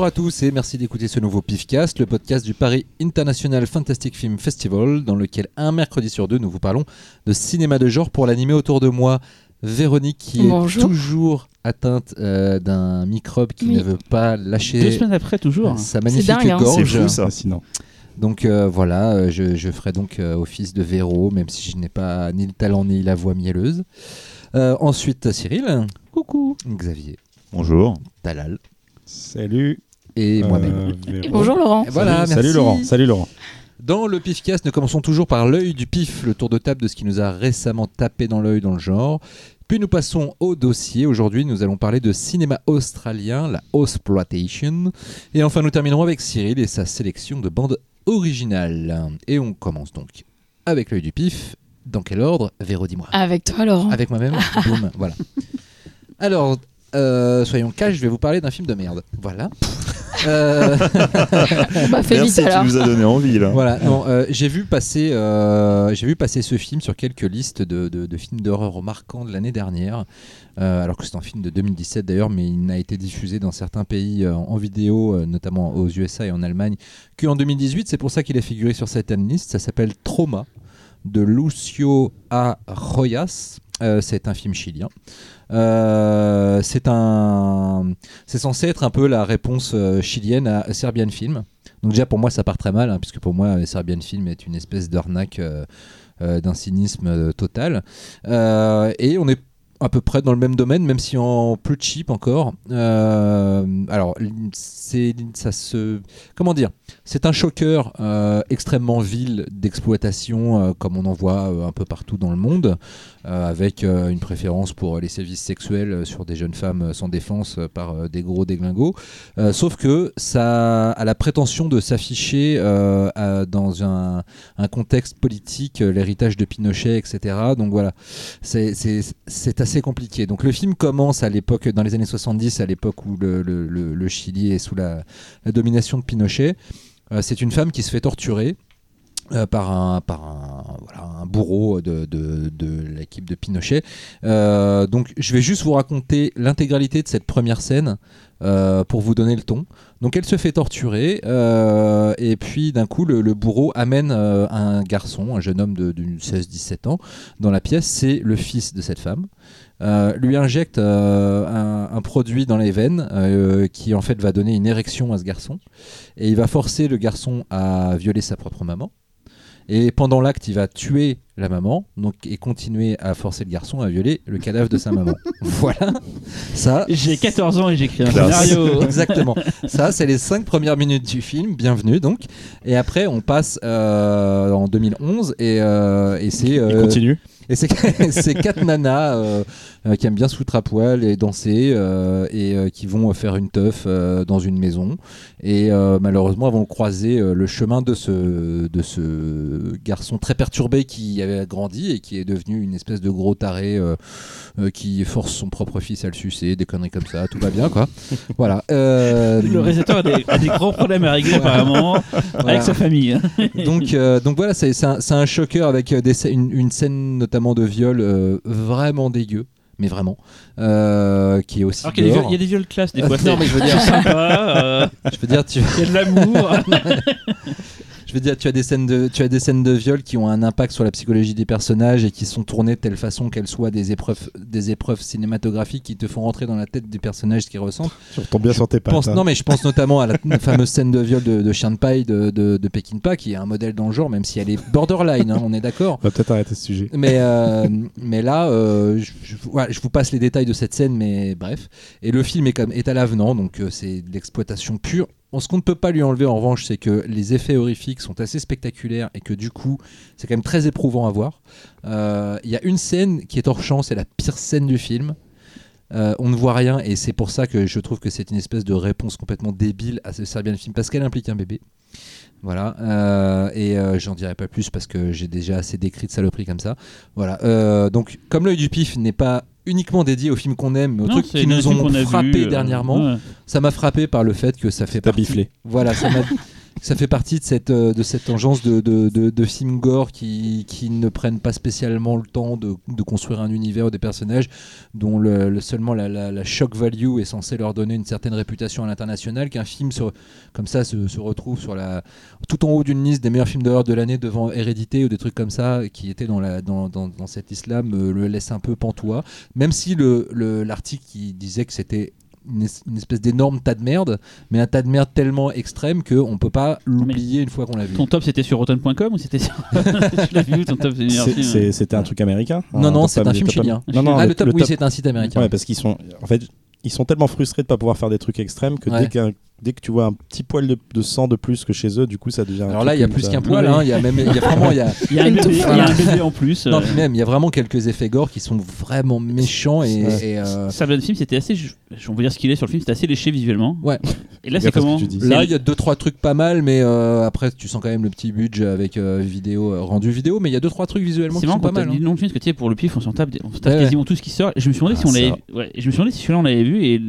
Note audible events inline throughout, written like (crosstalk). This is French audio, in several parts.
Bonjour à tous et merci d'écouter ce nouveau PIFcast, le podcast du Paris International Fantastic Film Festival, dans lequel un mercredi sur deux nous vous parlons de cinéma de genre pour l'animer autour de moi. Véronique qui Bonjour. est toujours atteinte euh, d'un microbe qui Oui. ne veut pas lâcher Deux semaines après, toujours. sa magnifique dingue, hein. gorge. C'est fou ça. Fascinant. Donc euh, voilà, euh, je, je ferai donc euh, office de Véro, même si je n'ai pas ni le talent ni la voix mielleuse. Euh, ensuite, Cyril. Coucou. Xavier. Bonjour. Talal. Salut. Et Euh, moi-même. Bonjour Laurent. Voilà, Salut, salut merci. Laurent. Salut Laurent. Dans le PIFcast, nous commençons toujours par l'œil du pif, le tour de table de ce qui nous a récemment tapé dans l'œil dans le genre. Puis nous passons au dossier. Aujourd'hui, nous allons parler de cinéma australien, la Ausploitation. Et enfin, nous terminerons avec Cyril et sa sélection de bandes originales. Et on commence donc avec l'œil du pif. Dans quel ordre Véro, dis-moi. Avec toi Laurent. Avec moi-même (laughs) Boum, voilà. Alors, euh, soyons cash, je vais vous parler d'un film de merde. Voilà. Euh, (laughs) Bah fais vite Merci, tu alors. nous as donné envie là. voilà, non, euh, j'ai vu passer, euh, j'ai vu passer ce film sur quelques listes de, de- de films d'horreur marquants de l'année dernière, euh, alors que c'est un film de 2017 d'ailleurs, mais il n'a été diffusé dans certains pays euh, en vidéo, euh, notamment aux USA et en Allemagne, qu'en 2018. C'est pour ça qu'il est figuré sur cette liste. Ça s'appelle Trauma de Lucio A. Royas. Euh, c'est un film chilien. Euh, c'est un, c'est censé être un peu la réponse euh, chilienne à Serbian Film. Donc déjà pour moi ça part très mal, hein, puisque pour moi euh, Serbian Film est une espèce d'arnaque d'un cynisme total. Et on est à peu près dans le même domaine, même si en plus cheap encore. Alors c'est ça se, comment dire, c'est un choqueur euh, extrêmement vil d'exploitation, comme on en voit un peu partout dans le monde, avec euh, une préférence pour les sévices sexuels euh, sur des jeunes femmes euh, sans défense euh, par euh, des gros déglingos. Euh, sauf que ça a la prétention de s'afficher euh, dans un, contexte politique, euh, l'héritage de Pinochet, etc. Donc voilà, c'est- assez compliqué. Donc le film commence à l'époque, dans les années 70, à l'époque où le, Chili est sous la, domination de Pinochet. Euh, c'est une femme qui se fait torturer. Euh, par un, par un, voilà, un bourreau de, de, de l'équipe de Pinochet. Euh, donc je vais juste vous raconter l'intégralité de cette première scène euh, pour vous donner le ton. Donc elle se fait torturer et puis d'un coup le, le bourreau amène un garçon, un jeune homme de, de 16-17 ans dans la pièce. C'est le fils de cette femme. Lui injecte un, produit dans les veines qui en fait va donner une érection à ce garçon et il va forcer le garçon à violer sa propre maman. Et pendant l'acte, il va tuer la maman donc, et continuer à forcer le garçon à violer le cadavre de sa maman. (laughs) voilà. Ça, J'ai 14 ans et j'écris un Classe. scénario. (laughs) Exactement. Ça, c'est les cinq premières minutes du film. Bienvenue donc. Et après, on passe euh, en 2011 et, euh, et c'est Il euh, continue. et c'est (laughs) c'est quatre nanas qui aiment bien se foutre à poil et danser euh, et euh, qui vont faire une teuf euh, dans une maison. Et euh, malheureusement, elles vont croiser euh, le chemin de ce, de ce garçon très perturbé qui avait grandi et qui est devenu une espèce de gros taré euh, euh, qui force son propre fils à le sucer, des conneries comme ça. Tout va bien, quoi. (laughs) voilà. Euh, Le réalisateur a des, a des gros problèmes à régler apparemment voilà. avec sa famille. hein. (laughs) donc, euh, donc voilà, c'est un, un choqueur avec euh, des, une, une scène notamment de viol euh, vraiment dégueu, mais vraiment, euh, qui est aussi. Alors qu'il y, a des viols- il y a des viols classe des (laughs) fois. non, mais je veux dire- sympa. euh, (laughs) Je veux dire, tu, Il y a de l'amour. (laughs) je veux dire, tu as des scènes de, tu as des scènes de viol qui ont un impact sur la psychologie des personnages et qui sont tournées de telle façon qu'elles soient des épreuves, des épreuves cinématographiques qui te font rentrer dans la tête du personnage qu'ils ressentent. Tu retombes bien sur tes Je pattes. pense, hein. non, mais je pense notamment à la, la (laughs) fameuse scène de viol de, de Chien de paille de, de, de qui est un modèle dans le genre, même si elle est borderline, hein, on est d'accord. On va peut-être arrêter ce sujet. Mais, euh, mais là, euh, je, je- voilà, je vous passe les détails de cette scène, mais bref. Et le film est, comme, est à l'avenant, donc euh, c'est de l'exploitation pure. Ce qu'on ne peut pas lui enlever, en revanche, c'est que les effets horrifiques sont assez spectaculaires et que du coup, c'est quand même très éprouvant à voir. Euh, Il y a une scène qui est hors champ, c'est la pire scène du film. Euh, on ne voit rien et c'est pour ça que je trouve que c'est une espèce de réponse complètement débile à ce Serbian film parce qu'elle implique un bébé. Voilà, euh, et j'en dirai pas plus parce que j'ai déjà assez décrit de saloperies comme ça. Voilà, donc comme l'œil du pif n'est pas uniquement dédié aux films qu'on aime, mais aux Non, trucs qui nous ont a frappé vus, euh, dernièrement, ouais. ça m'a frappé par le fait que ça fait T'as partie. biflé. Voilà, ça m'a. (laughs) ça fait partie de cette, euh, de cette engeance de, de, de, films gore qui, qui ne prennent pas spécialement le temps de, construire un univers ou des personnages dont le, le- seulement la, la, shock value est censée leur donner une certaine réputation à l'international, qu'un film comme ça se, retrouve sur la, tout en haut d'une liste des meilleurs films d'horreur de l'année devant Hérédité ou des trucs comme ça qui étaient dans, la, dans, dans, dans cet islam euh, le laisse un peu pantois. Même si le- le- l'article qui disait que c'était une, es- une espèce d'énorme tas de merde, mais un tas de merde tellement extrême qu'on peut pas l'oublier une fois qu'on l'a vu. Ton top c'était sur Rotten.com ou c'était sur. (laughs) tu l'as vu ton top c'est le meilleur C'est- film c'est- C'était un truc américain Non, Un non, top c'est un film chilien. Non, non, ah, le top, oui, top- c'est un site américain. Ouais, parce qu'ils sont, en fait, ils sont tellement frustrés de pas pouvoir faire des trucs extrêmes que Ouais. dès, qu'un- dès que tu vois un petit poil de, de sang de plus que chez eux, du coup, ça devient. un Alors là, il y a plus qu'un ça. poil, hein, il y a même, il y a vraiment, il y a, Il y a un Une bébé, touffe, il y a voilà. un bébé en plus. non, euh, puis même, il y a vraiment quelques effets gore qui sont vraiment méchants et, euh, Saban film c'était assez. On va dire ce qu'il est sur le film, c'était assez léché visuellement. Ouais. Et là c'est ce comment. Là, il y a deux trois trucs pas mal, mais euh, après, tu sens quand même le petit budget avec vidéo rendu vidéo, mais il y a deux trois trucs visuellement C'est qui marrant sont pas mal. dit hein. le film, parce que tu sais, pour le pif, on s'en tape, on tape Ouais, quasiment tout ce qui sort. Je me suis demandé si Ah, on ça l'avait ouais, je me suis demandé si celui-là on l'avait vu et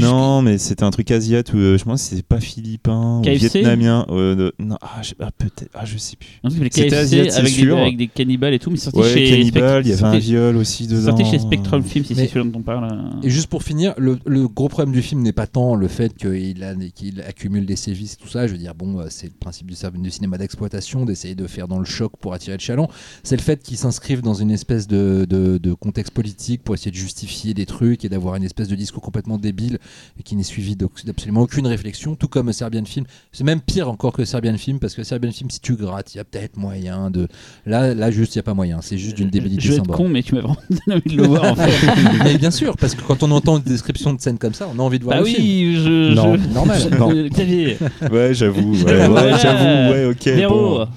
Non, mais c'était un truc asiatique euh, je pense que c'était pas philippin ou vietnamien. euh, de- Non, ah, je- ah, peut-être. Ah, je sais plus. C'était KFC c'est avec des, sûr. avec des cannibales et tout, mais sorti Ouais, chez Cannibal, il y avait un sorti- viol aussi dedans. sorti chez Spectrum Film, si c'est celui dont on parle. euh. Et juste pour finir, le, le gros problème du film n'est pas tant le fait qu'il accumule des sévices, tout ça. Je veux dire, bon, c'est le principe du, du cinéma d'exploitation, d'essayer de faire dans le choc pour attirer le chaland. C'est le fait qu'il s'inscrive dans une espèce de, de- de contexte politique pour essayer de justifier des trucs et d'avoir une espèce de discours complètement débile et qui n'est suivi d'absolument aucune réflexion, tout comme Serbian Film. C'est même pire encore que Serbian Film parce que Serbian Film, si tu grattes, il y a peut-être moyen de. Là, là juste, il n'y a pas moyen. C'est juste d'une débilité Je vais sans être con, mais tu m'as vraiment (laughs) donné envie de le voir en fait. (laughs) Mais bien sûr, parce que quand on entend une description de scène comme ça, on a envie de voir bah le film. oui, je. Non. je- Normal. (laughs) Non. Ouais, j'avoue. Ouais, j'avoue. Ouais, ok. Véro, bon.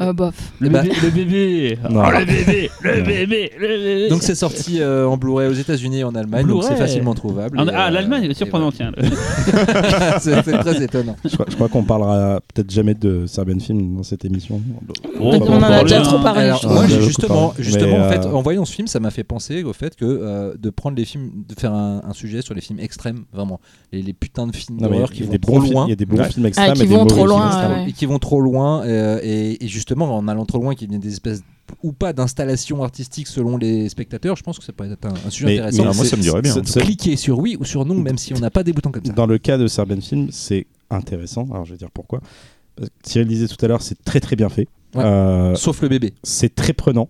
Euh, bof. le, Eh ben- bébé, le bébé, Non. Oh, le bébé, le bébé, le bébé. Donc c'est sorti euh, en Blu-ray aux États-Unis et en Allemagne, donc c'est facilement trouvable. En- et, ah, euh, l'Allemagne, et surprenant, tiens. (laughs) c'est c'est très étonnant. Je crois, je crois qu'on parlera peut-être jamais de Serbian Film dans cette émission. Oh, Donc, on en a déjà trop parlé. Alors, moi, justement, justement en fait, euh, en voyant ce film, ça m'a fait penser au fait que euh, de prendre les films, de faire un, un sujet sur les films extrêmes, vraiment, les, les putains de films d'horreur qui vont trop loin. Il y a des bons Ouais. films extrêmes Ah, qui et des vont trop films loin, et qui vont trop loin euh, et, et justement en allant trop loin qui viennent des espèces ou pas d'installation artistique selon les spectateurs je pense que ça pourrait être un, un sujet Mais- intéressant mais- moi, ça me dirait bien. cliquer sur oui ou sur non même si on n'a pas des boutons comme ça Dans le cas de Serbian Film, c'est intéressant. Alors je vais dire pourquoi. Thierry le disait tout à l'heure, c'est très très bien fait. Ouais. Euh, sauf le bébé c'est très prenant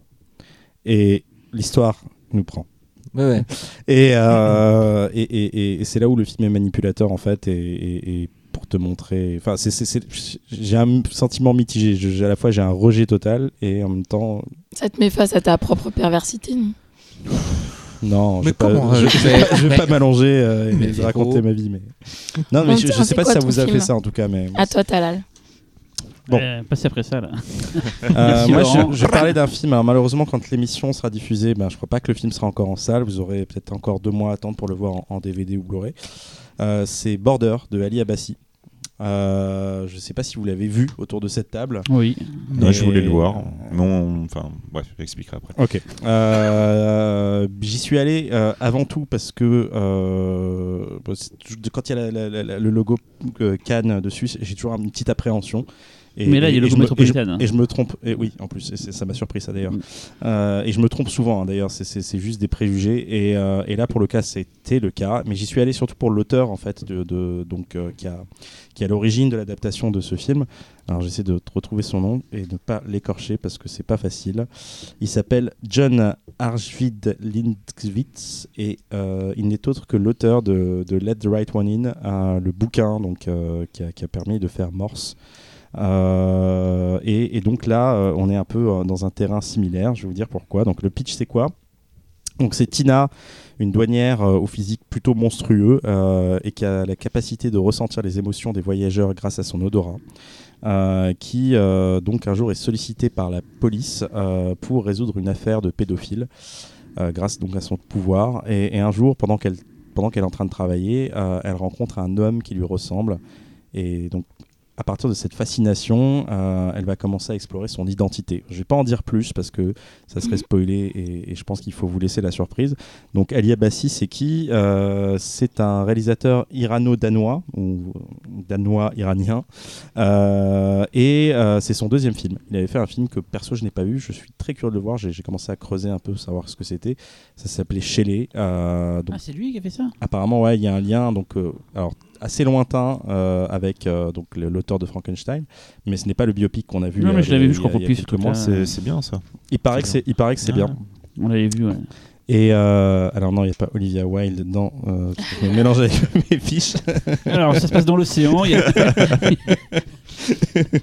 et l'histoire nous prend. ouais, ouais. Et, euh, et, et- et- et c'est là où le film est manipulateur en fait et pour te montrer. Enfin, c'est- c'est- c'est- j'ai un sentiment mitigé. Je- à la fois j'ai un rejet total et en même temps Ça te met face à ta propre perversité. non? Non. Mais je vais pas- comment, je, je vais pas, je vais pas m'allonger euh, et Mais raconter ma vie, mais non, mais Bon, je, tiens, sais pas quoi si ça vous a fait film ça en tout cas, mais À toi, Talal. Bon. Euh, passez après ça là. Euh, moi, je, je vais parler d'un film. Alors, malheureusement, quand l'émission sera diffusée, ben, je crois pas que le film sera encore en salle. Vous aurez peut-être encore deux mois à attendre pour le voir en, en DVD ou Blu-ray. Euh, c'est Border de Ali Abassi. Euh, je sais pas si vous l'avez vu autour de cette table. Oui. Ouais, je voulais le voir. Non, enfin, bref, j'expliquerai après. Ok. Euh, J'y suis allé euh, avant tout parce que euh, quand il y a la- la- la- le logo Cannes dessus, j'ai toujours une petite appréhension. Et- Mais là, il y a le logo me- et hein. Et je me trompe. Et oui, en plus, et ça m'a surpris ça d'ailleurs. Mm. Euh, et je me trompe souvent, hein, d'ailleurs, c'est- juste des préjugés. Et, euh, et là, pour le cas, c'était le cas. Mais j'y suis allé surtout pour l'auteur, en fait, de, de- donc, euh, qui a, qui à l'origine de l'adaptation de ce film. Alors, j'essaie de retrouver son nom et de ne pas l'écorcher parce que c'est pas facile. Il s'appelle John Arvid Lindqvist et euh, il n'est autre que l'auteur de, de Let the Right One In, euh, le bouquin donc, euh, qui, a, qui a permis de faire Morse. Euh, et, donc là, euh, on est un peu euh, dans un terrain similaire. Je vais vous dire pourquoi. Donc le pitch, c'est quoi? Donc c'est Tina, une douanière au physique plutôt monstrueux et qui a la capacité de ressentir les émotions des voyageurs grâce à son odorat, qui donc un jour est sollicitée par la police pour résoudre une affaire de pédophile grâce donc à son pouvoir. Et, et un jour, pendant qu'elle pendant qu'elle est en train de travailler, elle rencontre un homme qui lui ressemble et donc à partir de cette fascination, euh, elle va commencer à explorer son identité. Je vais pas en dire plus parce que ça serait spoilé et, et je pense qu'il faut vous laisser la surprise. Donc Ali Abbasi, c'est qui? Euh, C'est un réalisateur irano-danois ou danois-iranien euh, et c'est son deuxième film. Il avait fait un film que perso je n'ai pas vu. Je suis très curieux de le voir. J'ai commencé à creuser un peu, savoir ce que c'était. Ça s'appelait Shelley. Ah, c'est lui qui a fait ça? Apparemment, ouais, il y a un lien donc alors assez lointain euh, avec euh, donc l'auteur de Frankenstein, mais ce n'est pas le biopic qu'on a vu. Non, euh, mais je l'avais vu, je crois, pour plus. C'est c'est bien ça. Il paraît que c'est, il paraît que c'est Ah. bien. On l'avait vu, ouais. Et euh, alors non, il n'y a pas Olivia Wilde dedans. Euh, je me mélange avec (laughs) mes fiches. Alors, ça se passe dans l'océan. a- (laughs) (laughs)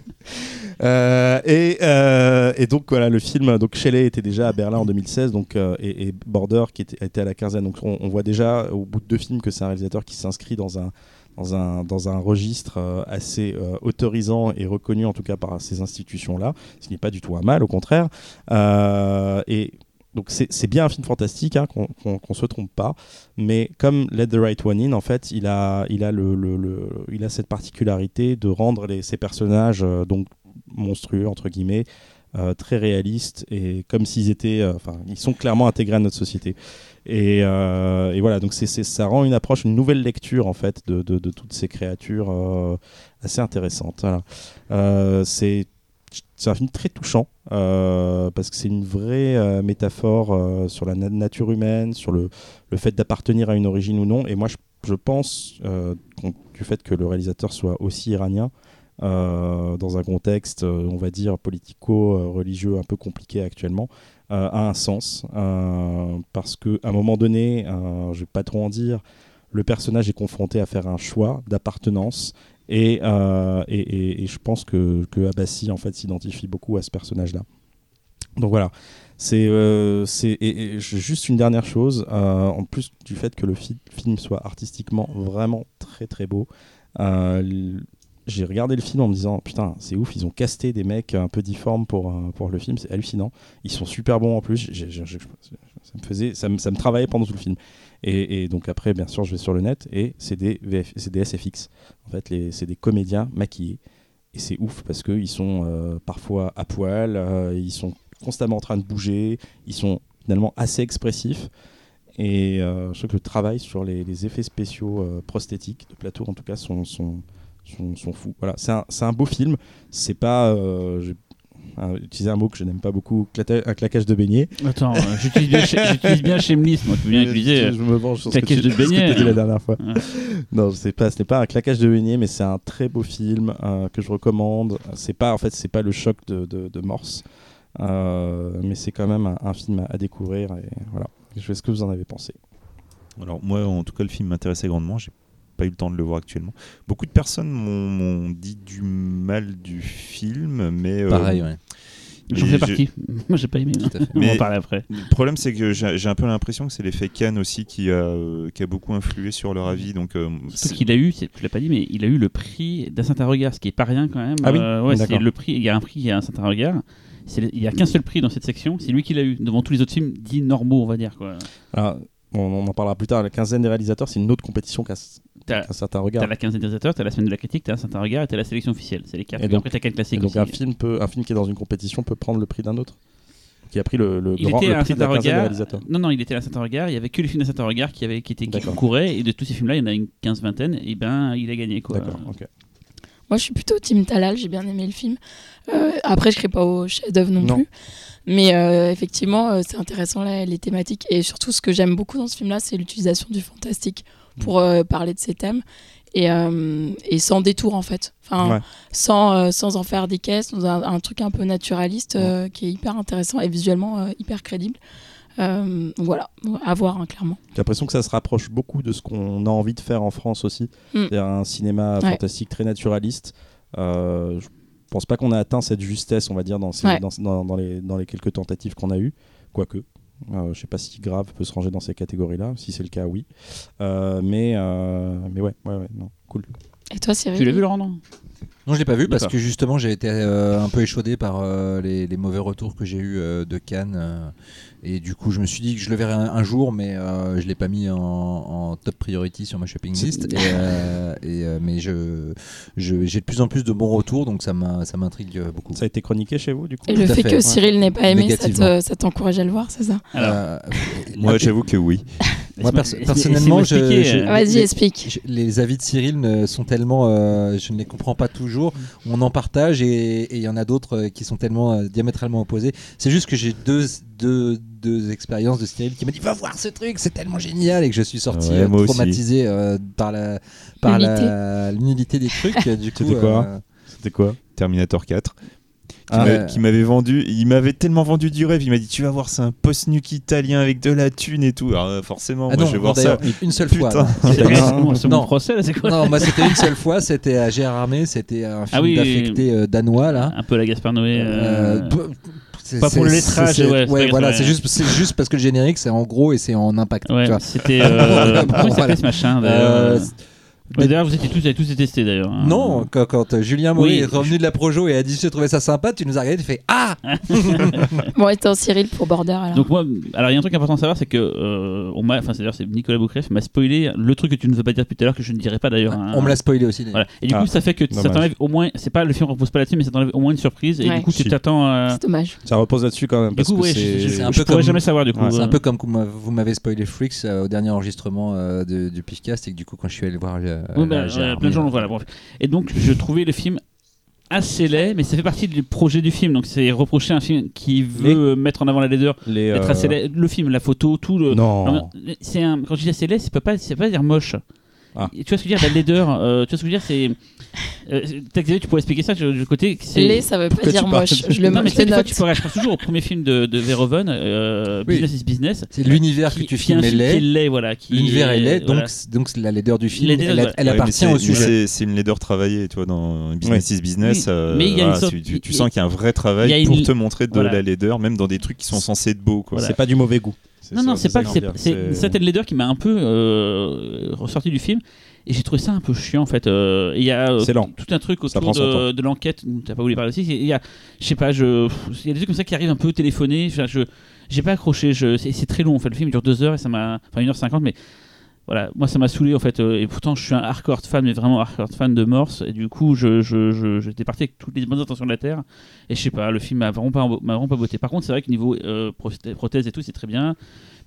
Euh, et, euh, et donc voilà, le film, donc Shelley était déjà à Berlin en 2016, donc euh, et, et Border qui était, était à la quinzaine. Donc on, on voit déjà au bout de deux films que c'est un réalisateur qui s'inscrit dans un dans un dans un registre euh, assez euh, autorisant et reconnu en tout cas par ces institutions là, ce qui n'est pas du tout un mal, au contraire. Euh, et donc c'est bien un film fantastique, hein, qu'on qu'on se trompe pas. Mais comme Let the Right One In, en fait, il a, il a, le, le- il a cette particularité de rendre les, ces personnages donc monstrueux entre guillemets, très réalistes et comme s'ils étaient, enfin, ils sont clairement intégrés à notre société. Et, euh, et voilà, donc ça rend une approche, une nouvelle lecture en fait de, toutes ces créatures euh, assez intéressante. Voilà. Euh, c'est un film très touchant parce que c'est une vraie métaphore sur la na- nature humaine, sur le, fait d'appartenir à une origine ou non. Et moi, je, pense, du fait que le réalisateur soit aussi iranien, dans un contexte, on va dire, politico-religieux un peu compliqué actuellement, a un sens. euh, parce qu'à un moment donné, euh, je vais pas trop en dire, le personnage est confronté à faire un choix d'appartenance. Et, euh, et, et- je pense que, que Abbasi en fait s'identifie beaucoup à ce personnage-là. Donc voilà, c'est euh, juste une dernière chose. euh, en plus du fait que le fi- film soit artistiquement vraiment très très beau, euh, j'ai regardé le film en me disant putain c'est ouf, ils ont casté des mecs un peu difformes pour euh, pour le film, c'est hallucinant. Ils sont super bons en plus. Ça me faisait, ça me, ça me travaillait pendant tout le film. Et, donc après, bien sûr, je vais sur le net et c'est des des SFX. En fait, c'est des comédiens maquillés. Et c'est ouf parce qu'ils sont euh, parfois à poil, euh, ils sont constamment en train de bouger, ils sont finalement assez expressifs. Et je trouve que le travail sur les, effets spéciaux prosthétiques de plateau, en tout cas, sont, sont, sont fous. Voilà, c'est un, c'est un beau film. C'est pas. Euh, je- utiliser un mot que je n'aime pas beaucoup, un claquage de beignet. Attends, euh, j'utilise bien, Shameless, moi, tu peux bien utiliser. je me venge sur ce que claquage tu- de (laughs) ce que tu beignet. as dit la dernière fois. Ouais. non, c'est pas, ce n'est pas un claquage de beignet, mais c'est un très beau film euh, que je recommande. C'est pas, en fait, c'est pas le choc de, de, de Morse, euh, mais c'est quand même un, un film à, à découvrir. Et voilà. Je sais ce que vous en avez pensé. Alors moi, en tout cas, le film m'intéressait grandement. J'ai pas eu le temps de le voir actuellement. Beaucoup de personnes m'ont dit du mal du film, mais euh, Pareil, ouais. J'en fais j'ai- partie. Moi, j'ai pas aimé. Tout à fait. On va en parler après. Le problème, c'est que j'ai un peu l'impression que c'est l'effet Cannes aussi qui a, euh, qui a beaucoup influé sur leur avis. Donc, euh, Ce qu'il a eu, c'est- tu l'as pas dit, mais il a eu le prix d'un certain regard, ce qui est pas rien quand même. Ah oui Euh, ouais, c'est D'accord. le prix. Il y a un prix, il y a un certain regard. Il y a qu'un seul prix dans cette section, c'est lui qui l'a eu. Devant tous les autres films dits normaux, on va dire quoi. Alors, on, on en parlera plus tard. La quinzaine des réalisateurs, c'est une autre compétition qu'un T'as qu'un certain regard. t'as la quinzaine des réalisateurs, t'as la semaine de la critique, t'as un certain regard et t'as la sélection officielle. C'est les quatre. Et Et donc- après t'as Cannes Et classique donc, aussi. un film, peut, un film qui est dans une compétition peut prendre le prix d'un autre Qui a pris le, le, Il grand, était le un prix de la regard. réalisateurs. Non, non, il était à un certain regard. Il y avait que les films d'un certain regard qui, avaient, qui, étaient, qui concouraient. Et de tous ces films-là, il y en a une quinze-vingtaine. Et ben, il a gagné quoi. D'accord, ok. Moi, je suis plutôt Team Talal, j'ai bien aimé le film. Euh, après, je ne pas au chef-d'œuvre non, Non. plus. Mais euh, effectivement, euh, c'est intéressant là, les thématiques. Et surtout, ce que j'aime beaucoup dans ce film-là, c'est l'utilisation du fantastique pour euh, parler de ces thèmes. Et, euh, et sans détour, en fait. Enfin, Ouais. sans, euh, sans en faire des caisses, dans un, un truc un peu naturaliste qui est hyper intéressant et visuellement hyper crédible. Euh, voilà, à voir, hein, clairement. J'ai l'impression que ça se rapproche beaucoup de ce qu'on a envie de faire en France aussi. Mm. C'est-à-dire un cinéma Ouais. fantastique très naturaliste. Euh, je pense pas qu'on a atteint cette justesse, on va dire, dans, ces- Ouais. dans, dans- dans les, dans les quelques tentatives qu'on a eues. Quoique. Euh, je sais pas si Grave peut se ranger dans ces catégories-là. Si c'est le cas, oui. Euh, mais, euh, mais ouais, ouais, ouais, non, cool. Et toi, Cyril Tu l'as vu, Laurent non? Non, je l'ai pas vu parce que justement j'ai été euh, un peu échaudé par euh, les, les mauvais retours que j'ai eu euh, de Cannes euh, et du coup je me suis dit que je le verrais un, un jour mais euh, je l'ai pas mis en, en top priority sur ma shopping list (laughs) et, euh, et, euh, mais je je- j'ai de plus en plus de bons retours donc ça m'a ça m'intrigue beaucoup. Ça a été chroniqué chez vous, du coup Et Tout le fait, fait, que ouais. Cyril n'ait pas aimé, ça t'encourage à le voir, c'est ça? Alors, Euh, Moi, j'avoue que oui. (laughs) Moi, (laughs) personnellement, je- euh, Vas-y, explique. Je- Les avis de Cyril ne sont tellement, euh, je ne les comprends pas toujours. On en partage et il y en a d'autres euh, qui sont tellement euh, diamétralement opposés. C'est juste que j'ai deux, deux, deux expériences de Cyril qui m'a dit va voir ce truc, c'est tellement génial et que je suis sorti Ouais, euh, traumatisé euh, par la par la l'unité des trucs. Du (laughs) coup, C'était quoi euh, C'était quoi Terminator 4. Qui Ah. qui m'avait vendu, il m'avait tellement vendu du rêve, il m'a dit tu vas voir c'est un post-nuke italien avec de la thune et tout. Alors euh, forcément, ah moi non, je vais non, voir ça. une seule fois. Putain. non. C'est Italien. c'est mon- c'est mon Non. procès là, c'est quoi Non, moi c'était une seule (laughs) fois, c'était à Gérard Armé, c'était un film Ah oui, d'affecté euh, danois là. Un peu la Gaspard Noé. euh, Euh, pas pour le lettrage, c'est- ouais, voilà, c'est juste, c'est juste parce que le générique c'est en gros et c'est en impact. Ouais, c'était. (laughs) Euh, comment il Voilà. s'appelait ce machin Euh, Ouais, D'ailleurs, vous étiez tous, vous avez tous détesté d'ailleurs. hein. Non, quand, quand, euh, Julien Maury Oui, est revenu de la Projo et a dit j'ai trouvé ça sympa, tu nous as regardé, tu fais Ah (laughs) (laughs) Bon, attends, Cyril pour Border alors. Donc moi, alors il y a un truc important à savoir, c'est que euh, on m'a, enfin c'est d'ailleurs c'est Nicolas Boucref m'a spoilé le truc que tu ne veux pas dire depuis tout à l'heure que je ne dirai pas d'ailleurs. hein. On me l'a spoilé aussi. d'ailleurs. Voilà. Et du Ah, coup, ça fait que ça dommage. t'enlève au moins, c'est pas le film repose pas là-dessus, mais ça t'enlève au moins une surprise. Et Ouais. du coup, tu Si. t'attends. C'est dommage. Ça repose là-dessus quand même. Du Parce coup, que ouais, c'est- je, je, c'est un je peu pourrais comme- jamais savoir du coup. Ouais, C'est euh. un peu comme vous m'avez- vous m'avez spoilé Freaks euh, au dernier enregistrement euh, de- du Pifcast et que du coup quand je suis allé voir euh, Oui, bah, plein de gens euh, voilà. Et donc, je trouvais le film assez laid, mais ça fait partie du projet du film. Donc, c'est reprocher un film qui veut mettre en avant la laideur, les, être euh, assez laid. Le film, la photo, tout le. Non. C'est un, quand je dis assez laid, ça peut pas, peut pas dire moche. Ah. Tu vois ce que je veux dire, la laideur. euh, tu vois ce que je veux dire, c'est. Euh, t'as- Xavier, tu pourrais expliquer ça du côté. que c'est- Les, ça veut pas Pourquoi dire tu moche. Je le non, mais des fois, tu pourrais. Je pense toujours au premier film de, de Verhoeven, euh, Oui. Business is Business. C'est l'univers que qui- tu filmes est film qui est laid. laid, voilà. L'univers est laid, donc, voilà. donc la laideur du film, Laideur, elle, Ouais, appartient c'est- au sujet. c'est- une laideur travaillée, toi, dans Business is Business. Euh, mais il y a une sorte- tu, tu- tu sens qu'il y a un vrai travail pour te montrer de la laideur, même dans des trucs qui sont censés être beaux. C'est pas du mauvais goût. Non, non, c'est pas c'est certaine laideur qui m'a un peu euh, ressorti du film. Et j'ai trouvé ça un peu chiant en fait. Euh, Il y a euh, lent. tout un truc autour de, de l'enquête. T'as pas voulu parler aussi. Il y a, je sais pas, je, il y a des trucs comme ça qui arrivent un peu téléphonés. Je, j'ai pas accroché. Je, c'est très long en fait. Le film dure 2 heures et ça m'a, enfin 1h50, mais voilà, moi ça m'a saoulé en fait. euh, et pourtant, je suis un hardcore fan, mais vraiment hardcore fan de Morse. Et du coup, je, je, je- j'étais parti avec toutes les bonnes intentions de la terre. Et je sais pas, le film m'a vraiment pas, m'a vraiment pas botté. Par contre, c'est vrai que niveau euh, prothèse et tout, c'est très bien.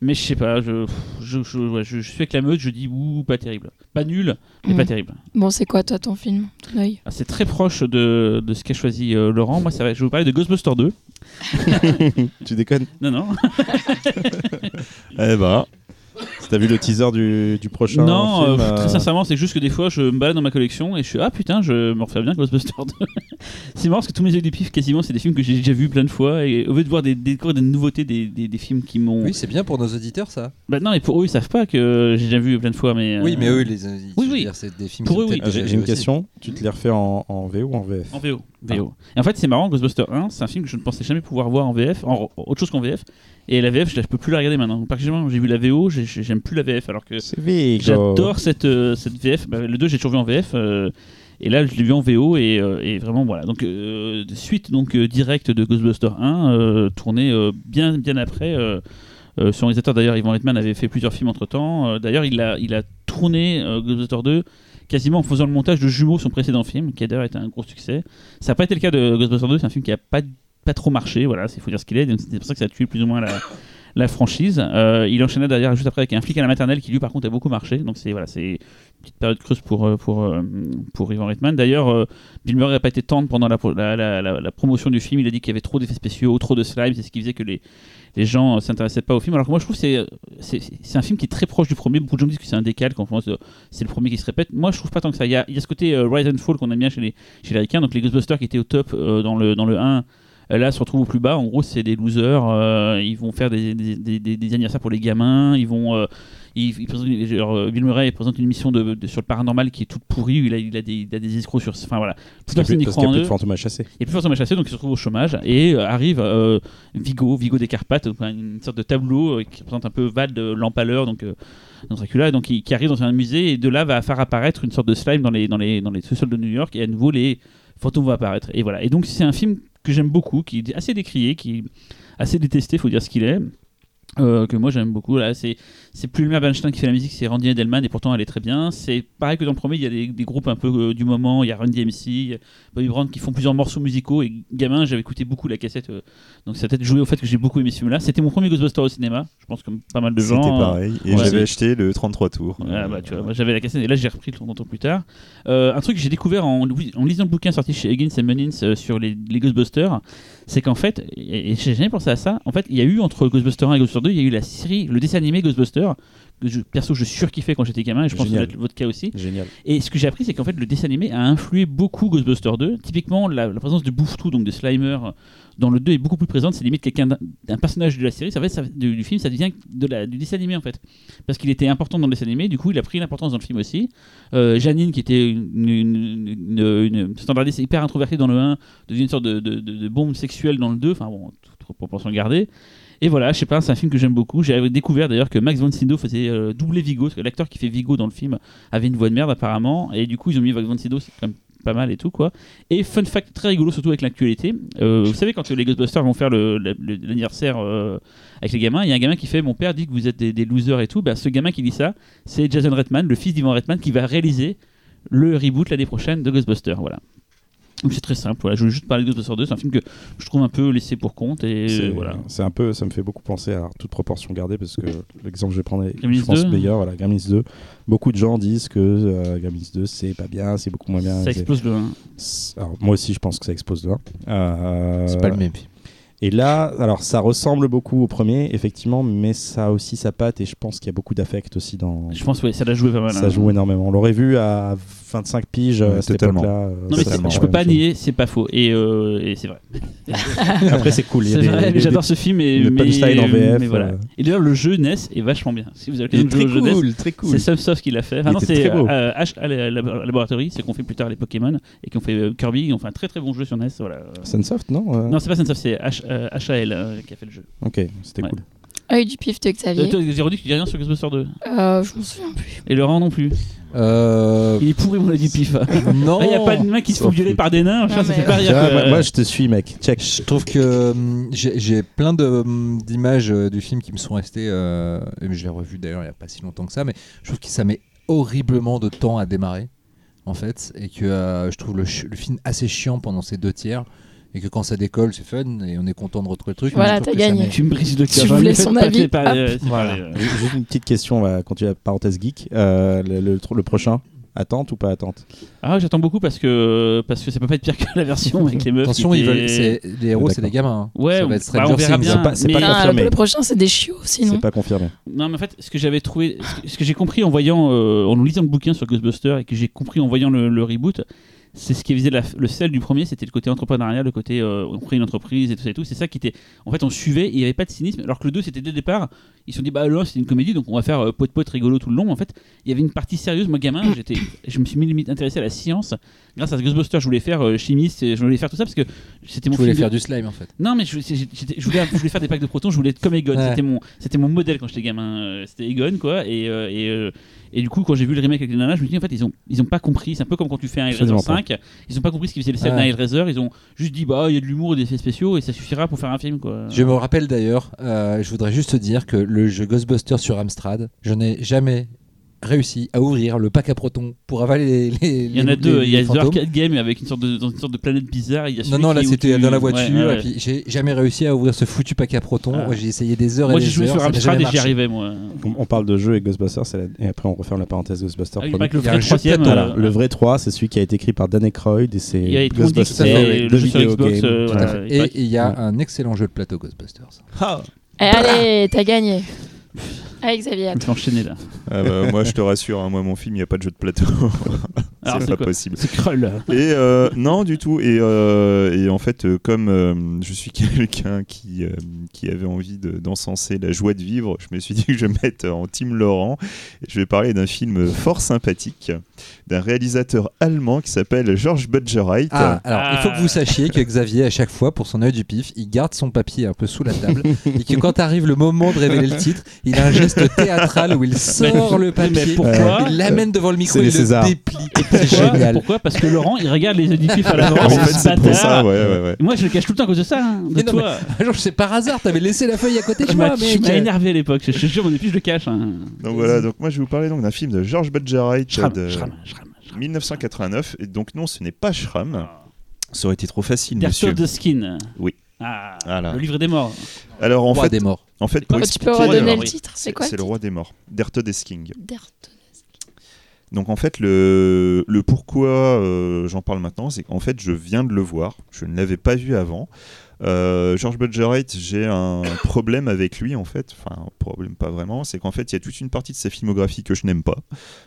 Mais je sais pas, je, je, je, ouais, je- je suis avec la meute, je dis ouh, pas terrible. Pas nul, mais Mm. pas terrible. Bon, c'est quoi toi ton film Ah, c'est très proche de, de ce qu'a choisi euh, Laurent. Moi, c'est vrai, je vais vous parler de Ghostbusters 2. (laughs) (laughs) Tu déconnes? Non, non. (laughs) Eh bah, T'as vu le teaser du, du prochain non, film, euh, euh, très sincèrement, c'est juste que des fois, je me balade dans ma collection et je suis ah putain, je me refais bien Ghostbusters 2. (laughs) c'est marrant parce que tous mes yeux du pif, quasiment, c'est des films que j'ai déjà vus plein de fois. Et au lieu de voir des, des, découvrir des nouveautés, des, des, des films qui m'ont. Oui, c'est bien pour nos auditeurs ça. Bah non, mais pour eux, ils savent pas que j'ai déjà vu plein de fois. Mais, euh, Oui, mais eux, les, ils- oui, oui. c'est des films Pour eux, oui. Ah, J'ai une aussi. question. Tu te les refais en, en VO ou en VF En VO. VO. Et en fait, c'est marrant, Ghostbusters 1, c'est un film que je ne pensais jamais pouvoir voir en VF, en, autre chose qu'en VF. Et la VF, je ne peux plus la regarder maintenant. Particulièrement, j'ai vu la VO, j'ai- j'ai- j'aime plus la VF, alors que j'adore cette, euh, cette VF. Bah, le 2, j'ai toujours vu en VF. euh, et là, je l'ai vu en VO et, euh, et vraiment voilà. Donc suite donc directe de Ghostbusters 1, euh, tournée bien bien après. Son réalisateur d'ailleurs, Ivan Reitman avait fait plusieurs films entre temps. d'ailleurs, il a il a tourné Ghostbusters 2 quasiment en faisant le montage de Jumeaux, son précédent film, qui a d'ailleurs été un gros succès. Ça n'a pas été le cas de Ghostbusters 2, c'est un film qui a pas pas trop marché. Voilà, il faut dire ce qu'il est. donc C'est pour ça que ça a tué plus ou moins la franchise. Euh, il enchaînait d'ailleurs juste après avec un flic à la maternelle qui lui par contre a beaucoup marché. Donc c'est voilà, c'est une petite période creuse pour euh, pour euh, pour Ivan Reitman. D'ailleurs, Bill Murray n'a pas été tendre pendant la, la, promotion du film. Il a dit qu'il y avait trop d'effets spéciaux, trop de slime. C'est ce qui faisait que les les gens euh, s'intéressaient pas au film. Alors que moi je trouve que c'est un film qui est très proche du premier. Beaucoup de gens disent que c'est un décalque. En euh, c'est le premier qui se répète. Moi je trouve pas tant que ça. Il y a, il y a ce côté euh, Rise and Fall qu'on aime bien chez les chez les Américains. Donc les Ghostbusters qui étaient au top euh, dans le dans le 1 euh, Là, se retrouvent au plus bas. En gros, c'est des losers. ils vont faire des, des, des- anniversaires pour les gamins. Ils vont, il, il présente, genre, euh, Bill Murray présente une émission de, de- sur le paranormal qui est toute pourrie. où Il a, il a, des, il a des escrocs sur. Enfin voilà. Toute Parce qu'il n'y a plus de fantômes à chasser. Il n'y a plus forcément chassé, donc il se retrouve au chômage. Et euh, arrive euh, Vigo, Vigo des Carpates, une sorte de tableau qui représente un peu Val de l'Empaleur, donc euh, Dracula, donc qui, qui arrive dans un musée et de là va faire apparaître une sorte de slime dans les, dans les, dans les sous-sols de New York et à nouveau les fantômes vont apparaître. Et voilà. Et donc c'est un film que j'aime beaucoup, qui est assez décrié, qui est assez détesté, faut dire ce qu'il est. euh, que moi j'aime beaucoup là c'est c'est plus Lumière Bernstein qui fait la musique c'est Randy Edelman et pourtant elle est très bien c'est pareil que dans le premier il y a des, des groupes un peu euh, du moment il y a Randy MC Bobby Brown qui font plusieurs morceaux musicaux et gamin j'avais écouté beaucoup la cassette euh, donc ça a peut-être joué au fait que j'ai beaucoup aimé ce film là c'était mon premier Ghostbuster au cinéma je pense comme pas mal de gens C'était euh, pareil. Et ouais. j'avais acheté le 33 tours. ah bah, tu vois, moi j'avais la cassette et là j'ai repris longtemps plus tard. Un truc que j'ai découvert en, en lisant le bouquin sorti chez Higgins and Munnins sur les, les Ghostbusters, c'est qu'en fait, et, et j'ai jamais pensé à ça, en fait il y a eu entre Ghostbusters 1 et Ghostbusters 2, il y a eu la série, le dessin animé Ghostbusters, que je, perso je surkiffais quand j'étais gamin et je pense que Génial. être votre cas aussi. Génial. Et ce que j'ai appris, c'est qu'en fait, le dessin animé a influé beaucoup Ghostbusters 2. Typiquement, la, la présence de Bouffe-Tout, donc de Slimer, euh, dans le 2 est beaucoup plus présente. C'est limite quelqu'un d'un- personnage de la série. Ça fait, ça, du, du film, ça devient de la, du dessin animé en fait. Parce qu'il était important dans le dessin animé, du coup, il a pris l'importance dans le film aussi. Euh, Janine, qui était une, une, une- une standardiste hyper introvertie dans le 1, devient une sorte de, de, de- de bombe sexuelle dans le 2. Enfin bon, toute proportion gardée. Et voilà, je sais pas, c'est un film que j'aime beaucoup. J'ai découvert d'ailleurs que Max von Sydow faisait euh, doubler Vigo, parce que l'acteur qui fait Vigo dans le film avait une voix de merde apparemment, et du coup ils ont mis Max von Sydow, c'est quand même pas mal et tout quoi. Et fun fact très rigolo surtout avec l'actualité, euh, vous savez quand les Ghostbusters vont faire l'anniversaire euh, avec les gamins, il y a un gamin qui fait mon père dit que vous êtes des, des losers et tout, bah, ce gamin qui dit ça, c'est Jason Redman, le fils d'Ivan Redman qui va réaliser le reboot l'année prochaine de Ghostbusters, voilà. Donc c'est très simple, voilà. je voulais juste parler de Ghostbusters 2, c'est un film que je trouve un peu laissé pour compte et C'est voilà. c'est un peu, ça me fait beaucoup penser à toute proportion gardée parce que l'exemple que je vais prendre est, Gremlins je pense 2. meilleur. Voilà, Gremlins 2. Beaucoup de gens disent que euh, Gremlins 2 c'est pas bien, c'est beaucoup moins bien. Ça explose le 1. c'est- Alors, moi aussi, je pense que ça explose de 1. Euh, C'est pas le même film. Et là, alors ça ressemble beaucoup au premier, effectivement, mais ça a aussi sa patte et je pense qu'il y a beaucoup d'affect aussi dans. Je pense ouais, ça l'a joué pas mal. Ça hein. joue énormément. On l'aurait vu à 25 piges Ouais, à cette totalement. époque-là. euh, Non mais je peux pas nier, c'est pas faux et, euh, et c'est vrai. (laughs) Après, c'est cool. il y a C'est des- vrai, des- mais j'adore ce film et le mais, punchline en VF, mais voilà. euh. Et d'ailleurs le jeu NES est vachement bien. Si vous avez l'occasion de jouer très au jeu NES, cool, très cool. c'est Subsoft qui l'a fait. Enfin, Il non, était c'est euh, H à la- la- Laboratory, c'est qu'on fait plus tard les Pokémon et qu'on fait euh, Kirby, ils ont fait un très très bon jeu sur NES. Voilà. Sunsoft, non Euh, Non, c'est pas Sunsoft, c'est H, euh, HAL euh, qui a fait le jeu. Ok, c'était Ouais. cool. Œil du pif de Euh, Xavier. toi, Zéro dit que tu dis rien sur Ghostbusters 2. Euh, je m'en souviens plus. Et Laurent non plus. Euh, Il est pourri, mon avis pif. (laughs) non. Il n'y a pas de main qui se font violer par des nains, Non, ça, fait pas rire. Moi, moi, je te suis, mec. Check. Je trouve que hum, j'ai j'ai plein de, hum, d'images euh, du film qui me sont restées. euh, et je l'ai revu d'ailleurs il n'y a pas si longtemps que ça, mais je trouve que ça met horriblement de temps à démarrer, en fait, et que euh, je trouve le, ch- le film assez chiant pendant ces deux tiers, et que quand ça décolle, c'est fun et on est content de retrouver le truc. Voilà, je t'as gagné. Tu me brises le cœur. Tu J'en ai voulais son avis, euh, Voilà. euh, Juste une petite question, on va continuer la parenthèse geek. Euh, le, le- le prochain, attente ou pas attente? Ah, j'attends beaucoup parce que parce que ça peut pas être pire que la version (laughs) avec les meufs. Attention, ils veulent, les héros, c'est des gamins. hein. Ouais, ça on- va être bah, on verra bien. C'est pas- mais- pas Ah, confirmé. le prochain, c'est des chiots sinon. C'est pas confirmé. Non, mais en fait, ce que j'avais trouvé, ce que, ce que j'ai compris en voyant, euh, en lisant le bouquin sur Ghostbusters et que j'ai compris en voyant le, le reboot, c'est ce qui faisait la- le sel du premier, c'était le côté entrepreneurial, le côté euh, on crée une entreprise et tout ça et tout. C'est ça qui était. En fait, on suivait, et il n'y avait pas de cynisme, alors que le 2, c'était dès le départ. Ils se sont dit, bah là, c'est une comédie, donc on va faire euh, pote pote rigolo tout le long. En fait, il y avait une partie sérieuse. Moi, gamin, (coughs) j'étais, je me suis mis limite intéressé à la science. Grâce à Ghostbusters, je voulais faire euh, chimiste, et je voulais faire tout ça parce que c'était mon Je voulais film de- faire du slime en fait. non, mais je, je voulais, je voulais faire des packs de protons, je voulais être comme Egon. Ouais. C'était, mon, c'était mon modèle quand j'étais gamin. euh, C'était Egon, quoi. Et, euh, et, euh, et du coup, quand j'ai vu le remake avec les nanas, je me suis dit, en fait, ils ont, ils ont pas compris. C'est un peu comme quand tu fais un pas. 5. Ils ont pas compris ce qu'ils faisaient le Ouais. d'un Hellraiser. Ils ont juste dit, bah, il y a de l'humour et des effets spéciaux et ça suffira pour faire un film, quoi. Je me rappelle d'ailleurs, euh, je voudrais juste te dire que le jeu Ghostbusters sur Amstrad, je n'ai jamais réussi à ouvrir le pack à protons pour avaler les. les Il y en a les- deux. les Il y a The. Arcade Game avec une sorte de, dans une sorte de planète bizarre. Il y a Non, non, là c'était tu- dans la voiture, ouais, ouais. et puis j'ai jamais réussi à ouvrir ce foutu pack à protons. Ah. Moi, J'ai essayé des heures Moi, et j'ai des joué heures. sur ça n'a Amstrad jamais et j'y arrivais, moi. On, parle de jeu et Ghostbusters, la- et après on referme la parenthèse Ghostbusters. Avec le Il y a vrai un jeu de troisième. plateau, euh, Voilà, le vrai 3, c'est celui qui a été écrit par Dan Aykroyd et c'est Ghostbusters, le jeu sur Xbox. Et il y a un excellent jeu de plateau Ghostbusters. Eh, allez, t'as gagné. Avec Xavier. Je vais enchaîner là. Ah bah, (laughs) moi, je te rassure, hein, moi, mon film, il n'y a pas de jeu de plateau. (laughs) C'est pas possible. C'est Krull. Et euh, non, du tout. Et, euh, et en fait, euh, comme euh, je suis (laughs) quelqu'un qui, euh, qui avait envie de- d'encenser la joie de vivre, je me suis dit que je vais me mettre en Team Laurent. Et je vais parler d'un film fort sympathique d'un réalisateur allemand qui s'appelle Georges Budgereit. Ah, alors il faut Ah. que vous sachiez que Xavier, à chaque fois, pour son œil du pif, il garde son papier un peu sous la table et que quand arrive le moment de révéler le titre, il a un geste théâtral où il sort le papier, mais pourquoi il l'amène devant le micro C'est et le déplie. C'est Pourquoi génial. Pourquoi Parce que Laurent, il regarde les auditifs à en l'avance. fait, c'est pour ça, ouais, ouais, ouais. Moi, je le cache tout le temps à cause de ça. hein, de Mais non, toi. Un jour, c'est par hasard, t'avais laissé la feuille à côté de Tu moi, m'as tu mec. m'as énervé à l'époque. Je te jure, mon épi, je le cache. hein. Donc voilà, donc moi je vais vous parler donc d'un film de Georges Budgereit Schramm, de Schramm, Schramm, Schramm. 1989. Et donc non, ce n'est pas Schramm. Ça aurait été trop facile, Der monsieur. De Skin. Oui. Ah, Voilà. le livre des morts. Alors en Roi fait, des morts. en fait, pour Oh, tu peux redonner le titre C'est quoi C'est le roi des morts. Der Todesking. Dert. Donc en fait, le, le pourquoi euh, j'en parle maintenant, c'est qu'en fait, je viens de le voir. Je ne l'avais pas vu avant. Euh, George Budgereit, j'ai un problème avec lui en fait. Enfin, un problème pas vraiment. C'est qu'en fait, il y a toute une partie de sa filmographie que je n'aime pas.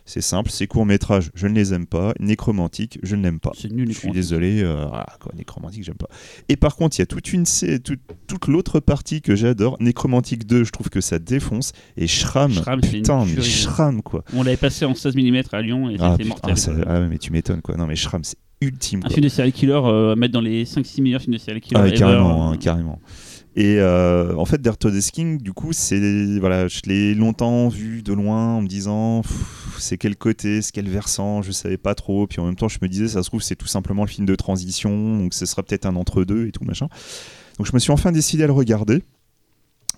C'est simple. Ses courts métrages, je ne les aime pas. Nécromantique, je ne l'aime pas. C'est nul. Je suis désolé, euh, voilà, quoi, nécromantique, j'aime pas. Et par contre, il y a toute une toute, toute l'autre partie que j'adore. Nécromantique 2, je trouve que ça défonce. Et Shram, une putain, mais. Shram, quoi. On l'avait passé en 16 mm à Lyon et Ah, c'était mortel. ça- ah ouais, mais tu m'étonnes, quoi. Non, mais Shram, c'est ultime, Un quoi. film de serial killer euh, à mettre dans les 5-6 meilleurs films de serial killer. Ah, ever. carrément, hein, carrément. Et euh, en fait, Der Todesking, du coup, c'est voilà, je l'ai longtemps vu de loin en me disant, c'est quel côté, c'est quel versant, je savais pas trop. Puis en même temps, je me disais, ça se trouve, c'est tout simplement le film de transition, donc ce sera peut-être un entre deux et tout machin. Donc je me suis enfin décidé à le regarder.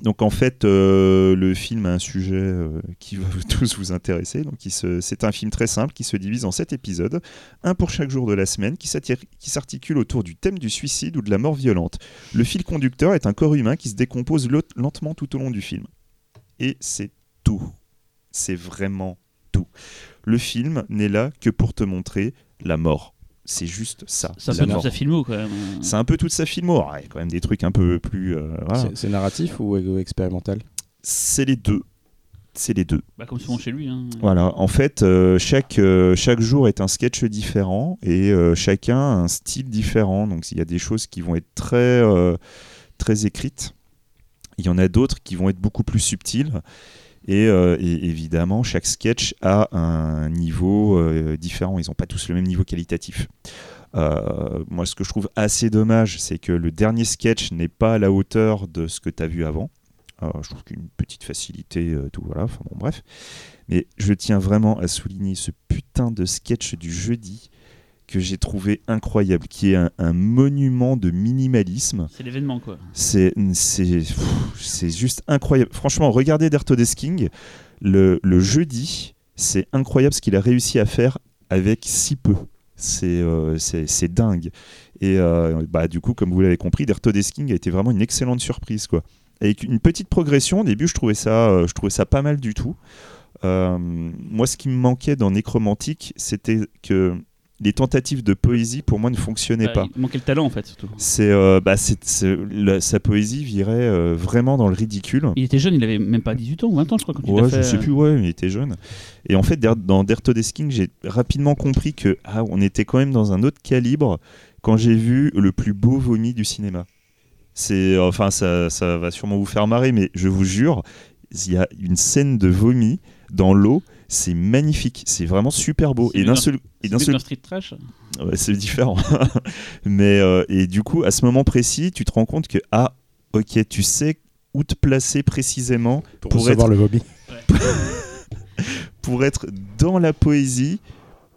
Donc en fait, euh, le film a un sujet euh, qui va (laughs) tous vous intéresser. Donc c'est un film très simple qui se divise en sept épisodes, un pour chaque jour de la semaine, qui s'articule autour du thème du suicide ou de la mort violente. Le fil conducteur est un corps humain qui se décompose lentement tout au long du film. Et c'est tout. C'est vraiment tout. Le film n'est là que pour te montrer la mort. C'est juste ça. C'est un peu mort. toute sa filmo quand même. C'est un peu toute sa filmo. Alors, Il y a quand même des trucs un peu plus. euh, voilà. C'est- narratif ou expérimental? C'est les deux. C'est les deux. Bah, comme souvent chez lui. Hein. Voilà, en fait, euh, chaque, euh, chaque jour est un sketch différent et euh, chacun a un style différent. Donc, il y a des choses qui vont être très, euh, très écrites. Il y en a d'autres qui vont être beaucoup plus subtiles. Et, euh, et évidemment, chaque sketch a un niveau euh, différent. Ils n'ont pas tous le même niveau qualitatif. Euh, moi, ce que je trouve assez dommage, c'est que le dernier sketch n'est pas à la hauteur de ce que tu as vu avant. Je trouve qu'une petite facilité, tout voilà. Enfin bon, bref. Mais je tiens vraiment à souligner ce putain de sketch du jeudi que j'ai trouvé incroyable, qui est un, un monument de minimalisme. C'est l'événement quoi. C'est c'est pff, c'est juste incroyable. Franchement, regardez King le, le jeudi, c'est incroyable ce qu'il a réussi à faire avec si peu. C'est euh, c'est c'est dingue. Et euh, bah, du coup, comme vous l'avez compris, King a été vraiment une excellente surprise. Quoi. Avec une petite progression, au début, je trouvais ça, euh, je trouvais ça pas mal du tout. Euh, moi, ce qui me manquait dans Nécromantique, c'était que les tentatives de poésie, pour moi, ne fonctionnaient Bah, pas. Il manquait le talent en fait surtout. C'est, euh, bah, sa poésie virait euh, vraiment dans le ridicule. Il était jeune, il avait même pas 18 ans ou 20 ans je crois quand il Ouais, a je fait. sais plus, ouais, mais il était jeune. Et en fait, dans Der Todesking, j'ai rapidement compris que ah, on était quand même dans un autre calibre quand j'ai vu le plus beau vomi du cinéma. C'est, enfin, ça, ça va sûrement vous faire marrer, mais je vous jure, il y a une scène de vomi dans l'eau. C'est magnifique, c'est vraiment super beau. C'est Et d'un seul, et d'un street trash. Ouais, c'est différent. (laughs) Mais euh, et du coup, à ce moment précis, tu te rends compte que ah, ok, tu sais où te placer précisément Pour, Pour recevoir le vomi. (laughs) pour être dans la poésie,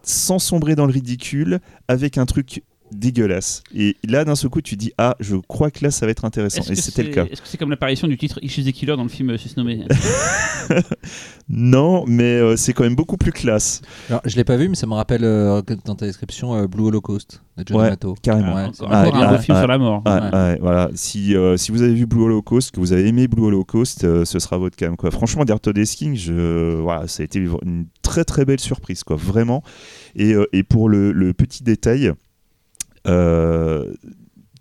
sans sombrer dans le ridicule, avec un truc dégueulasse. Et là, d'un seul coup, tu dis ah, je crois que là, ça va être intéressant. Et c'était le cas. Est-ce que c'est comme l'apparition du titre Issues the Killer dans le film euh, Susnommé (laughs) Non, mais euh, c'est quand même beaucoup plus classe, Alors, je l'ai pas vu, mais ça me rappelle euh, dans ta description euh, Blue Holocaust de Johnny Ouais, Mato. carrément. Ouais, Encore Ah, encore un ah, beau film ah, sur la mort. Ouais, Ouais. ouais, voilà. Si, euh, si vous avez vu Blue Holocaust, que vous avez aimé Blue Holocaust, euh, ce sera votre cam. Quoi. Franchement, Der Todesking, je, voilà, ça a été une très très belle surprise, quoi, vraiment. Et, euh, et pour le, le petit détail, euh,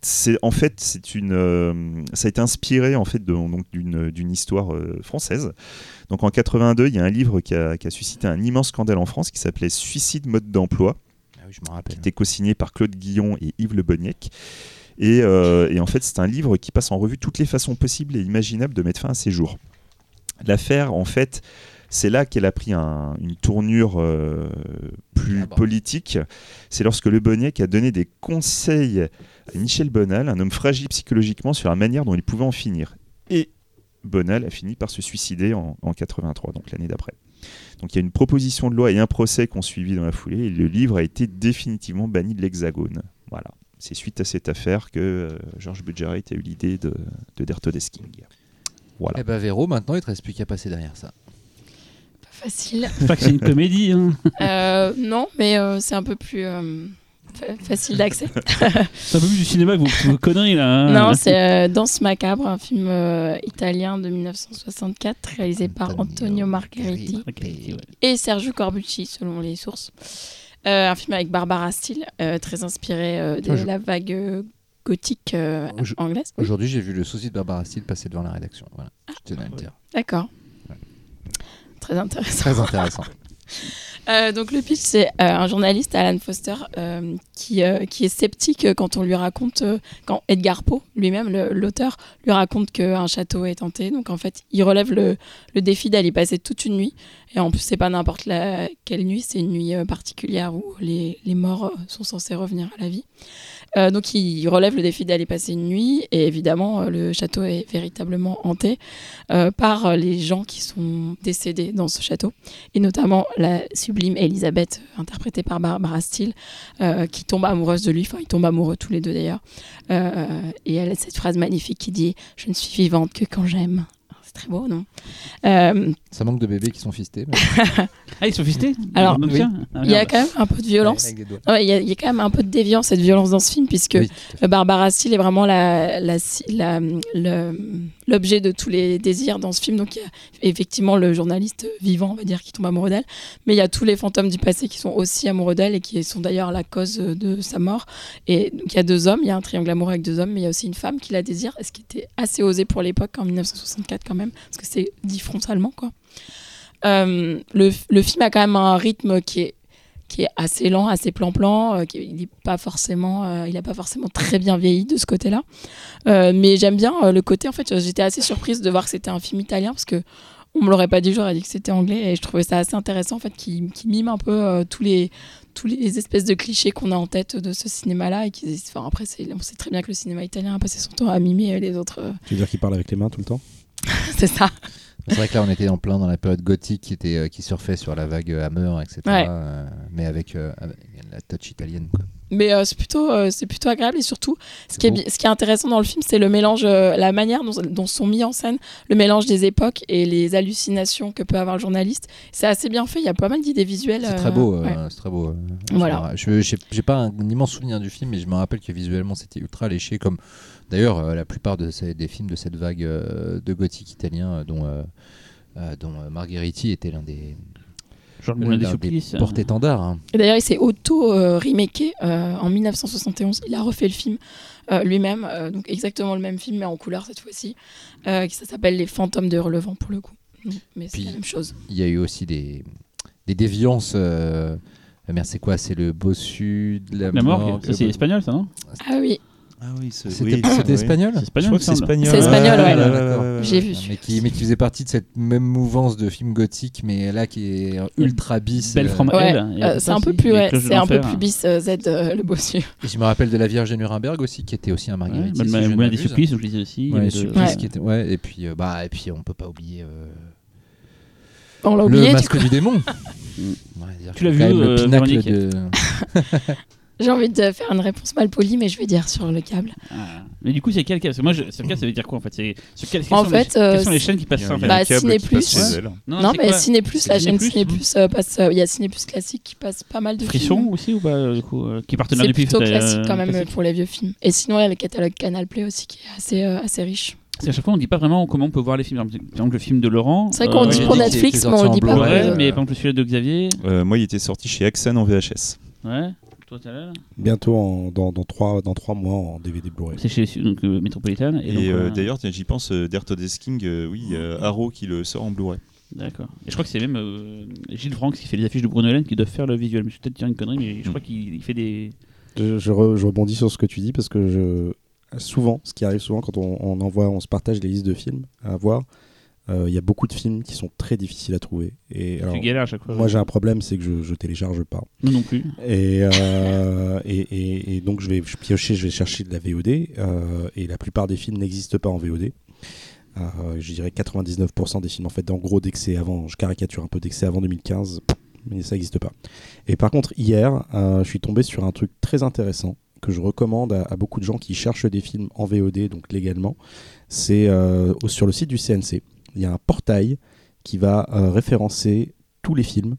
c'est en fait c'est une euh, ça a été inspiré en fait de- donc d'une d'une histoire euh, française. Donc en 82, il y a un livre qui a, qui a suscité un immense scandale en France qui s'appelait Suicide mode d'emploi Ah oui, je me qui rappelle. était co-signé par Claude Guillon et Yves Le Bonnec. Et, euh, et en fait, c'est un livre qui passe en revue toutes les façons possibles et imaginables de mettre fin à ses jours. L'affaire, en fait, c'est là qu'elle a pris un- une tournure euh, plus Ah bon. politique. C'est lorsque Le a donné des conseils à Michel Bonal, un homme fragile psychologiquement, sur la manière dont il pouvait en finir. Et Bonal a fini par se suicider en, en 83, donc l'année d'après. Donc il y a une proposition de loi et un procès qui ont suivi dans la foulée, et le livre a été définitivement banni de l'Hexagone. Voilà. C'est suite à cette affaire que euh, Georges Budgereit a eu l'idée de, de Der Todesking. Voilà. Eh ben Véro, maintenant il te reste plus qu'à passer derrière ça. Facile. C'est pas que c'est une comédie. Hein. Euh, non, mais euh, c'est un peu plus euh, fa- facile d'accès. C'est un peu plus du cinéma que vos, vos conneries là. hein. non, c'est euh, Danse macabre, un film euh, italien de 1964 réalisé par Antonio Margheriti ouais. et Sergio Corbucci, selon les sources. Euh, un film avec Barbara Steele, euh, très inspiré euh, de Ah, je- la vague gothique euh, Aujourd'hui, j'ai vu le souci de Barbara Steele passer devant la rédaction. Voilà, Ah, je tenais à le dire. D'accord. Très intéressant. Très intéressant. (laughs) Euh, donc le pitch, c'est euh, un journaliste, Alan Foster, euh, qui, qui est sceptique quand on lui raconte, quand Edgar Poe, lui-même, l'auteur, lui raconte qu'un château est tenté. Donc en fait, il relève le, le défi d'aller passer toute une nuit. Et en plus, c'est pas n'importe quelle nuit, c'est une nuit particulière où les, les morts sont censés revenir à la vie. Euh, donc il relève le défi d'aller passer une nuit. Et évidemment, euh, le château est véritablement hanté euh, par les gens qui sont décédés dans ce château et notamment la sublime Elisabeth, interprétée par Barbara Steele, qui tombe amoureuse de lui. Enfin, ils tombent amoureux tous les deux d'ailleurs. Et elle a cette phrase magnifique qui dit Je ne suis vivante que quand j'aime. C'est très beau, non? Ça manque de bébés qui sont fistés. mais- (laughs) Ah, ils sont fistés (laughs) Alors, oui. Ah, Il y a quand même un peu de violence. Ouais, Il y, a- il y a quand même un peu de déviance et de violence dans ce film, puisque Oui, Barbara Steele est vraiment la- la- la- le- l'objet de tous les désirs dans ce film. Donc, il y a effectivement le journaliste vivant, on va dire, qui tombe amoureux d'elle. Mais il y a tous les fantômes du passé qui sont aussi amoureux d'elle et qui sont d'ailleurs la cause de sa mort. Et donc, il y a deux hommes, il y a un triangle amoureux avec deux hommes, mais il y a aussi une femme qui la désire, ce qui était assez osé pour l'époque, en 1964 quand même, parce que c'est dit frontalement, quoi. Euh, le, le film a quand même un rythme qui est qui est assez lent, assez plan-plan, euh, il n'est pas forcément, euh, il a pas forcément très bien vieilli de ce côté-là. Mais j'aime bien le côté. En fait, j'étais assez surprise de voir que c'était un film italien parce que on me l'aurait pas dit, j'aurais dit que c'était anglais et je trouvais ça assez intéressant en fait, qui, qui mime un peu tous les tous les espèces de clichés qu'on a en tête de ce cinéma-là et qui, enfin après, on sait très bien que le cinéma italien a passé son temps à mimer les autres. Tu veux dire qu'il parle avec les mains tout le temps? (laughs) C'est ça. C'est vrai que là, on était en plein dans la période gothique qui, était, euh, qui surfait sur la vague Hammer, etc. Ouais. euh, mais avec, euh, avec la touch italienne. Quoi. Mais euh, c'est plutôt, euh, c'est plutôt agréable et surtout, ce qui, est, beau. bi- ce qui est intéressant dans le film, c'est le mélange, euh, la manière dont, dont sont mis en scène le mélange des époques et les hallucinations que peut avoir le journaliste. C'est assez bien fait. Il y a pas mal d'idées visuelles. C'est euh, très beau. euh, ouais. c'est très beau. euh, Voilà. Je J'ai pas un, immense souvenir du film, mais je me rappelle que visuellement, c'était ultra léché. Comme d'ailleurs euh, la plupart de ces- des films de cette vague euh, de gothique italien, euh, dont, euh, euh, dont euh, Margheriti était l'un des, des l'un supplices. euh. porte-étendards. hein. D'ailleurs, il s'est auto-remaké en 1971. Il a refait le film euh, lui-même, euh, donc exactement le même film, mais en couleur cette fois-ci, euh, qui ça s'appelle Les Fantômes de Relevant pour le coup. Mais c'est la même chose. Il y a eu aussi des, des déviances. euh, euh, merde, c'est quoi? C'est le bossu de la, La mort, ça, c'est espagnol ça non? Ah oui, Ah oui, c'est- C'était oui, espagnol C'est Je espagnol. crois il que c'est espagnol. C'est espagnol, ouais. d'accord. J'ai vu. Mais qui, mais qui faisait partie de cette même mouvance de films gothiques, mais là qui est ultra bis. Belle euh, from Ouais, Hell. euh, c'est un peu plus, ouais, c'est un peu plus bis euh, Z euh, le bossu. (laughs) Et je me rappelle de La Vierge de Nuremberg aussi, qui était aussi un Ouais, Marguerite. le moulin des supplices, je disais aussi. Ouais, Ouais. ouais, et puis bah et puis on peut pas oublier On l'a le oublié. du masque du démon. (laughs) Ouais, Tu l'as vu, le pinacle de (laughs) J'ai envie de faire une réponse mal polie, mais je vais dire sur le câble. Ah. Mais du coup, c'est quel câble? Parce que moi, je... sur quel ça veut dire quoi en fait? C'est sur quel... quelles En sont fait, les... euh, quelles sont les c'est- chaînes qui passent ça en fait Bah, câble Ciné Plus. Non, c'est mais Ciné Plus, C'est la chaîne Ciné+, Plus euh, passe. euh, Il y a Ciné Plus classique qui passe pas mal de Frisson films. aussi ou pas euh, du coup, euh, Qui est partenaire C'est du PIF plutôt d'ailleurs, classique quand euh, même classique? pour les vieux films. Et sinon, il y a le catalogue Canal Play aussi qui est assez, euh, assez riche. C'est à chaque fois, on dit pas vraiment comment on peut voir les films. Par exemple, le film de Laurent. C'est vrai qu'on euh, dit pour Netflix, mais on le dit pas. Ouais, pour- euh, mais par exemple, celui de Xavier. Euh, moi, il était sorti chez Axan en VHS. Ouais. Toi, là Bientôt en, dans, dans, trois, dans trois mois en DVD Blu-ray. C'est chez donc, euh, Metropolitan. Et, euh, voilà. d'ailleurs, j'y pense, euh, Dirt of the King, euh, oui, euh, Arrow qui le sort en Blu-ray. D'accord. Et je crois que c'est même euh, Gilles Franck qui fait les affiches de Bruno Hélène qui doivent faire le visuel. Je vais peut-être dire une connerie, mais je crois qu'il il fait des. Je, je re- je rebondis sur ce que tu dis parce que je, souvent, ce qui arrive souvent quand on, on envoie, on se partage des listes de films à voir, euh, il y a beaucoup de films qui sont très difficiles à trouver. Et alors, tu galères à chaque fois. moi j'ai un problème, c'est que je, je télécharge pas. Non plus. Et, euh, et, et- et donc je vais piocher, je vais chercher de la VOD. euh, et la plupart des films n'existent pas en VOD. Je dirais 99% des films, en fait, en gros, c'est avant, je caricature un peu, dès que c'est avant 2015, mais ça n'existe pas. Et par contre, hier, je suis tombé sur un truc très intéressant que je recommande à, à beaucoup de gens qui cherchent des films en VOD, donc légalement. C'est sur le site du CNC. Il y a un portail qui va euh, référencer tous les films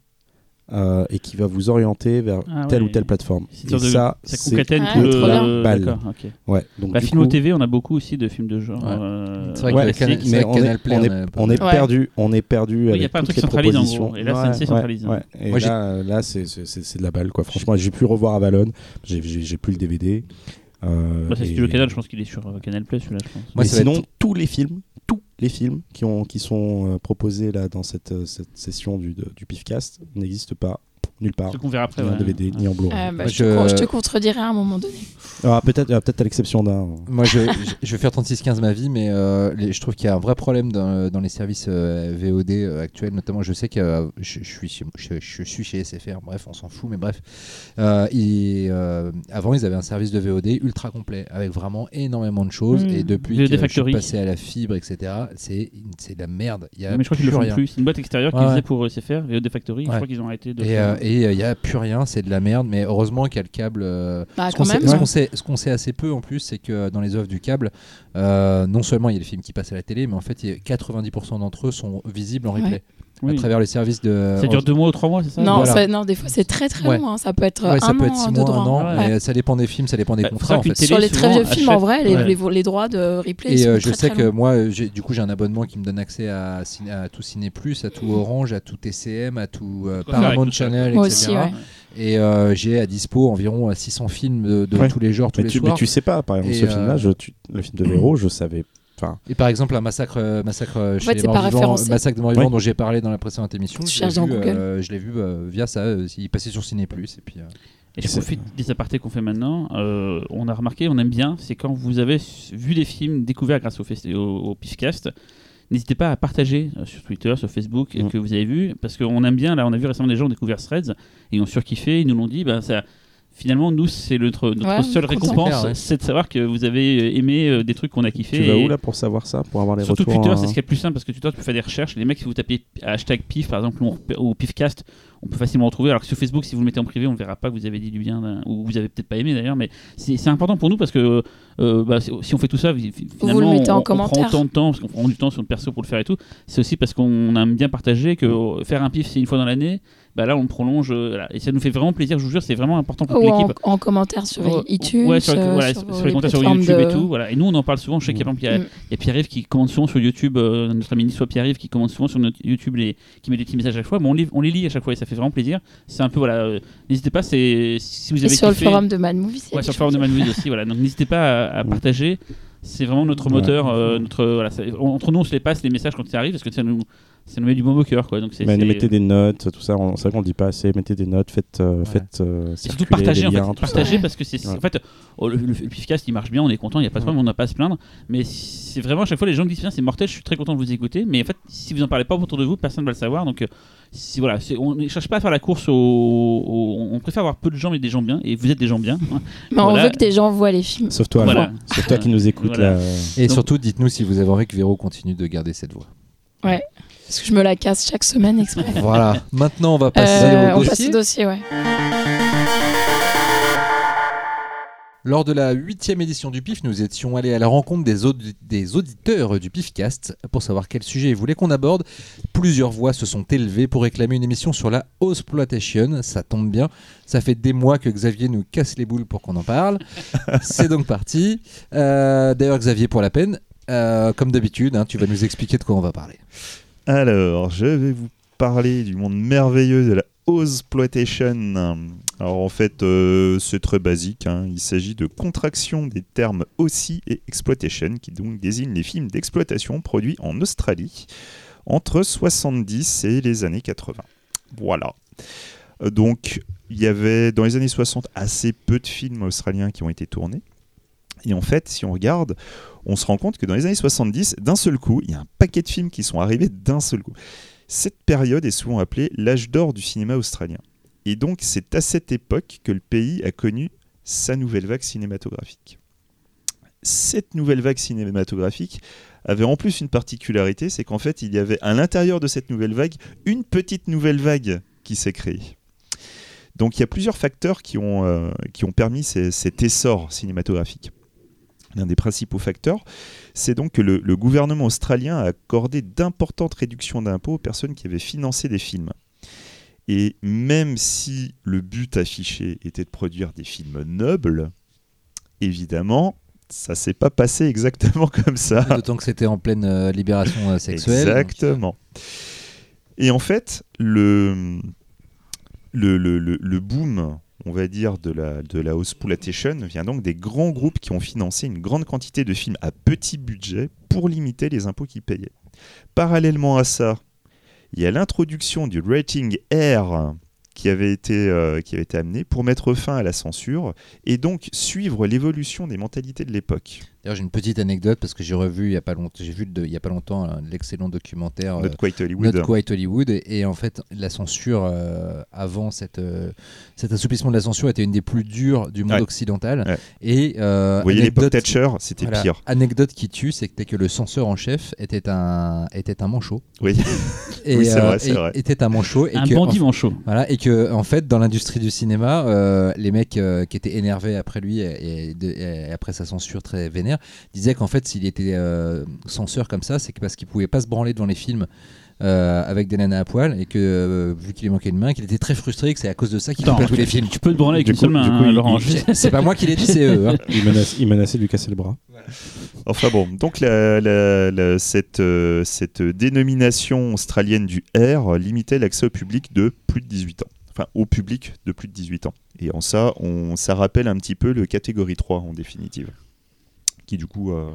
euh, et qui va vous orienter vers Ah telle ouais. ou telle plateforme. C'est Et une sorte de- ça, Ça c'est concatène Ah, tout le. trop bien. Balle. D'accord, ok. ouais. Donc Bah, du coup- TV, on a beaucoup aussi de films de genre. Ouais. euh, C'est vrai Ouais, que classiques. Canal- c'est mais que on est, Canal Play, on est, on a pas on est mal. perdu, on est perdu y a avec pas un toutes truc les centralisé, en propositions. gros. Et là, CNC centralise. ouais. Et Moi, j'ai- là, là, c'est c'est- c'est- c'est de la balle, quoi. Franchement, j'ai pu revoir Avalon. J'ai- J'ai j'ai plus le DVD. Euh, Bah, c'est et- Studio Canal, je pense qu'il est sur euh, Canal Play, celui-là, je pense. Moi, Mais ça va sinon, être- tous les films, tous les films qui, ont, qui sont euh, proposés là dans cette, euh, cette session du, de- du PIFcast n'existent pas nulle part, Ce qu'on verra après. ni en ouais. DVD, ni en Blu-ray. Euh, bah, je, te je- con- je te contredirai à un moment donné. Ah, peut-être euh, peut-être à l'exception d'un. Moi, je, je- je vais faire 36-15 ma vie, mais euh, les- je trouve qu'il y a un vrai problème dans, dans les services euh, VOD euh, actuels. Notamment, je sais que euh, je, je suis, chez- je, je suis chez SFR, bref, on s'en fout, mais bref. Euh, euh, avant, ils avaient un service de VOD ultra complet, avec vraiment énormément de choses. Mm. Et depuis VOD que je suis Factory. passé à la fibre, etc., c'est c'est de la merde. Il y a Mais je crois qu'ils le plus font rien. plus. C'est une boîte extérieure qui Ouais, faisait ouais. pour SFR, VOD Factory. Je crois qu'ils ont arrêté de. Et euh, et, euh, il n'y a plus rien, c'est de la merde, mais heureusement qu'il y a le câble. euh, Bah, ce qu'on sait, assez peu en plus, c'est que dans les offres du câble, euh, non seulement il y a les films qui passent à la télé, mais en fait, il y a 90% d'entre eux sont visibles en replay Ouais. Oui. à travers les services de. Ça dure deux mois ou trois mois, c'est ça Non, Voilà. ça- non, des fois c'est très très Ouais. long. hein. Ça peut être Ouais, ça un peut an être 6 de mois, droit. un an, Ouais. et ça dépend des films, ça dépend des Bah, contrats en fait. Sur les très vieux films, en vrai, les, Ouais. les, les droits de replay. Et sont euh, je très, sais très que moi, euh, du coup, j'ai un abonnement qui me donne accès à, Ciné- à tout Ciné Plus, à tout Orange, à tout TCM, à tout euh, Paramount ça. Channel, Moi etc. aussi, ouais. Et euh, j'ai à dispo environ euh, 600 films de, de Ouais. tous les genres, tous Mais les tu, mais soirs. tu sais pas, par exemple, ce euh, film-là, le film de Véro, je savais. Enfin, Et par exemple, un massacre, euh, massacre euh, chez fait, les c'est morts vivants, massacre des morts vivants Oui. dont j'ai parlé dans la précédente émission. Tu je cherches l'ai dans vu, Google. euh, je l'ai vu euh, via ça. euh, il passait sur Ciné Plus et puis. euh, Et je profite des apartés qu'on fait maintenant. Euh, on a remarqué, on aime bien, c'est quand vous avez vu des films découverts grâce au, au, au PIFcast. N'hésitez pas à partager sur Twitter, sur Facebook euh, Mm. que vous avez vu, parce qu'on aime bien. Là, on a vu récemment des gens ont découvert Threads et ils ont surkiffé. Ils nous l'ont dit. Ben, ça, finalement, nous, c'est notre, notre Ouais, seule récompense, C'est clair, ouais. c'est de savoir que vous avez euh, aimé euh, des trucs qu'on a kiffé. tu vas et- où là pour savoir ça Pour avoir les Surtout retours Twitter, hein c'est ce qui est le plus simple parce que Twitter, tu peux faire des recherches. Les mecs, si vous tapez hashtag PIF, par exemple, ou PIFcast, on peut facilement retrouver. Alors que sur Facebook, si vous le mettez en privé, on ne verra pas que vous avez dit du bien, ou vous avez peut-être pas aimé d'ailleurs. Mais c'est important pour nous parce que euh, bah, si on fait tout ça, fi- fi- finalement, le mettez en on, on prend autant de temps, parce qu'on prend du temps sur notre perso pour le faire et tout. C'est aussi parce qu'on aime bien partager que euh, faire un PIF, c'est une fois dans l'année. Bah là, on le prolonge. euh. Et ça nous fait vraiment plaisir, je vous jure, c'est vraiment important pour Ou en, l'équipe. en commentaire sur Ouais, iTunes, ouais, sur, euh, voilà, sur, sur euh, les commentaires sur YouTube de- et tout. Voilà. Et nous, on en parle souvent. Je sais qu'il y a, par exemple, il y a- Mm. y a Pierre-Yves qui commande souvent sur YouTube, euh, notre ami soit Pierre-Yves qui commande souvent sur notre YouTube, les, qui met des petits messages à chaque fois. Mais on, les, on les lit à chaque fois et ça fait vraiment plaisir. C'est un peu, voilà, euh, n'hésitez pas, c'est, si vous Et avez sur le forum de Mad Movies. Ouais, sur le forum de choses. Manwid aussi, voilà. Donc n'hésitez pas à, à partager. C'est vraiment notre Ouais. moteur, euh, notre, voilà, ça- entre nous, on se les passe les messages quand ils arrivent parce que ça nous, ça nous met du bon au cœur, quoi. Donc c'est, Mais mettez des notes, tout ça, on- c'est vrai qu'on le dit pas assez, mettez des notes, faites, euh, Ouais. faites euh, Et surtout les en fait. Ouais. parce que c'est Ouais. en fait oh, le, le, le Pifcast il marche bien, on est content, il n'y a pas de problème, on n'a pas à se plaindre. Mais c'est vraiment à chaque fois les gens disent Tiens, c'est mortel, je suis très content de vous écouter. Mais en fait, si vous en parlez pas autour de vous, personne ne va le savoir. Donc euh, si, voilà, c'est- on ne cherche pas à faire la course au, au- On préfère avoir peu de gens mais des gens bien. Et vous êtes des gens bien. (laughs) Mais on veut que des gens voient les films. Sauf toi, Voilà. Sauf toi qui nous (laughs) écoute Voilà. là. Et Donc- surtout, dites-nous si vous avez envie que Véro continue de garder cette voix. Parce que je me la casse chaque semaine exprès. voilà. Maintenant, on va passer Euh, au on passe dossier. au dossier, ouais. Lors de la huitième édition du PIF, nous étions allés à la rencontre des, audi- des auditeurs du PIFcast pour savoir quel sujet ils voulaient qu'on aborde. Plusieurs voix se sont élevées pour réclamer une émission sur la exploitation. Ça tombe bien, ça fait des mois que Xavier nous casse les boules pour qu'on en parle. (laughs) C'est donc parti. Euh, D'ailleurs, Xavier, pour la peine, euh, comme d'habitude, hein, tu vas nous expliquer de quoi on va parler. Alors, je vais vous parler du monde merveilleux de la Ozploitation. Alors en fait, euh, c'est très basique. hein. Il s'agit de contraction des termes aussi et exploitation, qui donc désignent les films d'exploitation produits en Australie entre 70 et les années 80. Voilà. Euh, donc il y avait dans les années 60 assez peu de films australiens qui ont été tournés. Et en fait, si on regarde, on se rend compte que dans les années 70, d'un seul coup, il y a un paquet de films qui sont arrivés d'un seul coup. Cette période est souvent appelée l'âge d'or du cinéma australien. Et donc, c'est à cette époque que le pays a connu sa nouvelle vague cinématographique. Cette nouvelle vague cinématographique avait en plus une particularité, c'est qu'en fait, il y avait à l'intérieur de cette nouvelle vague une petite nouvelle vague qui s'est créée. Donc, il y a plusieurs facteurs qui ont, euh, qui ont permis cet essor cinématographique. L'un des principaux facteurs, c'est donc que le, le gouvernement australien a accordé d'importantes réductions d'impôts aux personnes qui avaient financé des films. Et même si le but affiché était de produire des films nobles, évidemment, ça s'est pas passé exactement (laughs) comme ça. D'autant que c'était en pleine euh, libération euh, sexuelle. Exactement. Et en fait, le, le, le- le boom, on va dire, de la, de la vient donc des grands groupes qui ont financé une grande quantité de films à petit budget pour limiter les impôts qu'ils payaient. Parallèlement à ça, il y a l'introduction du rating R qui avait été, euh, qui avait été amené pour mettre fin à la censure et donc suivre l'évolution des mentalités de l'époque. D'ailleurs, j'ai une petite anecdote parce que j'ai revu il y a pas longtemps, j'ai vu de- il y a pas longtemps euh, l'excellent documentaire euh, Not Quite Hollywood. Not Quite Hollywood et, et en fait la censure euh, avant cette, euh, cet assouplissement de la censure était une des plus dures du monde Ouais. occidental Ouais. et euh, Vous voyez l'époque anecdote- Thatcher, c'était voilà, pire. Anecdote qui tue, c'était que le censeur en chef était un était un manchot. Oui. Et, (laughs) Oui, c'est euh, vrai, c'est et- vrai. Était un manchot et Un que, bandit en- manchot. voilà, et que en fait dans l'industrie du cinéma, euh, les mecs euh, qui étaient énervés après lui et, et de- et après sa censure très vénère disaient qu'en fait s'il était euh, censeur comme ça, c'est parce qu'il pouvait pas se branler devant les films. euh, avec des nanas à poil et que euh, vu qu'il lui manquait une main qu'il était très frustré que c'est à cause de ça qu'il fait pas tous les films Tu peux te branler avec Du une coup- seule main, du coup, hein, il- Laurent. il- Je- c'est pas moi qui l'ai dit c'est eux hein. (laughs) Il, menace- il menaçait de lui casser le bras. Enfin bon, donc la- la- la- cette, euh, cette dénomination australienne du R limitait l'accès au public de plus de 18 ans. Enfin, au public de plus de 18 ans. Et en ça, on, ça rappelle un petit peu le catégorie 3 en définitive. Qui du coup euh,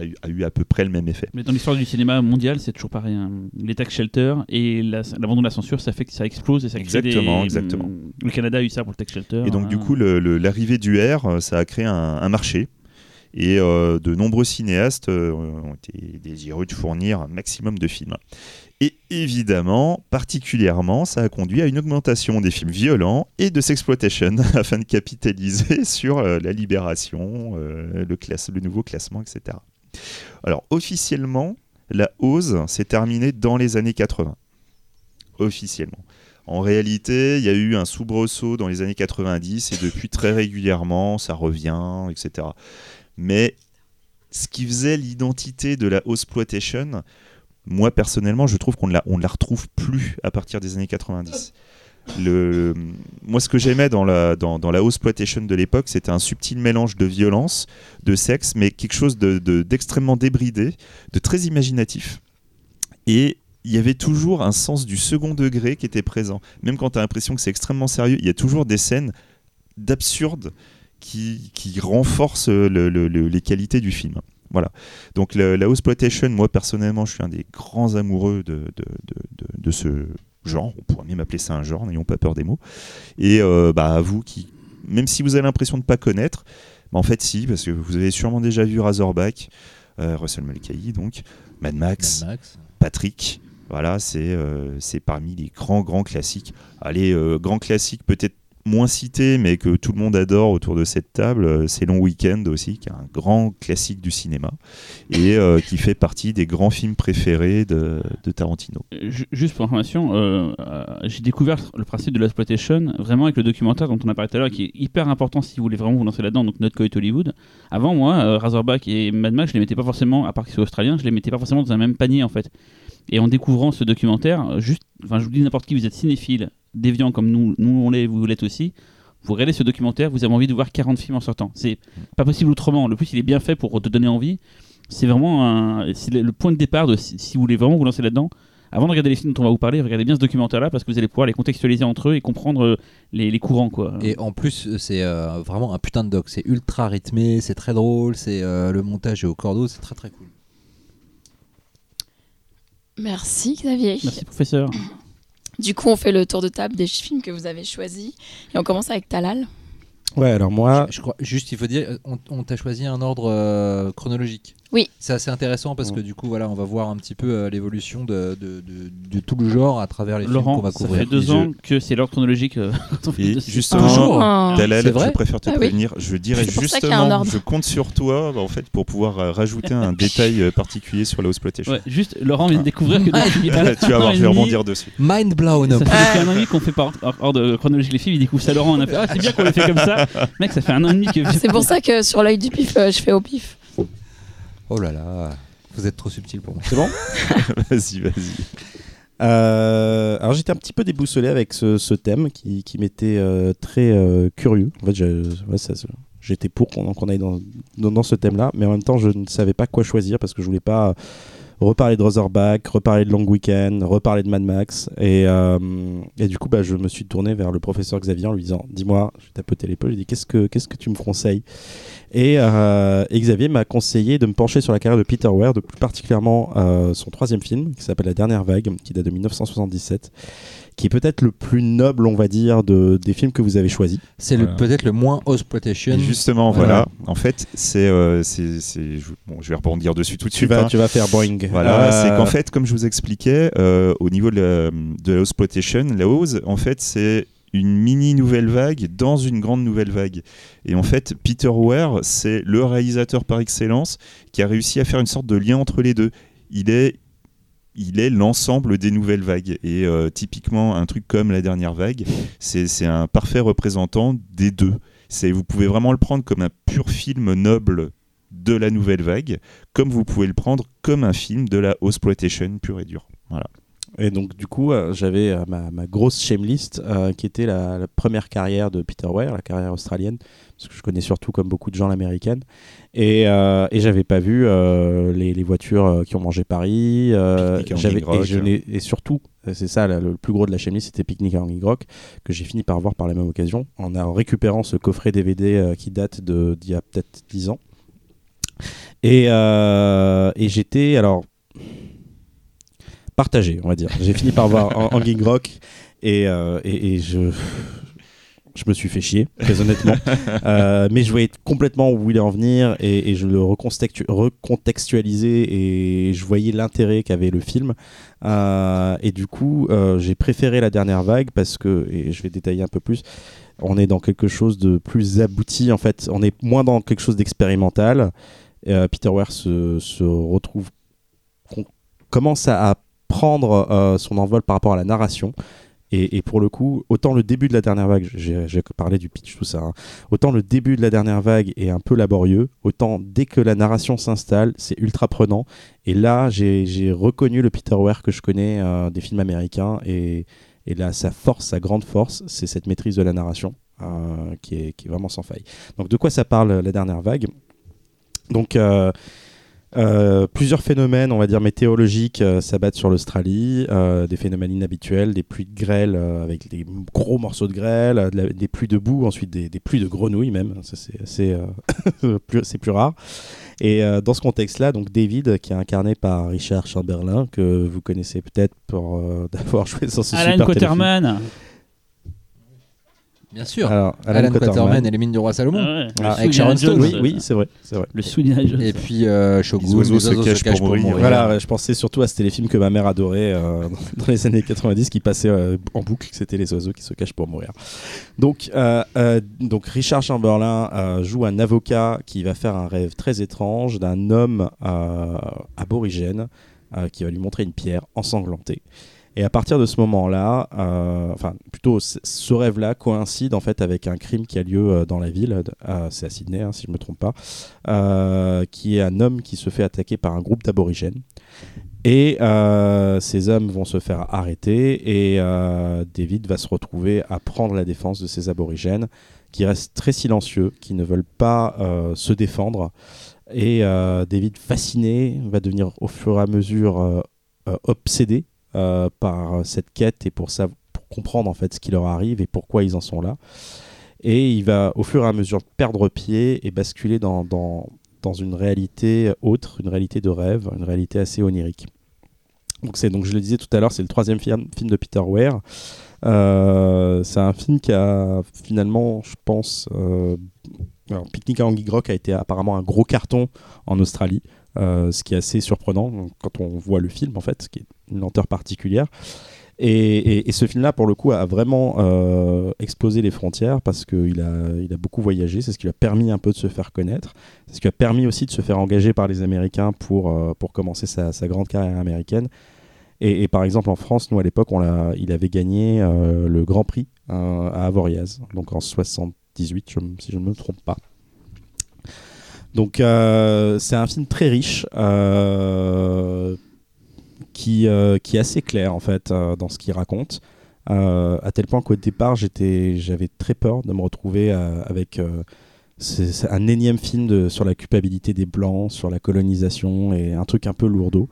a, eu, a eu à peu près le même effet. Mais dans l'histoire du cinéma mondial, c'est toujours pareil. hein. Les tax shelter et la- l'abandon de la censure, ça fait que ça explose et ça crée Exactement, des- exactement. Le Canada a eu ça pour le tax shelter. Et donc hein. du coup, l'arrivée du R, euh, ça a créé un, un marché. Et euh, de nombreux cinéastes euh, ont été désireux de fournir un maximum de films. Et évidemment, particulièrement, ça a conduit à une augmentation des films violents et de sexploitation (laughs) afin de capitaliser (laughs) sur euh, la libération, euh, le, nouveau classement, etc. Alors officiellement, la hausse s'est terminée dans les années 80. Officiellement. En réalité, il y a eu un soubresaut dans les années 90 et depuis très régulièrement, ça revient, etc. Mais ce qui faisait l'identité de la exploitation, moi personnellement, je trouve qu'on ne la, retrouve plus à partir des années 90. Le, moi, ce que j'aimais dans la, dans, dans exploitation de l'époque, c'était un subtil mélange de violence, de sexe, mais quelque chose de- de- d'extrêmement débridé, de très imaginatif. Et il y avait toujours un sens du second degré qui était présent. Même quand tu as l'impression que c'est extrêmement sérieux, il y a toujours des scènes d'absurde qui, renforcent le- le- le- les qualités du film. Voilà. Donc la, la exploitation, moi personnellement, je suis un des grands amoureux de, de, de- ce genre. On pourrait même appeler ça un genre, n'ayons pas peur des mots. Et euh, bah, à vous qui, même si vous avez l'impression de ne pas connaître, bah, en fait si, parce que vous avez sûrement déjà vu Razorback, euh, Russell Mulcahy, donc Mad Max, Mad Max. Patrick. Voilà, c'est euh, c'est parmi les grands, grands classiques. Allez, euh, grand classique peut-être moins cité, mais que tout le monde adore autour de cette table, euh, c'est Long Weekend aussi, qui est un grand classique du cinéma et euh, qui fait partie des grands films préférés de, Tarantino. Euh, ju- Juste pour information, j'ai découvert le principe de l'exploitation vraiment avec le documentaire dont on a parlé tout à l'heure, qui est hyper important si vous voulez vraiment vous lancer là-dedans, donc Not Quite Hollywood. Avant, moi, Razorback et Mad Max, je les mettais pas forcément, à part qu'ils soient australiens, je les mettais pas forcément dans un même panier en fait. Et en découvrant ce documentaire, euh, juste, enfin, je vous dis n'importe qui, vous êtes cinéphile, déviant comme nous, nous on l'est, vous l'êtes aussi. Vous regardez ce documentaire, vous avez envie de voir 40 films en sortant. C'est pas possible autrement. Le plus, il est bien fait pour te donner envie. C'est vraiment le point de départ de si, vous voulez vraiment vous lancer là-dedans. avant de regarder les films dont on va vous parler, regardez bien ce documentaire-là parce que vous allez pouvoir les contextualiser entre eux et comprendre euh, les, courants. Quoi. Et en plus, c'est euh, vraiment un putain de doc. C'est ultra rythmé, c'est très drôle, c'est le montage est au cordeau, c'est très très cool. Merci Xavier. Merci, professeur. Du coup, on fait le tour de table des films que vous avez choisis. Et on commence avec Talal. Ouais, alors moi, Je, je crois juste, il faut dire, on, on t'a choisi un ordre euh, chronologique. Oui. C'est assez intéressant parce que Ouais. du coup, voilà, on va voir un petit peu euh, l'évolution de, de, de- de tout le genre à travers les films qu'on Laurent, va ça couvrir. fait deux Je- ans que c'est l'ordre chronologique. euh, (laughs) justement, Ah. Dalal, C'est vrai je préfère te Ah oui. prévenir. Je dirais ça justement, je compte sur toi en fait pour pouvoir euh, rajouter un (laughs) détail euh, particulier sur la exploitation. Ouais, juste, Laurent vient de découvrir que depuis (laughs) un- tu vas voir, je vais rebondir dessus. Mind blown. Ça fait un an et demi qu'on fait par ordre, chronologique les films. Il découvre ça, Laurent. On a fait Ah, c'est bien qu'on l'ait fait comme ça. Mec, ça fait un an et demi que. C'est pour ça que sur l'œil du pif, je fais au pif. Oh là là, vous êtes trop subtil pour moi. c'est bon (laughs) Vas-y, vas-y. Euh, alors j'étais un petit peu déboussolé avec ce, ce thème qui, qui m'était euh, très euh, curieux. En fait, ouais, j'étais pour qu'on aille dans, dans, dans ce thème-là, mais en même temps, je ne savais pas quoi choisir parce que je voulais pas reparler de Razorback, reparler de Long Weekend, reparler de Mad Max. Et, euh, et du coup, bah, je me suis tourné vers le professeur Xavier en lui disant Dis-moi, je tapotais l'épaule, je lui ai Qu'est-ce que, tu me conseilles? Et, euh, et Xavier m'a conseillé de me pencher sur la carrière de Peter Weir, de plus particulièrement euh, son troisième film, qui s'appelle La Dernière Vague, qui date de 1977, qui est peut-être le plus noble, on va dire, de, des films que vous avez choisis. C'est Voilà. peut-être le moins exploitation. Justement, Voilà. voilà. En fait, c'est, euh, c'est, c'est- je, bon, je vais rebondir dessus tout de Tu suite. vas, hein. tu vas faire Boeing. Voilà, Euh, c'est qu'en fait, comme je vous expliquais, euh, au niveau de la, de la exploitation, la hausse, en fait, c'est une mini nouvelle vague dans une grande nouvelle vague. Et en fait, Peter Weir, c'est le réalisateur par excellence qui a réussi à faire une sorte de lien entre les deux. Il est il est l'ensemble des nouvelles vagues. Et euh, typiquement, un truc comme la dernière vague, c'est un parfait représentant des deux. Vous pouvez vraiment le prendre comme un pur film noble de la nouvelle vague, comme vous pouvez le prendre comme un film de la exploitation pure et dure. Voilà. Et donc, du coup, euh, j'avais euh, ma, ma grosse shame list euh, qui était la, la première carrière de Peter Weir, la carrière australienne, parce que je connais surtout, comme beaucoup de gens, l'américaine. Et, et j'avais pas vu les, les voitures qui ont mangé Paris. j'avais- et, et surtout, c'est ça là, le plus gros de la shame list, c'était Picnic à Hanging Rock, que j'ai fini par voir par la même occasion, en, en récupérant ce coffret DVD qui date de- d'il y a peut-être 10 ans. Et, et j'étais, alors, partagé, on va dire. J'ai fini par voir (laughs) Hang- Hanging Rock et, euh, et, et je, je me suis fait chier, très honnêtement. (laughs) Euh, mais je voyais complètement où il en venir et, et je le recontextu- recontextualisais et je voyais l'intérêt qu'avait le film. Euh, et du coup, j'ai préféré la dernière vague parce que, et je vais détailler un peu plus, on est dans quelque chose de plus abouti en fait. On est moins dans quelque chose d'expérimental. Peter Weir se, se retrouve, commence à prendre euh, son envol par rapport à la narration. Et, pour le coup, autant le début de la dernière vague, j'ai parlé du pitch, tout ça, hein, autant le début de la dernière vague est un peu laborieux, autant dès que la narration s'installe, c'est ultra prenant. Et là, j'ai reconnu le Peter Weir que je connais euh, des films américains. Et, et là, sa force, sa grande force, c'est cette maîtrise de la narration euh, qui, est, vraiment sans faille. Donc, de quoi ça parle la dernière vague? Donc, euh, plusieurs phénomènes, on va dire météorologiques, euh, s'abattent sur l'Australie, euh, des phénomènes inhabituels, des pluies de grêle avec des gros morceaux de grêle, de la- des pluies de boue, ensuite des, des pluies de grenouilles même, ça c'est assez, (laughs) plus, rare. Et dans ce contexte-là, donc David, qui est incarné par Richard Chamberlain, que vous connaissez peut-être pour (laughs) d'avoir joué sur ce Alan super téléfilm. Bien sûr. Alors, Alan, Quaterman et les mines du roi Salomon. Ah ouais, Ah, avec Sharon Stone. Oui, oui, c'est vrai. Le Jones. Et puis euh, Shogun, Les oiseaux se cachent pour mourir. Voilà, je pensais surtout à ce téléfilm que ma mère adorait euh, (laughs) dans les années 90 qui passait euh, en boucle, c'était les oiseaux qui se cachent pour mourir. Donc, euh, euh, donc Richard Chamberlain euh, joue un avocat qui va faire un rêve très étrange d'un homme euh, aborigène euh, qui va lui montrer une pierre ensanglantée. Et à partir de ce moment-là, euh, enfin plutôt ce rêve-là coïncide en fait avec un crime qui a lieu euh, dans la ville, euh, c'est à Sydney hein, si je ne me trompe pas, qui est un homme qui se fait attaquer par un groupe d'aborigènes. Et ces hommes vont se faire arrêter et David va se retrouver à prendre la défense de ces aborigènes qui restent très silencieux, qui ne veulent pas se défendre. Et David, fasciné, va devenir au fur et à mesure obsédé euh, par cette quête et pour, pour comprendre en fait ce qui leur arrive et pourquoi ils en sont là. Et il va au fur et à mesure perdre pied et basculer dans, dans, dans une réalité autre, une réalité de rêve, une réalité assez onirique. Donc, donc je le disais tout à l'heure, c'est le troisième film, film de Peter Weir. Euh, c'est un film qui a finalement, je pense, euh, alors, Picnic à Anguille Rock a été apparemment un gros carton en Australie, ce qui est assez surprenant quand on voit le film en fait, ce qui est une lenteur particulière. Et, ce film-là, pour le coup, a vraiment euh, explosé les frontières parce qu'il a, il a beaucoup voyagé. C'est ce qui lui a permis un peu de se faire connaître. C'est ce qui a permis aussi de se faire engager par les Américains pour, euh, pour commencer sa, grande carrière américaine. Et, par exemple, en France, nous, à l'époque, il avait gagné euh, le Grand Prix euh, à Avoriaz, donc en 78, je m- si je ne me trompe pas. Donc, euh, c'est un film très riche. euh, qui, euh, qui est assez clair en fait dans ce qu'il raconte. À tel point qu'au départ j'étais, j'avais très peur de me retrouver avec un énième film sur la culpabilité des blancs, sur la colonisation et un truc un peu lourdeau.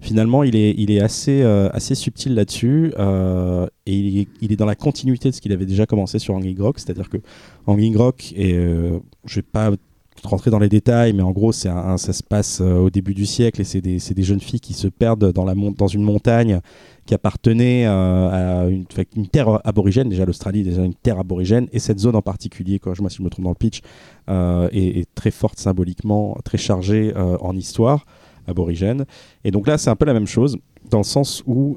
Finalement, il est, il est assez, assez subtil là-dessus et il est, dans la continuité de ce qu'il avait déjà commencé sur Hanging Rock, c'est-à-dire que Hanging Rock, et je vais pas rentrer dans les détails, mais en gros, c'est ça se passe euh, au début du siècle et c'est des, jeunes filles qui se perdent dans, une montagne qui appartenait euh, à une, terre aborigène. Déjà, l'Australie est déjà une terre aborigène et cette zone en particulier, corrige-moi si je me trompe dans le pitch, euh, est, très forte symboliquement, très chargée en histoire aborigène. Et donc là, c'est un peu la même chose dans le sens où.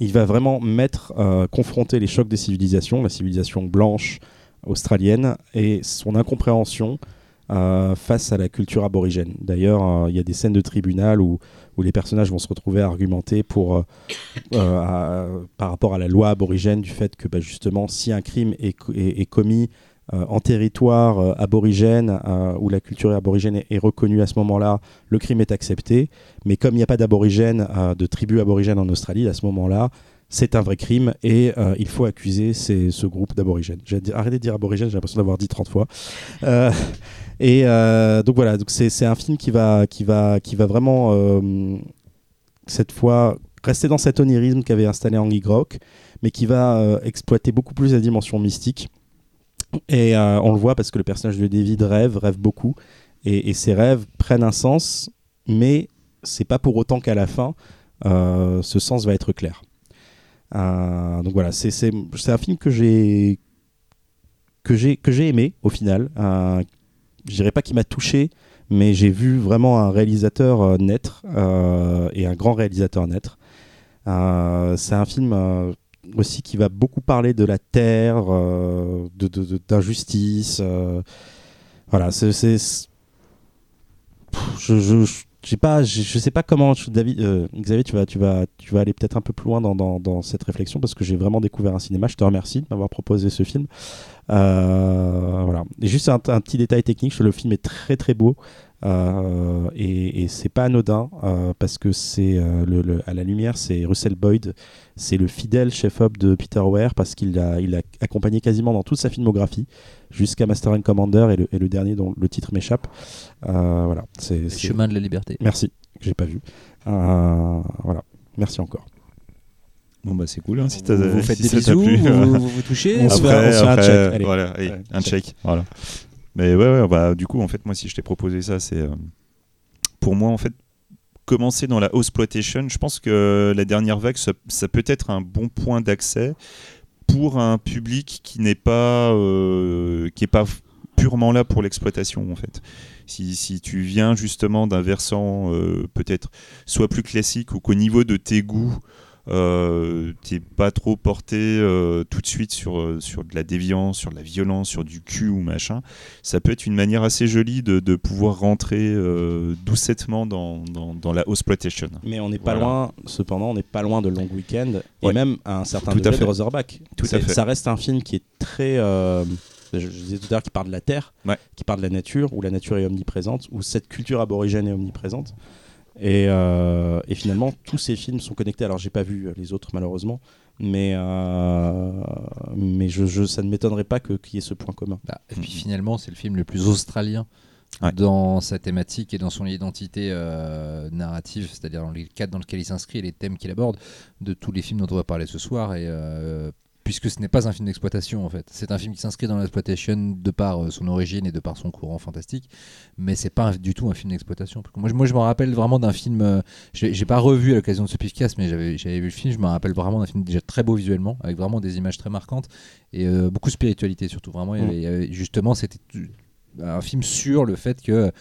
il va vraiment mettre, confronter les chocs des civilisations, la civilisation blanche australienne et son incompréhension euh, face à la culture aborigène. D'ailleurs, euh, il y a des scènes de tribunal où, où les personnages vont se retrouver à argumenter euh, par rapport à la loi aborigène du fait que bah, justement, si un crime est, co- est- est commis en territoire aborigène où la culture aborigène est, est reconnue à ce moment-là, le crime est accepté. Mais comme il n'y a pas d'aborigène, de tribu aborigène en Australie, à ce moment-là, c'est un vrai crime et euh, il faut accuser ce groupe d'aborigènes. J'ai arrêté de dire aborigène, j'ai l'impression d'avoir dit 30 fois. Euh, et euh, donc voilà, c'est un film qui va, vraiment, cette fois, rester dans cet onirisme qu'avait installé Angie Grock, mais qui va exploiter beaucoup plus la dimension mystique. Et on le voit parce que le personnage de David rêve, rêve beaucoup, et, ses rêves prennent un sens, mais c'est pas pour autant qu'à la fin, ce sens va être clair. Euh, donc voilà, c'est un film que j'ai aimé au final. Euh, je dirais pas qu'il m'a touché, mais j'ai vu vraiment un réalisateur euh, naître et un grand réalisateur naître. C'est un film aussi qui va beaucoup parler de la terre, d'injustice. voilà, c'est je- je, sais pas comment, euh, Xavier, tu vas, tu vas, tu vas aller peut-être un peu plus loin dans, cette réflexion parce que j'ai vraiment découvert un cinéma. Je te remercie de m'avoir proposé ce film. Euh, voilà. Juste un petit détail technique, le film est très très beau euh, et, et c'est pas anodin euh, parce que c'est euh, le, le- à la lumière, c'est Russell Boyd, c'est le fidèle chef-op de Peter Weir parce qu'il l'a il a accompagné quasiment dans toute sa filmographie jusqu'à Master and Commander et le, et le dernier dont le titre m'échappe. Euh, voilà. C'est chemins de la liberté. Merci, que j'ai pas vu. Euh, voilà. Merci encore. Bon bah c'est cool hein, si Vous, t'as vous si faites des bisous, plu. vous, vous (laughs) vous touchez On se fait- Après, on se fait un check, allez. Voilà, allez, Ouais, un check. check. Voilà. Mais ouais, bah, du coup, en fait, moi, si je t'ai proposé ça, c'est euh, pour moi, en fait, commencer dans la exploitation. Je pense que la dernière vague, ça, ça peut être un bon point d'accès pour un public qui n'est pas, euh, qui est pas purement là pour l'exploitation, en fait. Si, si tu viens justement d'un versant euh, peut-être soit plus classique ou qu'au niveau de tes goûts, euh, t'es pas trop porté euh, tout de suite sur, euh, sur de la déviance, sur de la violence, sur du cul ou machin, ça peut être une manière assez jolie de, de pouvoir rentrer euh, doucettement dans, dans, dans la exploitation. Mais on n'est pas Voilà. loin, cependant, on n'est pas loin de Long Weekend et Ouais. même à un certain Tout à fait. de Razorback. Tout à fait. Ça reste un film qui est très. euh, je, je disais tout à l'heure qui parle de la terre, Ouais. qui parle de la nature, où la nature est omniprésente, où cette culture aborigène est omniprésente. Et, euh, et finalement, tous ces films sont connectés. Alors, j'ai pas vu les autres malheureusement, mais, euh, mais je, je- ça ne m'étonnerait pas que- qu'il y ait ce point commun. Bah, et puis Mhm. finalement, c'est le film le plus australien Ouais. dans sa thématique et dans son identité euh, narrative, c'est-à-dire dans les cadres dans lesquels il s'inscrit et les thèmes qu'il aborde de tous les films dont on va parler ce soir. Et euh, puisque ce n'est pas un film d'exploitation en fait, c'est un film qui s'inscrit dans l'exploitation de par euh, son origine et de par son courant fantastique, mais c'est pas du tout un film d'exploitation. Moi, je- moi, je me rappelle vraiment d'un film. euh, j'ai pas revu à l'occasion de ce podcast, mais j'avais vu le film. Je me rappelle vraiment d'un film déjà très beau visuellement, avec vraiment des images très marquantes et euh, beaucoup de spiritualité surtout. Vraiment, il y avait- il y avait- justement, c'était un film sur le fait que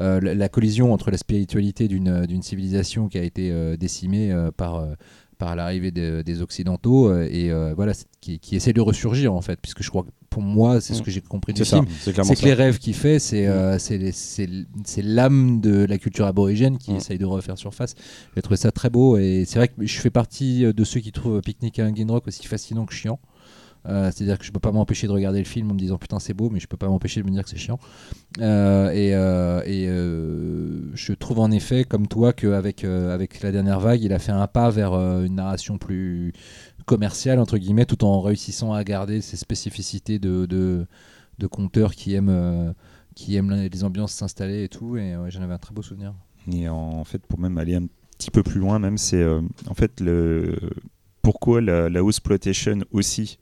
euh, la, la collision entre la spiritualité d'une d'une civilisation qui a été euh, décimée euh, par euh, par l'arrivée de- des occidentaux euh, et euh, voilà qui, qui essaie de ressurgir en fait puisque je crois que pour moi c'est ce que j'ai compris du C'est ça, film c'est que ça. les rêves qu'il fait, c'est euh, c'est c'est l'âme de la culture aborigène qui Mm. essaye de refaire surface. J'ai trouvé ça très beau et c'est vrai que je fais partie de ceux qui trouvent Picnic à Hanging Rock aussi fascinant que chiant. Euh, C'est-à-dire que je peux pas m'empêcher de regarder le film en me disant putain c'est beau, mais je peux pas m'empêcher de me dire que c'est chiant. Euh, et euh, je trouve en effet, comme toi, qu'avec avec la dernière vague, il a fait un pas vers une narration plus commerciale entre guillemets, tout en réussissant à garder ses spécificités de, de, conteurs qui euh, qui aiment la- les ambiances s'installer et tout. Et j'en avais un très beau souvenir. Et en fait, pour même aller un petit peu plus loin, même, c'est en fait le pourquoi la, la exploitation aussi,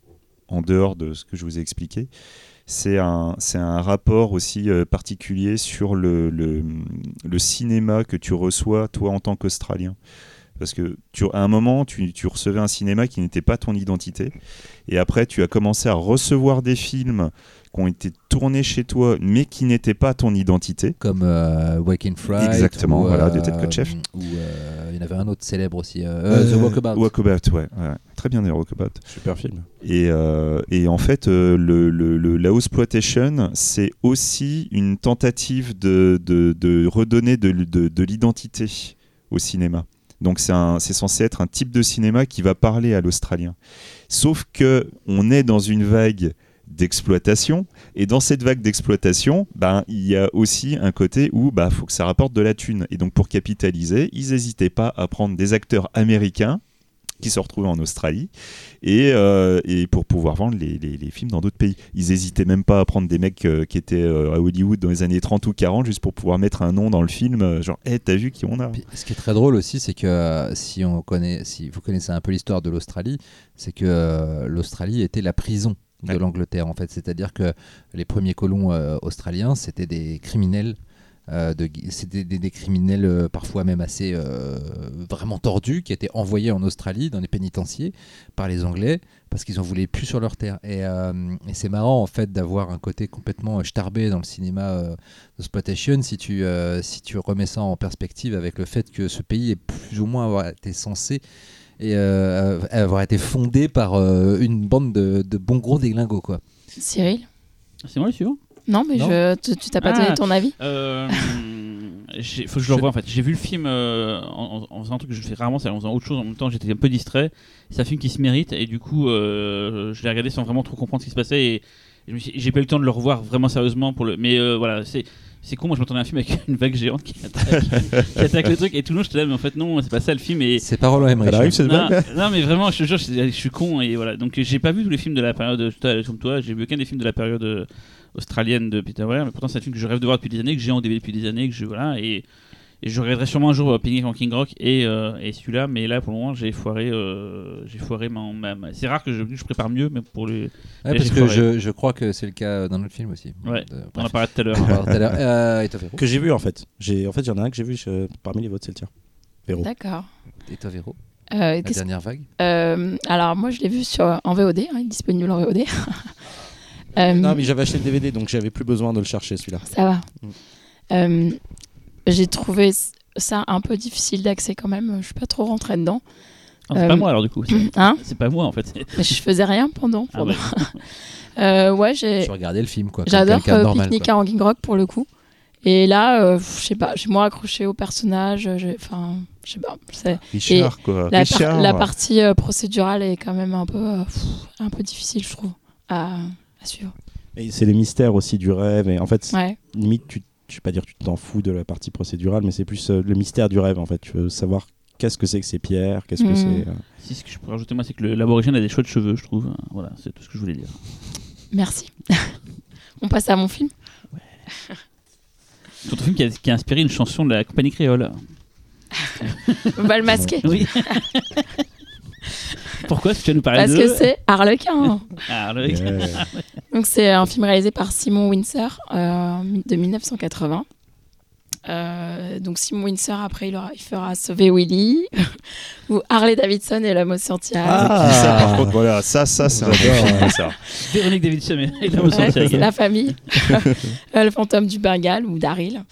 en dehors de ce que je vous ai expliqué, c'est un, un rapport aussi euh, particulier sur le, le, le cinéma que tu reçois, toi, en tant qu'Australien. Parce que tu, à un moment, tu, tu recevais un cinéma qui n'était pas ton identité. Et après, tu as commencé à recevoir des films qui ont été tournés chez toi, mais qui n'étaient pas ton identité. Comme euh, Waking Fright. Exactement, ou, voilà, de euh, Ted Kotcheff. Ou euh, il y en avait un autre célèbre aussi, euh, euh, The Walkabout. Walkabout, ouais, ouais. Très bien, d'ailleurs, Walkabout. Super film. Et, euh, et en fait, euh, le, le, le- la exploitation, c'est aussi une tentative de, de, de redonner de, de, de l'identité au cinéma. Donc c'est censé être un type de cinéma qui va parler à l'Australien. Sauf que on est dans une vague d'exploitation. Et dans cette vague d'exploitation, ben il y a aussi un côté où bah faut que ça rapporte de la thune. Et donc pour capitaliser, ils n'hésitaient pas à prendre des acteurs américains qui se retrouvaient en Australie et, euh, et pour pouvoir vendre les, les- films dans d'autres pays. Ils hésitaient même pas à prendre des mecs euh, qui étaient euh, à Hollywood dans les années 30 ou 40 juste pour pouvoir mettre un nom dans le film, genre, hé, t'as vu qui on a? Ce qui est très drôle aussi, c'est que si vous connaissez un peu l'histoire de l'Australie, c'est que l'Australie était la prison de Ouais. l'Angleterre en fait. C'est-à-dire que les premiers colons euh, australiens, c'était des criminels. euh, de c'était des, des criminels euh, parfois même assez vraiment tordus qui étaient envoyés en Australie dans les pénitenciers par les Anglais parce qu'ils en voulaient plus sur leur terre et, et c'est marrant en fait d'avoir un côté complètement starbé dans le cinéma euh, d'exploitation si tu si tu remets ça en perspective avec le fait que ce pays est plus ou moins avoir été censé et euh, avoir été fondé par euh, une bande de, de bons gros déglingos quoi. Cyril C'est moi le suivant? Non, mais Non. je, tu tu t'as pas Ah. donné ton avis? Euh, (laughs) j'ai- faut que je le revoie en fait. J'ai vu le film euh, en, en faisant un truc que je fais rarement, c'est en faisant autre chose. En même temps, j'étais un peu distrait. C'est un film qui se mérite et du coup, euh, je l'ai regardé sans vraiment trop comprendre ce qui se passait et, j'ai pas eu le temps de le revoir vraiment sérieusement pour le. Mais euh, voilà, c'est. C'est con, moi je m'attendais à un film avec une vague géante qui attaque, qui attaque le truc et tout le long j'étais là mais en fait non c'est pas ça le film et C'est pas Roland Emmerich. Elle arrive cette non, mais vraiment, je te jure, je, je suis con et voilà. Donc j'ai pas vu tous les films de la période comme toi. J'ai vu aucun des films de la période euh, australienne de Peter Weir, mais pourtant c'est un film que je rêve de voir depuis des années, que j'ai en DVD depuis des années, que je voilà et, et je regarderai sûrement un jour euh, Picnic en King Rock et, euh, et celui-là, mais là pour le moment j'ai foiré, euh, j'ai foiré ma, ma- ma- C'est rare que je, je prépare mieux, mais pour les, Ouais, parce que je, je crois que c'est le cas dans notre film aussi. Ouais, De- on en parlait tout à l'heure. Euh, et toi Véro Que j'ai vu en fait. J'ai en fait, il y en a un que j'ai vu je- parmi les vôtres, c'est le tien. Véro. D'accord. Et toi Véro Euh, La dernière vague euh, alors, moi, je l'ai vu sur, en VOD, hein, il est disponible en VOD. Euh, Non, mais j'avais acheté le DVD donc j'avais plus besoin de le chercher celui-là. Ça va. Mm. Euh, J'ai trouvé ça un peu difficile d'accès quand même. Je suis pas trop rentrée dedans. Ah, c'est pas Euh, moi alors du coup. C'est- (laughs) Hein C'est pas moi en fait. Mais je faisais rien pendant. Ah ouais. (laughs) (laughs) Euh, ouais, j'ai. Je regardais le film quoi. J'adore euh, Picnic à Hanging Rock pour le coup. Et là, euh, je sais pas, j'ai moins accroché au personnage. Enfin, je sais pas. Richard, quoi. La, par- Richard. la partie euh, procédurale est quand même un peu, euh, pff, un peu difficile, je trouve, à, à suivre. Et c'est les mystères aussi du rêve et en fait, Ouais. limite tu je vais pas dire que tu t'en fous de la partie procédurale mais c'est plus euh, le mystère du rêve en fait. Tu veux savoir qu'est-ce que c'est que ces pierres, qu'est-ce que Mhm. c'est euh, Si ce que je pourrais rajouter moi, c'est que le- l'aborigène a des chouettes cheveux, je trouve. Voilà, c'est tout ce que je voulais dire. Merci. (laughs) On passe à mon film. Surtout un film qui a, qui a inspiré une chanson de la compagnie créole. Bal masqué. Oui. (laughs) Pourquoi? Est-ce que tu vas nous parler Parce de que c'est Harlequin. Ah, le- Yeah. (laughs) Donc c'est un film réalisé par Simon Windsor euh, de 1980. Euh, donc Simon Windsor après il, aura- il fera Sauver Willy (laughs) ou Harley Davidson et l'homme au Santiago. Ah, ça, par contre, voilà, ça, ça, c'est un film, ça. Véronique Davidson et Santiago. (laughs) c'est la famille, (laughs) Euh, le fantôme du Bengale ou Daryl.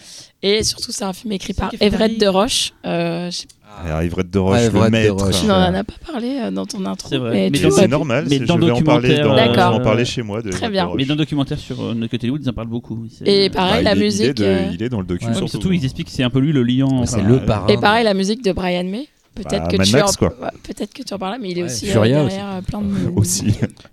Et surtout c'est un film écrit par Everett Daryl de Roche. Euh, je sais- Ah, Ivrette de Roche, Ouais, le maître. Tu n'en as pas parlé euh, dans ton intro. C'est vrai. mais C'est normal, mais dans je vais en parler documentaire, dans, D'accord. je vais en parler chez moi. De Très bien. Mais dans le documentaire sur euh, No Cut Hollywood, ils en parlent beaucoup. C'est- Et pareil, Bah, la musique. Il est, de- euh, il est dans le docu Ouais, Ouais, mais surtout. ils expliquent que c'est un peu lui le lion. C'est enfin, le parrain. Et pareil, la musique de Brian May. Peut-être Bah, que tu Max, en... peut-être que tu en parles là, mais il est Ouais, aussi euh, derrière plein de (laughs) Aussi.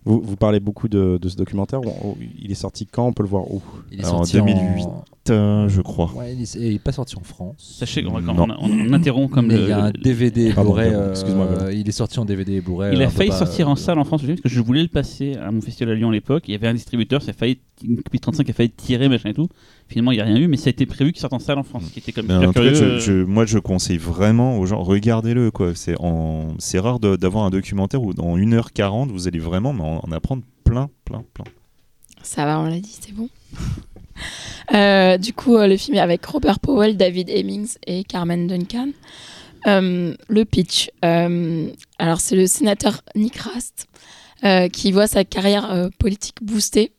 Vous, vous parlez beaucoup de, de ce documentaire. On- on- il est sorti quand? On peut le voir où? Il est Alors, en sorti 2008. Euh, je crois. Ouais, il est- il est pas sorti en France. Sachez qu'on on, on interrompt comme Mais le. il y a un DVD et Pardon, Blu-ray. pardon, euh, excuse-moi, il est sorti en DVD et Blu-ray. Il on a peut failli pas- sortir en salle en France parce que je voulais le passer à mon festival à Lyon à l'époque. Il y avait un distributeur, ça a failli, une copie 35 a failli tirer, machin et tout. Finalement, il n'y a rien eu, mais ça a été prévu qu'il sorte en salle en France, ce qui était comme Mais super en tout cas, curieux. je- je- moi, je conseille vraiment aux gens, regardez-le. quoi. C'est en- c'est rare de- d'avoir un documentaire où dans 1h40, vous allez vraiment mais en, en apprendre plein, plein, plein. Ça va, on l'a dit, c'est bon. Euh, du coup, euh, le film est avec Robert Powell, David Hemmings et Carmen Duncan. Euh, le pitch. alors, c'est le sénateur Nick Rast qui voit sa carrière politique boostée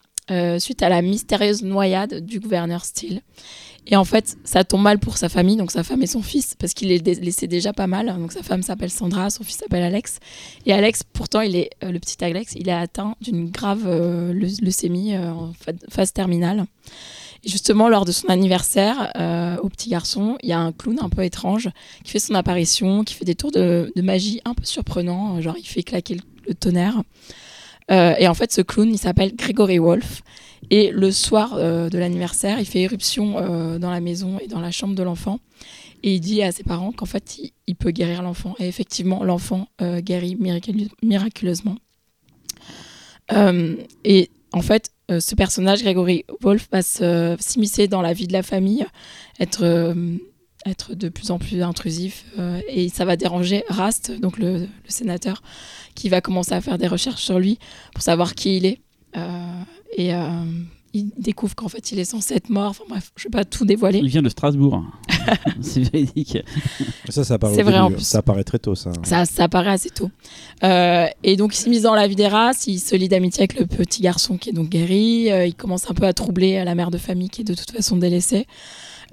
suite à la mystérieuse noyade du gouverneur Steele. Et en fait, ça tombe mal pour sa famille, donc sa femme et son fils, parce qu'il les laissait déjà pas mal. Donc sa femme s'appelle Sandra, son fils s'appelle Alex. Et Alex, pourtant, il est euh, le petit Alex, il est atteint d'une grave euh, leu- leucémie euh, en phase terminale. Et justement, lors de son anniversaire, au petit garçon, il y a un clown un peu étrange qui fait son apparition, qui fait des tours de, magie un peu surprenants, genre il fait claquer le, le tonnerre. Et en fait, ce clown, il s'appelle Gregory Wolf. Et le soir euh, de l'anniversaire, il fait éruption euh, dans la maison et dans la chambre de l'enfant. Et il dit à ses parents qu'en fait, il, peut guérir l'enfant. Et effectivement, l'enfant euh, guérit miracule- miraculeusement. Et en fait, ce personnage, Gregory Wolf, va s'immiscer dans la vie de la famille, être, être de plus en plus intrusif. et ça va déranger Rast, donc le sénateur, qui va commencer à faire des recherches sur lui pour savoir qui il est. Et euh, il découvre qu'en fait, il est censé être mort. Enfin bref, je ne vais pas tout dévoiler. Il vient de Strasbourg. (laughs) c'est véridique. Ça, ça apparaît, C'est au vrai, début. en plus. ça apparaît très tôt, ça. Ça, ça apparaît assez tôt. Euh, et donc, il s'est mis dans la vie des races, il se lie d'amitié avec le petit garçon qui est donc guéri, euh, il commence un peu à troubler la mère de famille qui est de toute façon délaissée.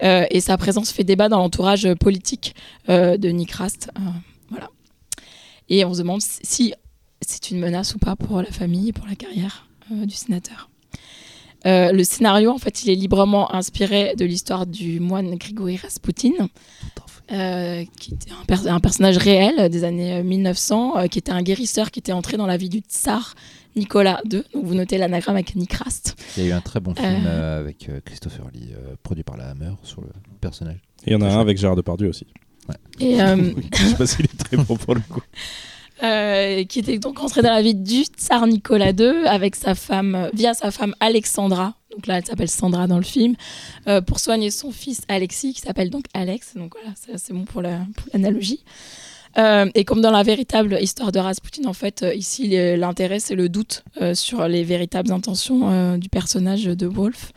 Euh, et sa présence fait débat dans l'entourage politique euh, de Nick Rast. Euh, voilà. Et on se demande si c'est une menace ou pas pour la famille et pour la carrière euh, du sénateur. Euh, le scénario, en fait, il est librement inspiré de l'histoire du moine Grigory Rasputin, euh, qui était un, per- un personnage réel des années euh, 1900, euh, qui était un guérisseur qui était entré dans la vie du tsar Nicolas II. Donc vous notez l'anagramme avec Nick Rast. Il y a eu un très bon film avec Christopher Lee, euh, produit par la Hammer, sur le personnage. Et il y en a un avec Gérard Depardieu aussi. Et euh, (laughs) Je sais pas s'il est très bon pour le coup. (laughs) euh, qui était donc entré dans la vie du tsar Nicolas II avec sa femme, via sa femme Alexandra. Donc là, elle s'appelle Sandra dans le film, euh, pour soigner son fils Alexis, qui s'appelle donc Alex. Donc voilà, c'est bon pour la- pour l'analogie. Euh, et comme dans la véritable histoire de Rasputin, en fait, ici, l'intérêt, c'est le doute sur les véritables intentions du personnage de Wolf.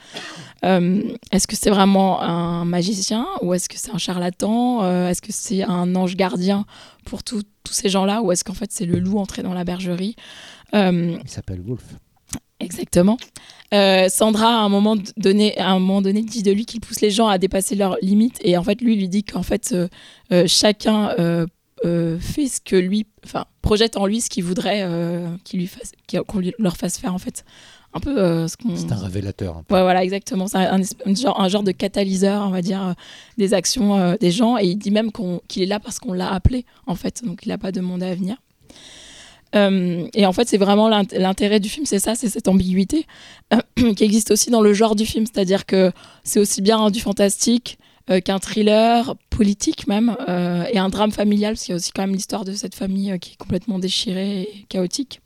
Euh, est-ce que c'est vraiment un magicien ou est-ce que c'est un charlatan? Euh, Est-ce que c'est un ange gardien pour tous ces gens-là ou est-ce qu'en fait c'est le loup entré dans la bergerie? Euh, Il s'appelle Wolf. Exactement. Sandra, à un, moment donné, à un moment donné, dit de lui qu'il pousse les gens à dépasser leurs limites. Et en fait, lui, lui dit qu'en fait, chacun fait ce que lui, enfin, projette en lui ce qu'il voudrait qu'il lui fasse, qu'on lui- leur fasse faire, en fait. Un peu euh, ce qu'on. C'est un révélateur. un peu. Ouais, voilà, exactement. C'est un, genre, un genre de catalyseur, on va dire, euh, des actions euh, des gens. Et il dit même qu'il est là parce qu'on l'a appelé, en fait. Donc, il n'a pas demandé à venir. Et en fait, c'est vraiment l'int- l'intérêt du film, c'est ça, c'est cette ambiguïté (clears throat) qui existe aussi dans le genre du film. C'est-à-dire que c'est aussi bien du fantastique qu'un thriller politique même, et un drame familial, parce qu'il y a aussi quand même l'histoire de cette famille qui est complètement déchirée et chaotique.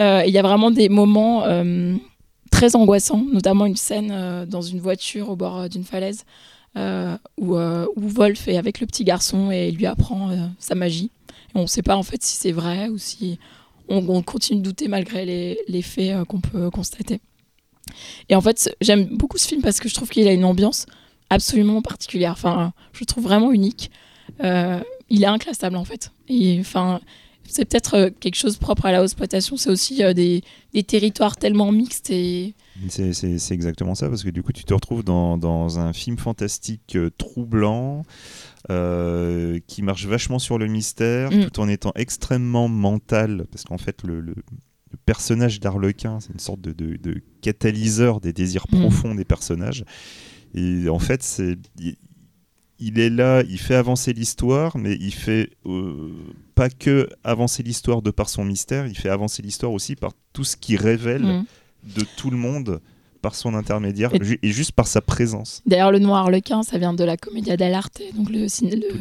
Euh, Il y a vraiment des moments euh, très angoissant, notamment une scène euh, dans une voiture au bord d'une falaise où, Wolf est avec le petit garçon et lui apprend sa magie. On ne sait pas en fait si c'est vrai ou si on, on continue de douter malgré les, faits qu'on peut constater. Et en fait, j'aime beaucoup ce film parce que je trouve qu'il a une ambiance absolument particulière. Enfin, je le trouve vraiment unique. Il est inclassable en fait. Et, enfin, c'est peut-être euh, quelque chose propre à la exploitation. C'est aussi euh, des, des territoires tellement mixtes et C'est- exactement ça, parce que du coup, tu te retrouves dans, dans un film fantastique euh, troublant, euh, qui marche vachement sur le mystère, Mm. tout en étant extrêmement mental, parce qu'en fait, le, le- le personnage d'Arlequin, c'est une sorte de, de- de catalyseur des désirs Mm. profonds des personnages. Et en fait, c'est. il- il est là, il fait avancer l'histoire, mais il fait euh, pas que avancer l'histoire de par son mystère, il fait avancer l'histoire aussi par tout ce qui révèle Mm. de tout le monde par son intermédiaire Et- ju- et, juste par sa présence. D'ailleurs, le noir harlequin, ça vient de la Commedia dell'arte, donc le,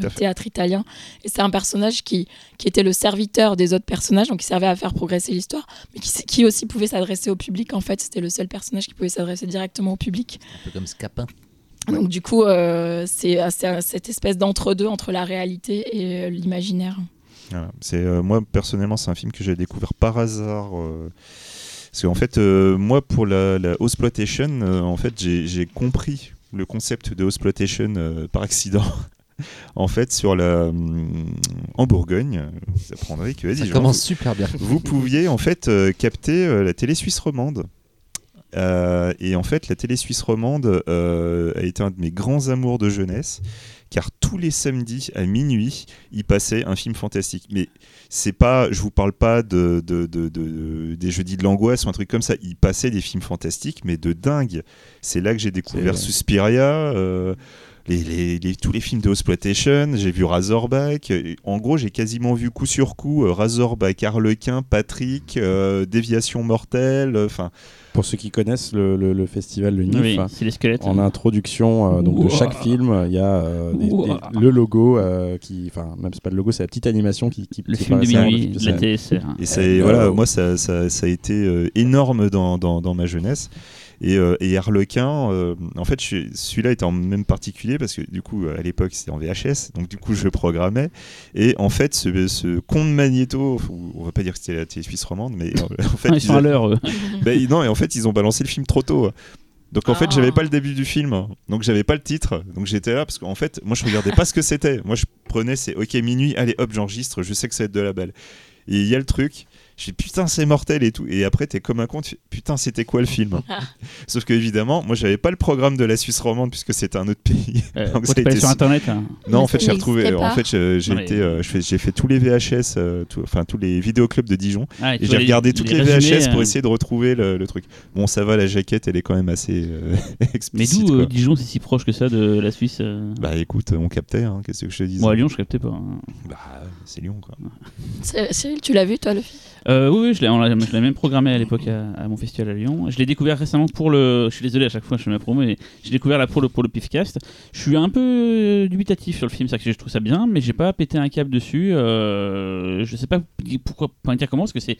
théâtre italien. Et c'est un personnage qui, qui était le serviteur des autres personnages, donc qui servait à faire progresser l'histoire, mais qui, qui aussi pouvait s'adresser au public. En fait, c'était le seul personnage qui pouvait s'adresser directement au public. Un peu comme Scapin. Donc du coup, euh, c'est c'est cette espèce d'entre-deux entre la réalité et euh, l'imaginaire. Voilà. C'est euh, moi personnellement, c'est un film que j'ai découvert par hasard. euh, parce qu'en fait, euh, moi pour la, la Exploitation, euh, en fait, j'ai compris le concept de Exploitation euh, par accident. (laughs) en fait, sur la hum, en Bourgogne, vous apprendrez que Ça commence super bien. vous pouviez en fait euh, capter euh, la télé suisse romande. Euh, et en fait, la télé suisse romande euh, a été un de mes grands amours de jeunesse, car tous les samedis à minuit, il passait un film fantastique. Mais c'est pas, je vous parle pas de, de- de- de- des jeudis de l'angoisse ou un truc comme ça. Il passait des films fantastiques, mais de dingue. C'est là que j'ai découvert Suspiria. euh, les, les- les- tous les films de Exploitation, j'ai vu Razorback. Et En gros, j'ai quasiment vu coup sur coup euh, Razorback, Harlequin, Patrick, euh, Déviation mortelle. euh, Enfin, Pour ceux qui connaissent le, le- le festival Le NIF, Oui, c'est les squelettes. en introduction euh, donc de chaque film, il y a euh, des- des- Ouah. le logo euh, qui, enfin même c'est pas le logo, c'est la petite animation qui, qui Le qui film de minuit, la TSR. Et c'est Euh, voilà, euh, moi ça, ça, ça a été euh, énorme dans, dans, dans ma jeunesse. Et, euh, et Harlequin, euh, en fait, celui-là était en même particulier parce que du coup, à l'époque, c'était en VHS, donc du coup, je programmais. Et en fait, ce, ce con de Magnéto, ou- on va pas dire que c'était la télé suisse romande, mais euh, en fait, Ah, (laughs) ils sont à l'heure. (laughs) ben, non, et en fait, ils ont balancé le film trop tôt. Donc en fait, Ah. j'avais pas le début du film, donc j'avais pas le titre, donc j'étais là parce qu'en fait, moi je regardais pas ce que c'était. Moi je prenais, c'est ok minuit, allez hop, j'enregistre, je sais que ça va être de la balle. Et il y a le truc, je dis putain c'est mortel et tout. Et après t'es comme un con, tu putain c'était quoi le film? (laughs) (laughs) Sauf que évidemment, moi j'avais pas le programme de la Suisse romande puisque c'était un autre pays. Euh, (laughs) Donc, ça a été sur internet. hein? Non, en Mais fait, j'ai retrouvé. En fait, j'ai mais- été, euh, fait tous les VHS, euh, tout- enfin tous les vidéoclubs de Dijon, Ah, et j'ai regardé toutes les, résumés, VHS pour euh, essayer de retrouver le, le truc. Bon, ça va, la jaquette, elle est quand même assez euh, Mais explicite. d'où euh, quoi. Dijon, c'est si proche que ça de la Suisse euh? Bah écoute, on captait, hein, qu'est-ce que je te dis Moi, à Lyon, je captais pas. hein. Bah, c'est Lyon, quoi. C'est- Cyril, tu l'as vu toi le film? Euh, oui, je l'ai je l'ai même programmé à l'époque à, à mon festival à Lyon. Je l'ai découvert récemment pour le. Je suis désolé à chaque fois, je fais ma promo, mais j'ai découvert là pour le, pour le Pifcast. Je suis un peu euh, dubitatif sur le film, c'est que je trouve ça bien, mais j'ai pas pété un câble dessus. Euh, je sais pas pourquoi, pas dire comment, parce que c'est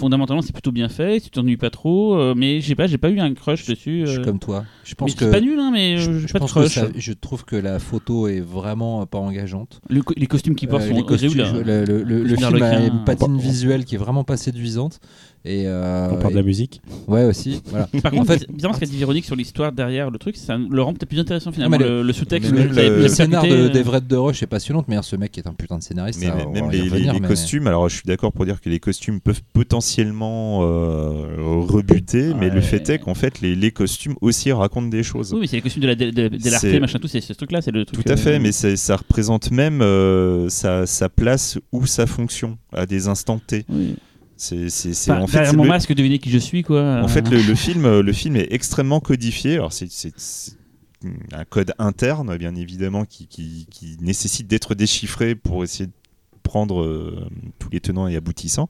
fondamentalement c'est plutôt bien fait, tu t'ennuies pas trop, euh, mais j'ai pas, j'ai pas eu un crush dessus. Je suis euh. comme toi. Je mais pense c'est que. pas nul, hein, mais je, euh, je pas de que crush. ça- je trouve que la photo est vraiment pas engageante. Le co- les costumes qui portent sont les costumes, horribles, hein. le, le- le- le film a une patine visuelle qui est vraiment pas séduisante. Et euh, On parle de la musique. Ouais, aussi. (laughs) Voilà. Par En contre, fait- c'est bizarrement ce qu'a dit Véronique sur l'histoire derrière le truc, ça le rend peut-être plus intéressant finalement. mais le- sous-texte, le, le- Le scénar de, euh, d'Everett de Roche est passionnante, mais ce mec est un putain de scénariste. Mais ça, mais- on même les, les- revenir, les mais- costumes, alors je suis d'accord pour dire que les costumes peuvent potentiellement euh, rebuter, mais le fait est qu'en fait, les, les costumes aussi racontent des choses. Oui, mais c'est les costumes de la de, machin, tout, c'est ce truc-là, c'est le truc. Tout à euh, fait, mais ça représente même euh, sa, sa place ou sa fonction à des instants T. Oui. C'est, en fait, derrière c'est mon le- masque, devinez qui je suis, quoi. En fait, le, le film, euh, le film est extrêmement codifié. Alors, c'est, un code interne, bien évidemment, qui, qui- qui nécessite d'être déchiffré pour essayer de comprendre euh, tous les tenants et aboutissants.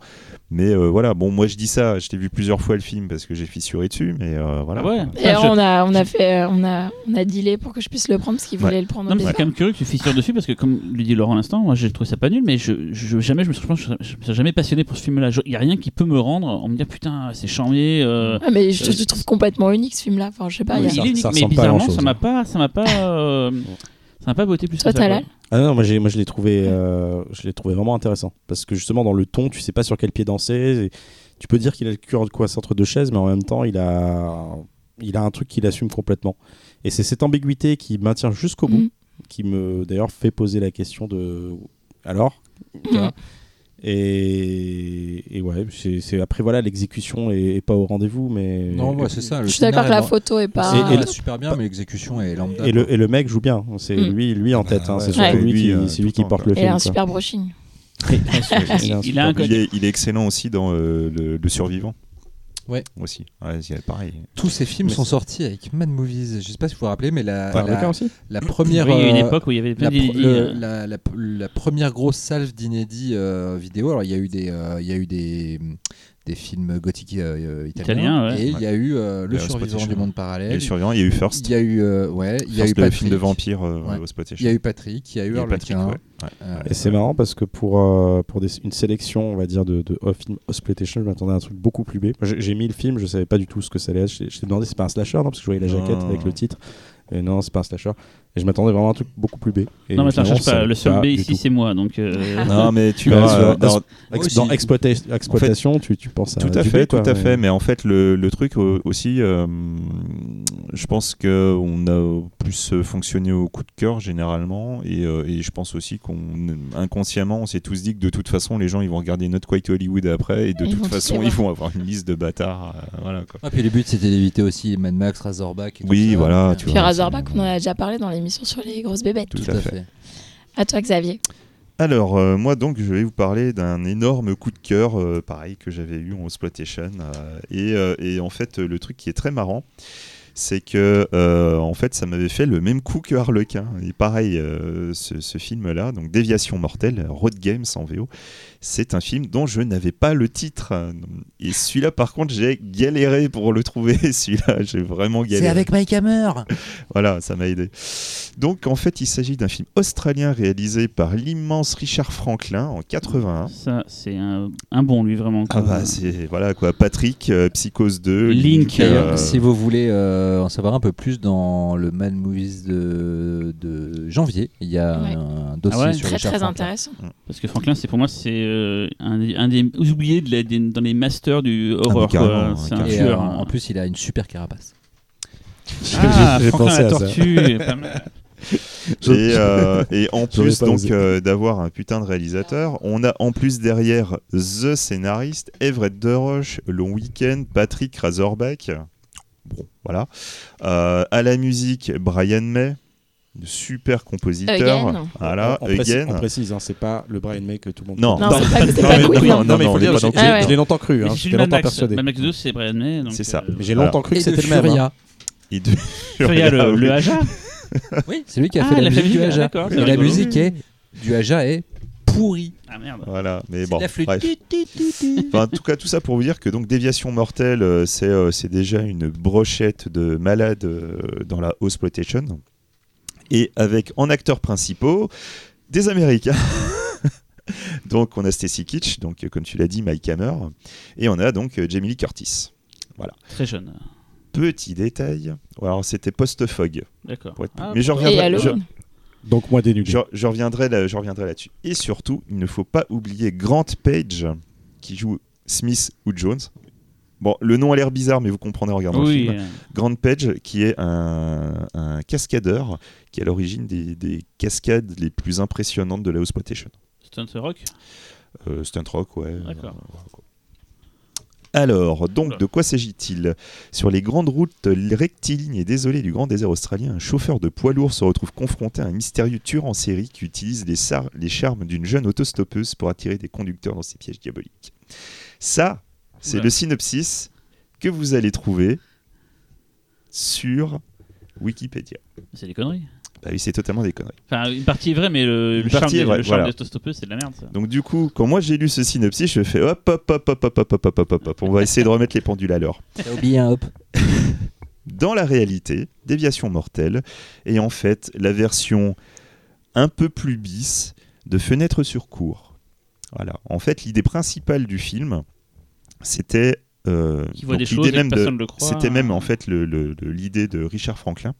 Mais euh, voilà, bon, moi je dis ça, je l'ai vu plusieurs fois le film parce que j'ai fissuré dessus, mais euh, voilà. Ah ouais. Et Ah, je- on a, on a fait, on a, on a dealé pour que je puisse le prendre parce qu'il Ouais. voulait le prendre Non, mais c'est quand même curieux que tu fissures dessus parce que, comme lui dit Laurent à l'instant, moi j'ai trouvé ça pas nul, mais je, je- jamais je me suis, je pense que je me suis jamais passionné pour ce film-là. Il y a rien qui peut me rendre en me dire putain, c'est charmé. euh, Ouais, mais je, Euh, je trouve complètement unique ce film-là. Enfin, je sais pas. il y a- il ça- est unique, ça mais bizarrement, ça m'a pas, ça m'a pas, ça m'a pas botté plus Toi, que ça. Quoi. Ah non, moi, j'ai- moi je l'ai trouvé, euh, je l'ai trouvé vraiment intéressant parce que justement dans le ton, tu sais pas sur quel pied danser. et tu peux dire qu'il a le cœur de quoi entre deux chaises, mais en même temps, il a, il a un truc qu'il assume complètement. Et c'est cette ambiguïté qui maintient jusqu'au bout, Mm. qui me d'ailleurs fait poser la question de alors. tu Mm. vois Et, et ouais, c'est après voilà, l'exécution est, est pas au rendez-vous, mais Non, ouais, c'est ça. le Je suis d'accord que la photo est pas. Et- et est le- super bien, mais l'exécution est lambda. Et le, et le mec joue bien, c'est Mm. lui, lui en tête, hein, ouais. c'est surtout Ouais. lui, qui, Lui, euh, lui qui porte quoi. le Il a film. un quoi. super brushing. Il a un Il super un Il est, il est excellent aussi dans euh, le, le survivant. Ouais. Aussi. Ouais, c'est pareil. Tous ces films Mais sont sortis avec Mad Movies. Je sais pas si vous vous rappelez, mais la, première. Oui, il y a une euh, époque où il y avait plein la, pro- d'inédits. le- la, la- la première grosse salve d'inédits euh, vidéo. Alors il y a eu des, euh, il y a eu des, des films gothiques euh, italiens, Italiens, ouais. et il y a eu euh, le Le survivant du monde Il y a parallèle. eu survivant, il y a eu First. Il y a eu, euh, ouais, il y a eu le film de vampire euh, Ouais. au. Il y a eu Patrick, il y a eu Harlequin. euh, Et c'est marrant parce que pour, euh, pour des- une sélection, on va dire, de, de off- film Exploitation, je m'attendais à un truc beaucoup plus. Moi, J'ai mis le film, je savais pas du tout ce que ça allait être. Je t'ai demandé si c'est pas un slasher, non Parce que je voyais la Non. jaquette avec le titre. Et non, c'est pas un slasher. Et je m'attendais vraiment à un truc beaucoup plus. Et Non, mais attends, finalement, cherche pas. Le seul pas B ici, c'est moi. Donc, euh, Non, (laughs) mais tu sur- euh, dans- Moi Ex- aussi. dans exploita- exploitation, tu, tu penses à Tout à fait, B, quoi, tout à fait. Mais en fait, le, le truc euh, aussi, euh, je pense que on a plus fonctionné au coup de cœur généralement, et, euh, et je pense aussi qu'on inconsciemment, on s'est tous dit que de toute façon, les gens ils vont regarder Not Quite Hollywood après, et de Ils toute façon, les ils vont avoir une liste de bâtards. euh, voilà quoi. Ah, puis le but c'était d'éviter aussi Mad Max, Razorback. et tout Oui, ça. voilà, tu Puis vois, Razorback, on en a déjà parlé dans l'émission sur les grosses bébêtes. Tout Tout à fait. fait. À toi, Xavier. Alors, euh, moi donc, je vais vous parler d'un énorme coup de cœur, euh, pareil, que j'avais eu en exploitation. euh, et, euh, et en fait, le truc qui est très marrant, c'est que euh, en fait, ça m'avait fait le même coup que Harlequin. Et pareil, euh, ce, ce film-là, donc Déviation mortelle, Road Games en VO, c'est un film dont je n'avais pas le titre. Et celui-là, par contre, j'ai galéré pour le trouver. (laughs) Celui-là, j'ai vraiment galéré. C'est avec Mike Hammer. Voilà, ça m'a aidé. Donc en fait, il s'agit d'un film australien réalisé par l'immense Richard Franklin en 81. ça, c'est un, un bon, lui, vraiment. Ah bah c'est voilà quoi, Patrick, euh, Psychose 2, Link, D'ailleurs, euh, si vous voulez euh, en savoir un peu plus dans le Mad Movies de, de janvier, il y a Ouais. un dossier Ah ouais sur Très, Richard très Franklin. intéressant. Parce que Franklin, c'est pour moi, c'est euh, un, des- un des oubliés de la- des- dans les masters du mais horror. c'est un tueur. euh, hein. en plus, il a une super carapace. ah, (laughs) J'ai Franklin pensé la à ça. tortue. (laughs) et, euh, et en (laughs) plus donc euh, d'avoir un putain de réalisateur, on a en plus derrière The scénariste, Everett DeRoche, Long Weekend, Patrick Razorback. Bon, voilà. Euh, à la musique, Brian May, super compositeur. Again. Voilà, on, précise, Again. on précise, hein, c'est pas le Brian May que tout le monde Non. connaît. Non, pas, non, pas mais Queen. oui, non, non, mais il non, faut dire, pas j'ai- l'ai longtemps cru, hein, j'étais de longtemps Max. persuadé. Mad Max 2, c'est Brian May. C'est ça. euh, Mais j'ai longtemps cru que de c'était le même. hein. Furia. Et de- Furia, le, le Aja Oui, c'est lui qui a Ah, fait la musique du Aja. Et la musique est du Aja est pourrie. Ah merde. Voilà, mais bon, de la flûte. bref. Enfin, en tout cas, tout ça pour vous dire que donc Déviation mortelle, euh, c'est euh, c'est déjà une brochette de malades euh, dans la exploitation. Et avec en acteurs principaux des Américains. (laughs) donc on a Stacy Kitsch, donc euh, comme tu l'as dit, Mike Hammer, et on a donc euh, Jamie Lee Curtis. Très jeune. Petit détail, alors c'était post-fog. D'accord. être- Ah, Mais je Et reviendrai. Donc moi dénudé. je, je reviendrai là- je reviendrai là-dessus. Et surtout, il ne faut pas oublier Grant Page qui joue Smith ou Jones. Bon, le nom a l'air bizarre, mais vous comprendrez en regardant le film. euh, Grant Page, qui est un, un cascadeur, qui est à l'origine des, des cascades les plus impressionnantes de la exploitation. Stunt Rock. Euh, Stunt Rock, ouais. D'accord. Euh. Alors, donc, de quoi s'agit-il? Sur les grandes routes rectilignes et désolées du grand désert australien, un chauffeur de poids lourd se retrouve confronté à un mystérieux tueur en série qui utilise les, les charmes d'une jeune autostoppeuse pour attirer des conducteurs dans ses pièges diaboliques. Ça, c'est le synopsis que vous allez trouver sur Wikipédia. C'est des conneries. Bah oui, c'est totalement des conneries. Enfin, une partie est vraie, mais le, Une le charme, partie est des- vraie, le charme voilà. autostoppeuses, c'est de la merde. Ça. Donc du coup, quand moi j'ai lu ce synopsis, je fais hop hop hop hop hop hop hop hop hop hop hop. On va essayer de remettre les pendules à l'heure. T'as oublié un hop. (laughs) Dans la réalité, Déviation mortelle est en fait la version un peu plus bis de Fenêtre sur cour. Voilà. En fait, l'idée principale du film, c'était euh, l'idée même. C'était même en fait l'idée de Richard Franklin.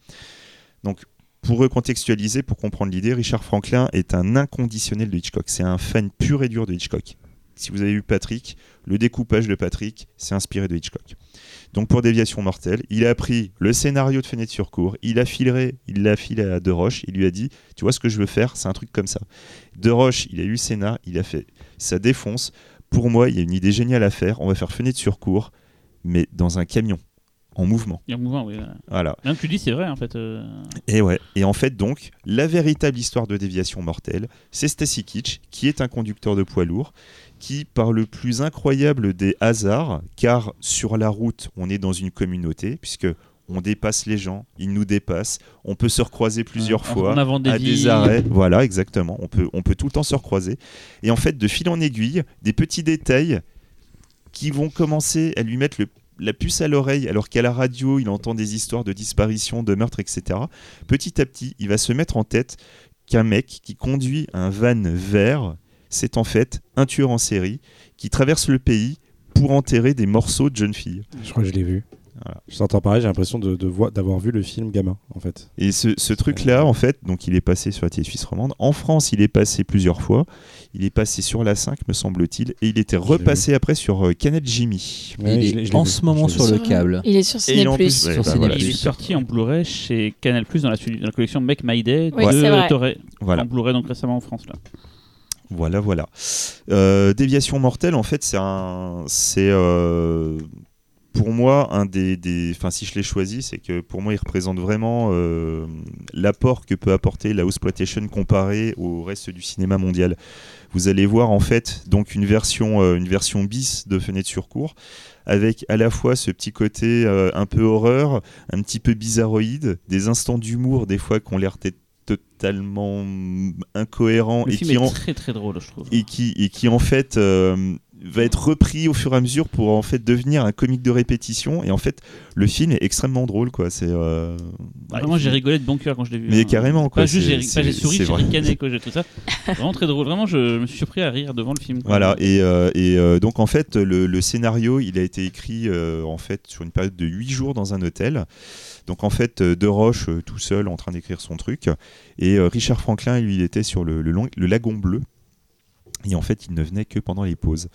Donc, pour recontextualiser, pour comprendre l'idée, Richard Franklin est un inconditionnel de Hitchcock. C'est un fan pur et dur de Hitchcock. Si vous avez vu Patrick, le découpage de Patrick, c'est inspiré de Hitchcock. Donc pour Déviation mortelle, il a pris le scénario de Fenêtre sur cour, il a filé, il l'a filé à De Roche, il lui a dit, tu vois ce que je veux faire, c'est un truc comme ça. De Roche, il a eu le scénar, il a fait, ça défonce. Pour moi, il y a une idée géniale à faire. On va faire Fenêtre sur cour, mais dans un camion, en mouvement. A un mouvement, oui. voilà. Voilà. Même tu dis, c'est vrai, en fait. euh, Et ouais. Et en fait, donc, la véritable histoire de déviation mortelle, c'est Stacy Kitsch, qui est un conducteur de poids lourd, qui, par le plus incroyable des hasards, car sur la route, on est dans une communauté, puisque on dépasse les gens, ils nous dépassent, on peut se recroiser plusieurs en- fois En avant des à vies. des arrêts. Voilà, exactement. On peut, on peut tout le temps se recroiser. Et en fait, de fil en aiguille, des petits détails qui vont commencer à lui mettre le- la puce à l'oreille, alors qu'à la radio, il entend des histoires de disparition, de meurtre, etc. Petit à petit, il va se mettre en tête qu'un mec qui conduit un van vert, c'est en fait un tueur en série qui traverse le pays pour enterrer des morceaux de jeunes filles. Je crois que je l'ai vu. Voilà. Je t'entends pareil, j'ai l'impression de, de voir- d'avoir vu le film gamin, en fait. Et ce, ce truc-là, en fait, donc il est passé sur la télé suisse romande. En France, il est passé plusieurs fois. Il est passé sur la 5, me semble-t-il. Et il était repassé après sur euh, Canal Jimmy. Ouais, il est en ce moment sur le câble. Il est sur Ciné+. plus, ouais, Sur bah Ciné+. voilà, Il est sorti en Blu-ray chez Canal Plus dans la, dans la collection Make My Day Oui, de. Torre. Voilà. En Blu-ray donc récemment en France là. Voilà, voilà. Euh, Déviation mortelle, en fait, c'est un, c'est euh, pour moi un des, des, enfin si je l'ai choisi, c'est que pour moi il représente vraiment euh, l'apport que peut apporter la exploitation comparé au reste du cinéma mondial. Vous allez voir en fait donc une version, euh, une version bis de Fenêtre sur cour avec à la fois ce petit côté euh, un peu horreur, un petit peu bizarroïde, des instants d'humour des fois qui ont l'air d'être totalement incohérents Le et film qui est en, très très drôle, je trouve. et qui, et qui en fait euh, va être repris au fur et à mesure pour en fait devenir un comique de répétition et en fait le film est extrêmement drôle quoi c'est euh, bah, Vraiment, j'ai rigolé de bon cœur quand je l'ai vu. Mais hein. carrément, quoi, Pas juste j'ai souri, j'ai ricané, (laughs) quoi, j'ai tout ça. Vraiment très drôle. Vraiment, je me suis surpris à rire devant le film. quoi. voilà et, euh, et, euh, donc en fait le, le scénario il a été écrit en fait sur une période de 8 jours dans un hôtel donc en fait De Roche tout seul en train d'écrire son truc et Richard Franklin lui il était sur le, le, long- le lagon bleu et en fait il ne venait que pendant les pauses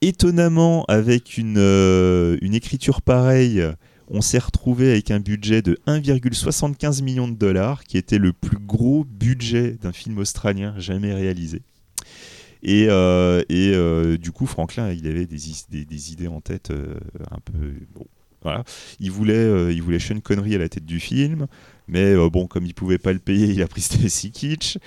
étonnamment avec une, euh, une écriture pareille on s'est retrouvé avec un budget de 1,75 million de dollars qui était le plus gros budget d'un film australien jamais réalisé et, euh, et euh, du coup, Franklin, il avait des, des, idées en tête un peu. Bon, voilà. Il voulait, il voulait Sean Connery à la tête du film, mais bon, comme il pouvait pas le payer, il a pris Stacy Kitsch.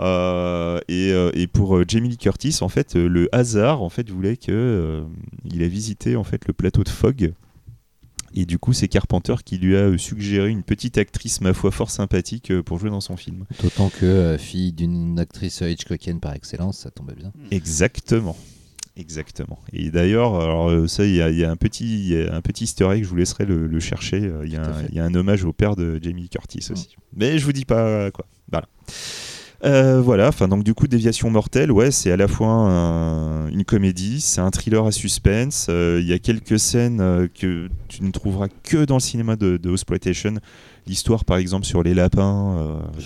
Euh, et, euh, et pour euh, Jamie Lee Curtis, en fait, le hasard, en fait, voulait que euh, il a visité en fait le plateau de Fogg. Et du coup, c'est Carpenter qui lui a suggéré une petite actrice, ma foi, fort sympathique pour jouer dans son film. D'autant que euh, fille d'une actrice Hitchcockienne par excellence, ça tombait bien. Exactement. Exactement. Et d'ailleurs, alors ça, il y, a- il y a un petit, y a un petit Easter egg. Je vous laisserai le, le chercher. Il y, a un- fait. il y a un hommage au père de Jamie Lee Curtis aussi. Mais je vous dis pas quoi. Voilà. Euh, voilà. Enfin, donc du coup, Déviation mortelle, ouais, c'est à la fois un- une comédie, c'est un thriller à suspense. Euh, Il y a quelques scènes euh, que tu ne trouveras que dans le cinéma de, de exploitation. L'histoire, par exemple, sur les lapins.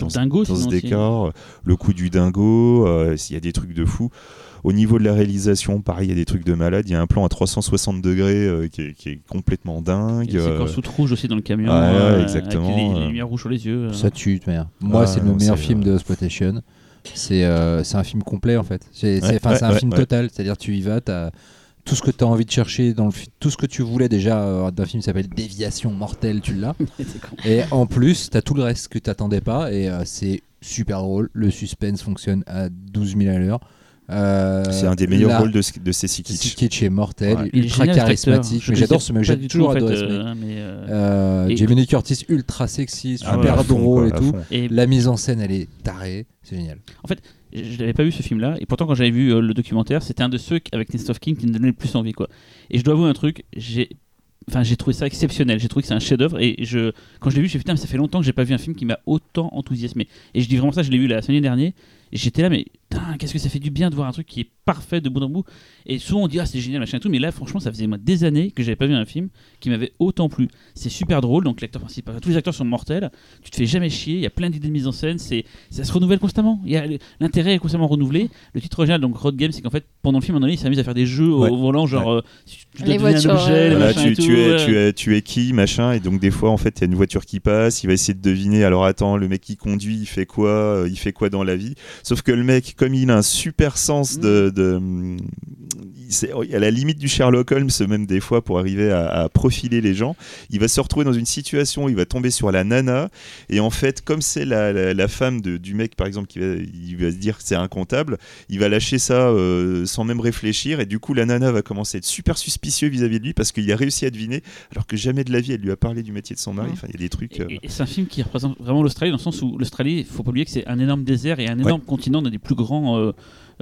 dans- Dingo, dans ce décor, le coup du dingo, s'il y a des trucs de fou. Au niveau de la réalisation, pareil, il y a des trucs de malade. Il y a un plan à 360 degrés euh, qui, est, qui est complètement dingue. Il y a une euh, séquence toute rouge aussi dans le camion. Ouais, ouais, euh, exactement, Avec les, les euh. lumières rouges sur les yeux. euh. Ça tue, de manière. Moi, Ah, c'est le meilleur film de Exploitation. C'est euh, un film complet en fait. C'est Ouais, un ouais, film ouais. total. C'est-à-dire, tu y vas, tu as tout ce que tu as envie de chercher dans le tout ce que tu voulais déjà euh, d'un film qui s'appelle Déviation mortelle, tu l'as. (laughs) Et en plus, tu as tout le reste que tu pas et euh, c'est super drôle. Le suspense fonctionne à 12 000 à l'heure. Euh, C'est un des meilleurs rôles de, de Ceci Ceci Kitsch. Kitsch est mortel, Ouais. Est ultra génial, charismatique. Mais j'adore ce mec, j'ai toujours en adoré fait, ce mec. euh, mais, euh, et- Curtis ultra sexy, Ah super ouais, à fond, drôle quoi, et tout. et La mise en scène, elle est tarée, c'est génial. je n'avais pas vu ce film-là, et pourtant quand j'avais vu euh, le documentaire, c'était un de ceux avec Christophe King qui me donnait le plus envie, quoi. Et je dois avouer un truc, j'ai, enfin, j'ai trouvé ça exceptionnel. J'ai trouvé que c'est un chef-d'œuvre, et je, quand je l'ai vu, j'ai dit putain, mais ça fait longtemps que j'ai pas vu un film qui m'a autant enthousiasmé. Et je dis vraiment ça, je l'ai vu la semaine dernière, et j'étais là, mais putain, qu'est-ce que ça fait du bien de voir un truc qui est parfait de bout en bout. Et souvent on dit ah c'est génial machin et tout, mais là franchement ça faisait moi des années que j'avais pas vu un film qui m'avait autant plu. C'est super drôle, donc l'acteur principal, tous les acteurs sont mortels. Tu te fais jamais chier, il y a plein d'idées de mise en scène, c'est ça se renouvelle constamment. L'intérêt est constamment renouvelé. Le titre original donc Road Game, c'est qu'en fait pendant le film, à un moment donné, il s'amuse à faire des jeux Ouais. au volant, genre euh, si tu dois Les un objet, les Voilà, machins tu, et tout, tu es, ouais. tu, es, tu es qui, machin, et donc des fois, en fait, il y a une voiture qui passe, il va essayer de deviner, alors attends, le mec qui conduit, il fait quoi, euh, il fait quoi dans la vie? Sauf que le mec, comme il a un super sens de... de il c'est à la limite du Sherlock Holmes, même des fois, pour arriver à, à profiler les gens, il va se retrouver dans une situation où il va tomber sur la nana, et en fait, comme c'est la, la, la femme de- du mec, par exemple, qui va, il va se dire que c'est un comptable, il va lâcher ça euh, sans même réfléchir, et du coup, la nana va commencer à être super suspicieux vis-à-vis de lui parce qu'il a réussi à deviner, alors que jamais de la vie elle lui a parlé du métier de son mari. Enfin, il y a des trucs. euh, Et, et c'est un film qui représente vraiment l'Australie dans le sens où l'Australie, il faut pas oublier que c'est un énorme désert et un énorme continent, un des plus grands, euh,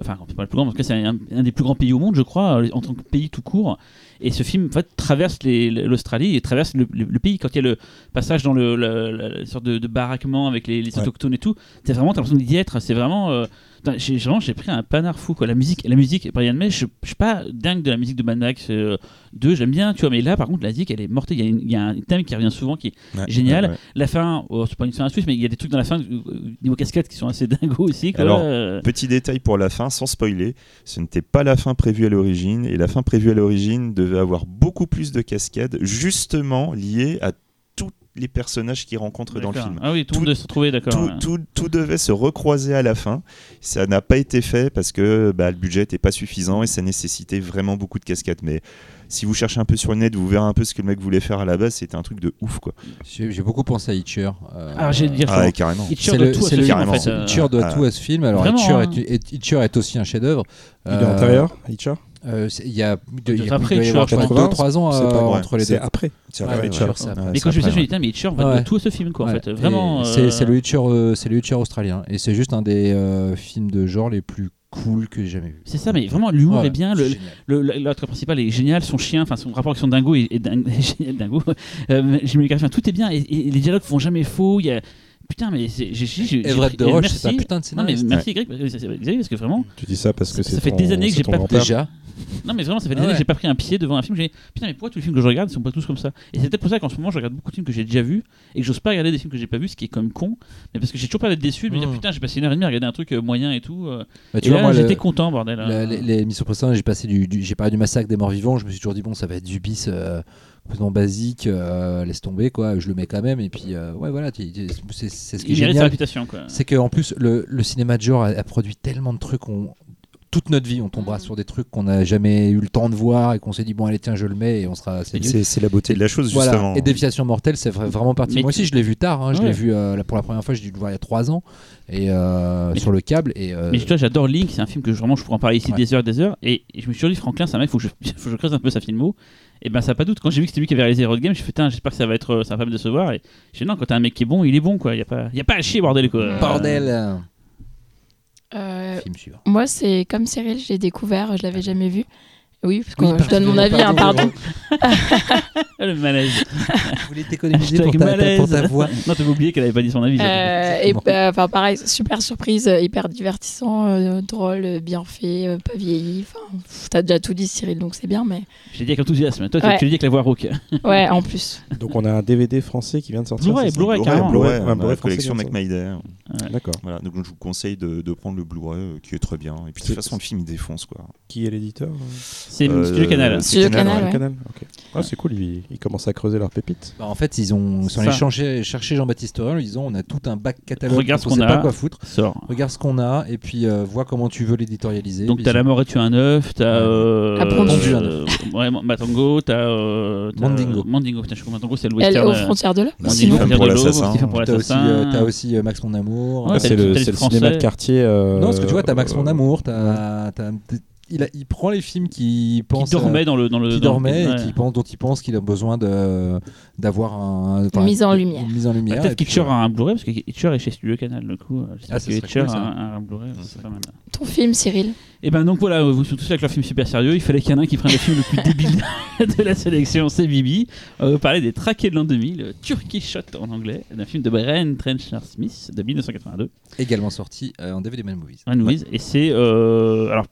enfin c'est pas le plus grand, en tout cas c'est un, un des plus grands pays au monde, je crois, euh, en tant que pays tout court. Et ce film en fait, traverse l'Australie et traverse le, le- le pays. Quand il y a le passage dans le, la, sorte de, de baraquement avec les, les Ouais. autochtones et tout, t'as vraiment t'as l'impression d'y être. C'est vraiment, euh, putain, j'ai vraiment j'ai pris un panard fou quoi. La musique, la musique, Brian May, je, je suis pas dingue de la musique de Mad Max euh, 2, j'aime bien, tu vois, mais là par contre la musique elle est mortelle. Il y a une- il y, a un thème qui revient souvent qui est Ouais. génial. ouais, ouais. La fin, oh, c'est pas une fin à Suisse, mais il y a des trucs dans la fin, euh, niveau cascade, qui sont assez (laughs) dingos aussi. Quoi. Alors, Euh, Petit détail pour la fin, sans spoiler, ce n'était pas la fin prévue à l'origine, et la fin prévue à l'origine devait avoir beaucoup plus de cascades, justement liées à les personnages qu'il rencontre dans le film. Ah oui, tout Tout- se retrouver, d'accord. Tout, ouais. tout- tout devait se recroiser à la fin. Ça n'a pas été fait parce que bah, le budget n'était pas suffisant et ça nécessitait vraiment beaucoup de cascades. Mais si vous cherchez un peu sur le net, vous verrez un peu ce que le mec voulait faire à la base. C'était un truc de ouf, quoi. J'ai beaucoup pensé à Hitcher. euh, Ah, j'ai dire Ah ouais, carrément. Hitcher c'est doit tout à ce film, en carrément. fait. euh, doit Ah. tout à ce film. Alors Vraiment, Hitcher, hein. est, est- Hitcher est aussi un chef-d'œuvre. Il est Euh, antérieur, Hitcher? Euh, c'est- Il y a, il Peut-être y a- après il doit y Hitcher, avoir je peut-être pense. 2-3 ans euh, ouais, entre les C'est deux. après. C'est après ouais, c'est Mais quand je me dis, putain, mais Hitcher va Ouais. de tout ce film, quoi, en Ouais. fait. Vraiment. Euh, C'est c'est le Hitcher, euh, c'est le Hitcher australien. Et c'est juste un des euh, films de genre les plus cool que j'ai jamais vu. C'est ça, mais vraiment, l'humour Ouais, est bien. Le, c'est génial. le- le- l'acteur principal est génial, son chien, enfin son rapport avec son dingo est, est dingue- (laughs) est génial, dingo. Euh, Jimmy Garcia, tout est bien et, et les dialogues font jamais faux. Il y a Putain, mais j'ai Everett de Roche, merci. c'est un putain de Non, mais scénariste. merci Greg, parce que, vraiment, Tu dis ça parce que Ça- c'est ça fait des années que j'ai pas-. Déjà, non, mais vraiment, ça fait des Ah années que j'ai pas pris un pied devant un film. J'ai putain, mais pourquoi tous les films que je regarde sont pas tous comme ça? Et c'est peut-être pour ça qu'en ce moment, je regarde beaucoup de films que j'ai déjà vus et que j'ose pas regarder des films que j'ai pas vus, ce qui est quand même con. Mais parce que j'ai toujours peur d'être déçu, de me dire Mm. putain, j'ai passé une heure et demie à regarder un truc euh, moyen et tout. euh, bah, et tu vois, là, moi, le- j'étais content, bordel. hein. les, les émissions précédentes, j'ai passé du, du- j'ai parlé du massacre des morts vivants. Je me suis toujours dit bon, ça va être du bis euh, complètement basique, euh, laisse tomber quoi. Je le mets quand même. Et puis euh, ouais, voilà, c'est ce qui est génial. C'est qu'en plus, le, le cinéma de genre a, a produit tellement de trucs. On, toute notre vie, on tombera Mhm. sur des trucs qu'on n'a jamais eu le temps de voir et qu'on s'est dit bon allez tiens je le mets et on sera. C'est la beauté de la chose, Voilà. justement. Et Déviation mortelle, c'est vra- vraiment parti. Mais Moi aussi, je l'ai vu tard. hein. Je l'ai vu euh, pour la première fois. J'ai dû le voir il y a trois ans et euh, sur le câble. Et euh, Mais toi, j'adore Link, c'est un film que je- vraiment je pourrais en parler ici Ouais. des heures et des heures. Et je me suis dit, Franklin, c'est un mec, faut que je, (laughs) faut que je creuse un peu sa filmo. Et ben, ça a pas de doute. Quand j'ai vu que c'était lui qui avait réalisé Road Game, je me suis fait, Putain, j'espère que ça va, être, ça va pas me décevoir. Et je dit, non, quand t'as un mec qui est bon, il est bon, quoi. Il y a pas, y a pas à chier, bordel, quoi. bordel. Euh, Film suivant. moi, c'est comme Cyril, je l'ai découvert, je l'avais jamais vu. Oui, parce que Oui, je donne mon avis, hein, pardon. Ah, (laughs) le malaise. Je voulais t'économiser pour pour ta voix. Non, t'avais oublié qu'elle avait pas dit son avis. Euh, et bah, enfin pareil, super surprise, euh, hyper divertissant, euh, drôle, euh, bien fait, euh, pas vieilli. Enfin, t'as déjà tout dit Cyril, donc c'est bien, mais J'ai dit avec enthousiasme. Toi, tu- Ouais. tu le dis avec la voix rauque. ouais, en plus. Donc on a un DVD français qui vient de sortir. Blu-ray, Blu-ray, Blu-ray, carrément. Blu-ray, Blu-ray collection qui D'accord. Voilà, donc je vous conseille de, de prendre le Blu-ray euh, qui est très bien. Et puis de toute façon, le film il défonce quoi. Qui est l'éditeur C'est Euh, Studio Canal. c'est Studio Canal, Canal, ouais. Ah, c'est cool, ils, ils commencent à creuser leurs pépites. Bah, en fait, ils ont sont allés chercher Jean-Baptiste Aurel en lui disant on a tout un bac catalogue, Regarde ce on qu'on a. pas quoi foutre. Sort. Regarde ce qu'on a et puis euh, vois comment tu veux l'éditorialiser. Donc t'as ils La ont- mort et tu un œuf, t'as euh, Pondu. euh, ouais, Matango, t'as euh, Mandingo. euh, Mandingo, putain, je Mandingo c'est le Elle western. aux euh, frontières de là. Merci. Mandingo, Frontières pour de l'assassin. Stephen pour T'as aussi, euh, euh, Max mon amour. Ouais, Ah, c'est le- cinéma de quartier. euh, Non, parce que tu vois, t'as Max mon euh, amour, t'as, il, a- il prend les films qui Qui pensent dormait dans le dans le qui dans le- dormait ouais. et qui pense, dont il pense qu'il a besoin de d'avoir un, Une mise en lumière. Mise en Bah, lumière. Peut-être et puis, qu'Itcher euh, a un Blu-ray parce que Hitcher est chez Studio Canal du coup. Ah, que Hitcher cool, a un, un Blu-ray. Ton film, Cyril? Et ben donc voilà, vous tous avec leur film super sérieux. Il fallait qu'il y en ait un qui prenne le film le plus débile (laughs) de la sélection, c'est Bibi. On va parler des Traqués de l'an 2000, Turkey Shot en anglais, d'un film de Brian Trenchard Smith de 1982. également sorti euh, en DVD Man Movies. Ryan Louise, et c'est euh, alors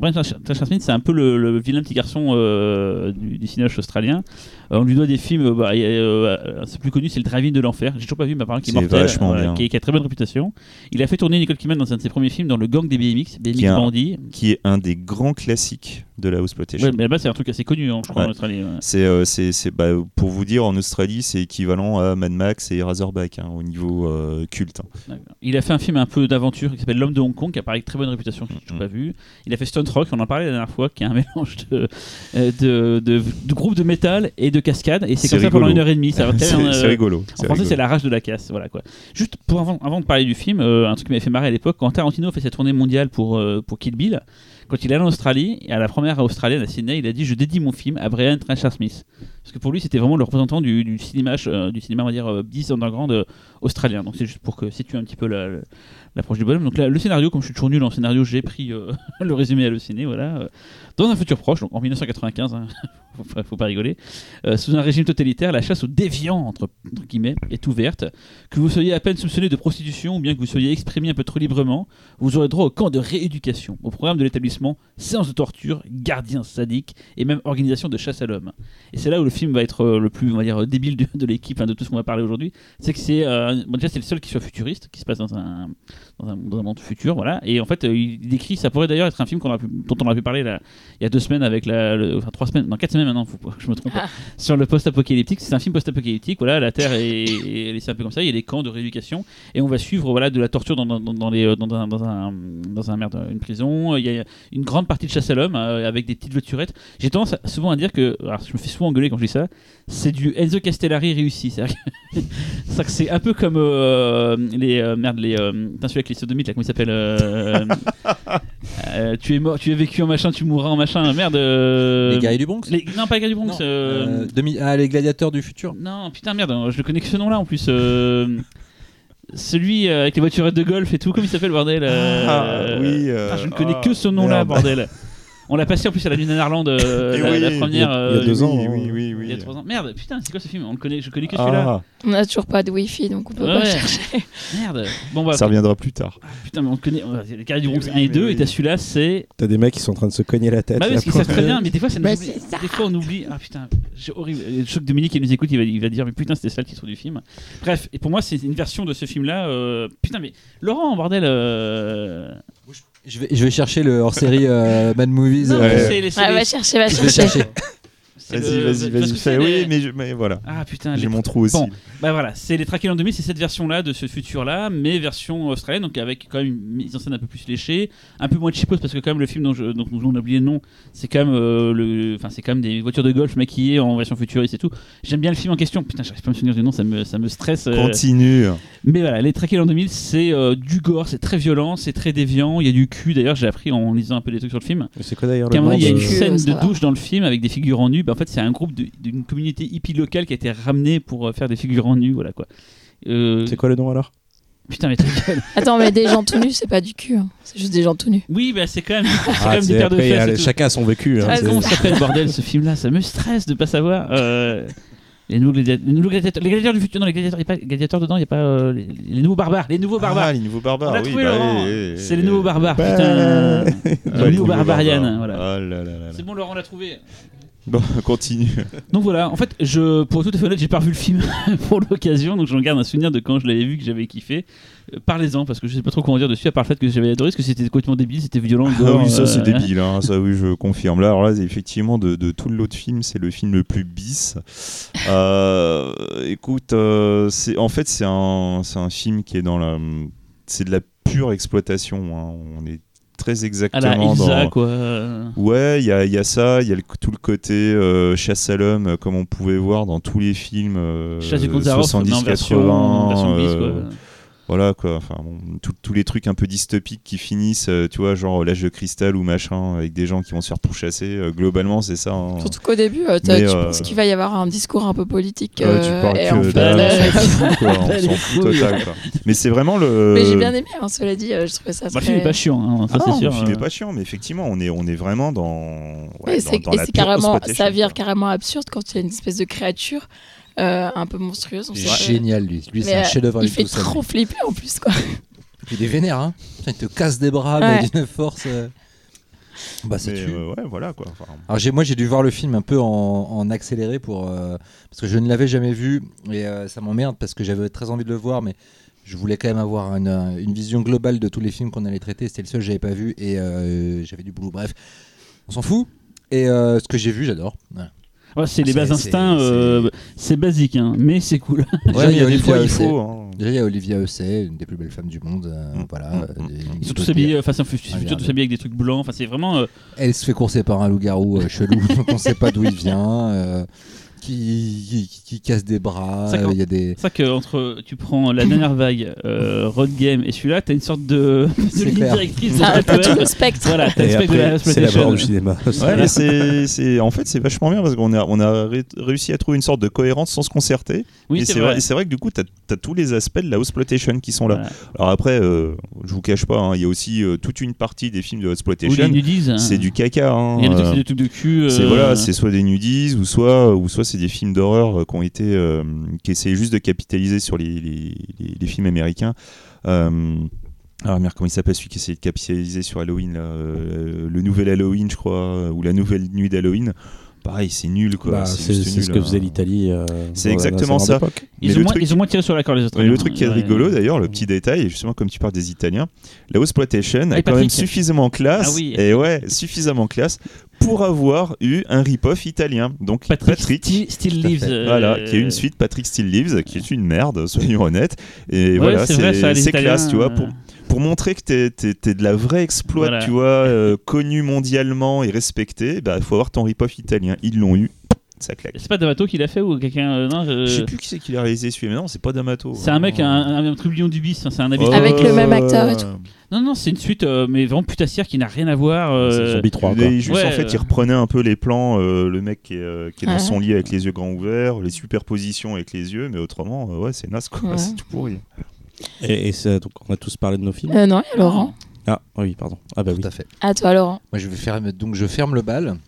Brian Trenchard Smith c'est un peu le, le vilain petit garçon euh, du, du cinéaste australien Euh, on lui doit des films euh, bah, euh, c'est plus connu c'est le Drive-In de l'enfer j'ai toujours pas vu mais apparemment qui est C'est mortel vachement bien. qui, est- qui a très bonne réputation il a fait tourner Nicole Kidman dans un de ses premiers films dans le gang des BMX BMX Qui qui est un des grands classiques de la house ouais, mais là-bas c'est un truc assez connu hein, je crois Ouais. en Australie ouais. C'est, euh, c'est, c'est- bah, pour vous dire, en Australie, c'est équivalent à Mad Max et Razorback hein, au niveau euh, culte. hein. Il a fait un film un peu d'aventure qui s'appelle L'homme de Hong Kong, qui a pareil très bonne réputation, que je n'ai Mhm. pas vu. Il a fait Stunt Rock, on en parlait la dernière fois, qui est un (laughs) mélange de, euh, de, de, de groupe de métal et de cascade. Et c'est C'est comme ça pendant rigolo. une heure et demie. Ça (laughs) c'est, rigolo. En c'est français, c'est rigolo. la rage de la casse. Voilà, quoi. Juste pour avant, avant de parler du film, un truc qui m'avait fait marrer à l'époque, quand Tarantino fait sa tournée mondiale pour, pour Kill Bill, quand il est allé en Australie, à la première australienne à Sydney, il a dit Je dédie mon film à Brian Trenchard Smith. Parce que pour lui, c'était vraiment le représentant du, cinéma, euh, du cinéma, on va dire, euh, 10 underground euh, australien. Donc c'est juste pour que situer un petit peu la- la- l'approche du bonhomme. Donc là, le scénario, comme je suis toujours nul en scénario, j'ai pris euh, (laughs) le résumé à le ciné, voilà. dans un futur proche, donc en 1995, hein, (laughs) faut, pas- faut pas rigoler, sous un régime totalitaire, la chasse aux déviants, entre, guillemets, est ouverte. Que vous soyez à peine soupçonné de prostitution ou bien que vous soyez exprimé un peu trop librement, vous aurez droit au camp de rééducation, au programme de l'établissement, séance de torture, gardiens sadiques et même organisation de chasse à l'homme. Et c'est là où le film va être euh, le plus, on va dire, euh, débile de, de l'équipe, hein, de tout ce qu'on va parler aujourd'hui. C'est que c'est, euh, bon, déjà, c'est le seul qui soit futuriste, qui se passe dans un, dans un, dans un monde futur, voilà. Et en fait, euh, il décrit, ça pourrait d'ailleurs être un film aura pu- dont on aurait pu parler là, il y a deux semaines avec la, le- enfin trois semaines, non quatre semaines maintenant, faut je me trompe, Ah. sur le post-apocalyptique. C'est un film post-apocalyptique, voilà, la Terre est, est laissée un peu comme ça, il y a des camps de rééducation et on va suivre voilà de la torture dans, dans, dans les, dans un, dans un, dans un merde, une prison. Il y a une grande partie de chasse à l'homme euh, avec des petites voiturettes. J'ai tendance à- souvent à dire que, alors je me fais souvent engueuler quand je dis ça, c'est du Enzo Castellari réussi. (laughs) C'est-à-dire que- c'est un peu comme euh, les euh, merde les euh, putain, celui avec les sodomites là comment il s'appelle euh, (laughs) euh, tu es mort tu es vécu en machin tu mourras en machin merde euh, Les guerriers du Bronx les- non pas les gars du Bronx Non, euh, euh, demi- ah, les gladiateurs du futur. non putain merde je le connais que ce nom là en plus euh, celui avec les voiturettes de golf et tout comment il s'appelle bordel euh, Ah, oui, euh, putain, je ne connais ah, que ce nom là merde. bordel (laughs) on l'a passé en plus à la Nuit Nanarland euh, la, oui, la il y a- première il y a euh, deux ans, oui, hein. oui, oui, oui. il y a trois ans merde putain c'est quoi ce film? On le connaît je connais que celui-là Ah, On n'a toujours pas de Wi-Fi, donc on peut pas chercher. (laughs) merde bon bah ça reviendra plus tard. putain mais on connaît euh, les Guerriers du Bronx Oui, 1 et mais 2 oui. et t'as celui-là c'est T'as des mecs qui sont en train de se cogner la tête. Bah oui, parce qu'ils savent très bien, mais des fois, ça nous Bah, oublie. c'est Des fois, on oublie. Ah putain, j'ai horrible. Je crois que Dominique, qui nous écoute, il va, il va dire, mais putain, c'était ça le titre du film. Bref, et pour moi, c'est une version de ce film-là. euh, Putain, mais Laurent, bordel. euh, Je vais, je vais chercher le hors-série euh, Mad Movies. Non, euh, mais Ouais. c'est les- c'est les- va chercher, va je vais chercher. chercher. Vas-y, vas-y, vas-y, fais. Oui, mais, je- mais voilà. Ah putain, J'ai mon trou aussi. Bon. Bah voilà, c'est les Traqués l'an 2000, c'est cette version-là de ce futur-là, mais version australienne, donc avec quand même une mise en scène un peu plus léchée, un peu moins cheapos parce que quand même le film dont, je, dont on a oublié le nom, c'est quand même euh, le, enfin c'est quand même des voitures de golf maquillées en version futuriste et tout. J'aime bien le film en question. Putain, j'arrive pas à me souvenir du nom, ça me, ça me stresse. euh. Continue. Mais voilà, les Traqués l'an 2000, c'est euh, du gore, c'est très violent, c'est très déviant. Il y a du cul. D'ailleurs, j'ai appris en lisant un peu des trucs sur le film. C'est quoi d'ailleurs le il y a une scène de douche dans le film avec des figurants nus. Bah, en fait, c'est un groupe d'une communauté hippie locale qui a été ramenée pour euh, faire des figurants nus. Voilà quoi. Euh, C'est quoi le nom alors? Putain, mais ta gueule. (laughs) Attends, mais des gens tout nus, c'est pas du cul. hein. C'est juste des gens tout nus. Oui, bah, c'est quand même, (laughs) quand Ah, même des paires de fesses. Chacun a son vécu. hein, Ah, c'est- comment ça s'appelle, bordel, ce film-là? Ça me stresse de pas savoir. Euh, les, nouveaux gladiateurs, les nouveaux gladiateurs, les gladiateurs du futur, non, les gladiateurs, il n'y a pas gladiateurs dedans, il n'y a pas euh, les, les nouveaux barbares, les nouveaux barbares. Ah, les nouveaux barbares. On l'a oui, trouvé, bah, Laurent. eh, eh, C'est les nouveaux barbares, Bah, putain. (laughs) Les nouveaux barbarians, voilà. Oh. C'est bon, Laurent l'a trouvé. Bon, (laughs) continue. Donc voilà, en fait, je, pour être tout à fait honnête, j'ai pas revu le film (laughs) pour l'occasion, donc j'en garde un souvenir de quand je l'avais vu, que j'avais kiffé. Euh, Parlez-en, parce que je sais pas trop comment dire dessus, à part le fait que j'avais adoré, parce que c'était complètement débile, c'était violent. Ah gore, oui, ça c'est euh, débile, hein, ça oui, je confirme. Là, alors là, effectivement, de, de tout l'autre film, c'est le film le plus bis. Euh, écoute, euh, c'est en fait, c'est un, c'est un film qui est dans la. C'est de la pure exploitation. hein. On est très À la exactement Ilsa, dans. quoi. Ouais, il y a, y a ça, il y a le- tout le côté euh, chasse à l'homme, euh, comme on pouvait voir dans tous les films euh, Chasse du Gonzarov, mais en 70-80. Euh, voilà quoi, enfin bon, tous les trucs un peu dystopiques qui finissent, euh, tu vois, genre l'âge de cristal ou machin, avec des gens qui vont se faire pourchasser. euh, globalement, c'est ça. hein. Surtout qu'au début, euh, Mais, tu euh, penses qu'il va y avoir un discours un peu politique. Ouais, tu euh, parles et que en fait, dalle, euh, on (laughs) s'en fout, quoi, on Elle est s'en fout fouille. total, quoi. Mais c'est vraiment le. (laughs) Mais j'ai bien aimé, hein, cela dit, euh, je trouvais ça Bah, le film est pas chiant, hein, ça Ah, c'est non, sûr. le film euh. est pas chiant, mais effectivement, on est, on est vraiment dans. ouais, et dans- c'est dans et la c'est carrément, ça vire carrément absurde quand il y a une espèce de créature euh, un peu monstrueuse. on Il sait pas. génial, lui. Lui, c'est Mais, un euh, chef-d'œuvre. Il lui fait tout seul, trop flipper en plus, quoi. Puis il est vénère, hein. Putain, Il te casse des bras, Ouais. mais d'une force. euh. Bah, ça Mais, tue. euh, ouais, voilà quoi. Enfin, Alors j'ai, moi j'ai dû voir le film un peu en, en accéléré pour euh, parce que je ne l'avais jamais vu et euh, ça m'emmerde parce que j'avais très envie de le voir mais je voulais quand même avoir une, euh, une vision globale de tous les films qu'on allait traiter. C'était le seul que j'avais pas vu et euh, j'avais du boulot. Bref, on s'en fout. Et euh, ce que j'ai vu, j'adore. Voilà. Ouais, c'est les C'est- bas c'est- instincts, c'est- euh, c'est basique, hein, mais c'est cool. Ouais, (laughs) il y a des Olivia fois, il faut. hein. Déjà il y a Olivia Hussey, une des plus belles femmes du monde. euh, Mm. Voilà. Des- Ils sont tous habillés, enfin, c'est un futur, Regardez. tous habillés avec des trucs blancs, enfin, c'est vraiment. euh, Elle se fait courser par un loup-garou euh, chelou dont (laughs) on sait pas d'où il vient, euh, qui, qui, qui casse des bras. Euh, Il y a des. C'est ça que entre tu prends la dernière vague, euh, Road Game et celui-là, t'as une sorte de, (laughs) de C'est ligne clair. directrice de Ah, T'as tout le spectre. Voilà, t'as le spectre de la c'est la mort du cinéma. Ouais, c'est, c'est, en fait, c'est vachement bien parce qu'on a, on a ré- réussi à trouver une sorte de cohérence sans se concerter. Oui, et c'est c'est vrai. c'est vrai que du coup, tu as, tous les aspects de la exploitation qui sont là. Voilà. Alors après, euh, je vous cache pas, hein, il y a aussi euh, toute une partie des films de Ou exploitation. hein. C'est du caca. hein, Il y a des trucs, euh, trucs de cul. c'est euh, voilà, c'est soit des nudies ou soit ou soit c'est des films d'horreur euh, qui ont été euh, qui essayaient juste de capitaliser sur les, films américains. Euh, alors merde, comment il s'appelle celui qui essayait de capitaliser sur Halloween le nouvel Halloween, je crois, ou la nouvelle nuit d'Halloween. Pareil, c'est nul quoi. Bah, c'est ce que hein. faisait l'Italie. euh, C'est exactement ça. Ils, Mais ont moins, truc- ils ont moins tiré sur la corde les Mais Australiens. le truc qui est Ouais. rigolo d'ailleurs, le petit détail, justement comme tu parles des Italiens, la exploitation Ah, a et quand même Patrick. suffisamment classe, Ah oui. et ouais, suffisamment classe pour avoir eu un rip-off italien. Donc Patrick, Patrick, Still, Lives. euh, voilà, qui a une suite Patrick Still Lives, qui est une merde, soyons honnêtes. Et ouais, voilà, c'est classe, tu vois, euh, pour, pour montrer que t'es t'es- t'es de la vraie exploit, Voilà. tu vois, euh, connu mondialement et respecté, il bah, faut avoir ton rip-off italien. Ils l'ont eu, ça claque. C'est pas D'Amato qui l'a fait ou quelqu'un euh, Non, je- Je sais plus qui c'est qui l'a réalisé celui-là, mais non, c'est pas D'Amato. C'est un mec, un, un, un trublion du bis, hein, c'est un. Avec le même acteur et tout. Non, non, c'est une suite, euh, mais vraiment putassière qui n'a rien à voir. euh, C'est Zombie 3. quoi. Et juste Ouais, en fait, euh. il reprenait un peu les plans, euh, le mec qui est, euh, qui est dans son lit avec les yeux grands ouverts, les superpositions avec les yeux, mais autrement, euh, ouais, c'est naze quoi, Ouais. c'est tout pourri. Et, donc, on a tous parlé de nos films. Euh, non, il y a Laurent. Ah oui, pardon. Ah bah oui. Tout à fait. À toi, Laurent. Moi, je vais faire donc je ferme le bal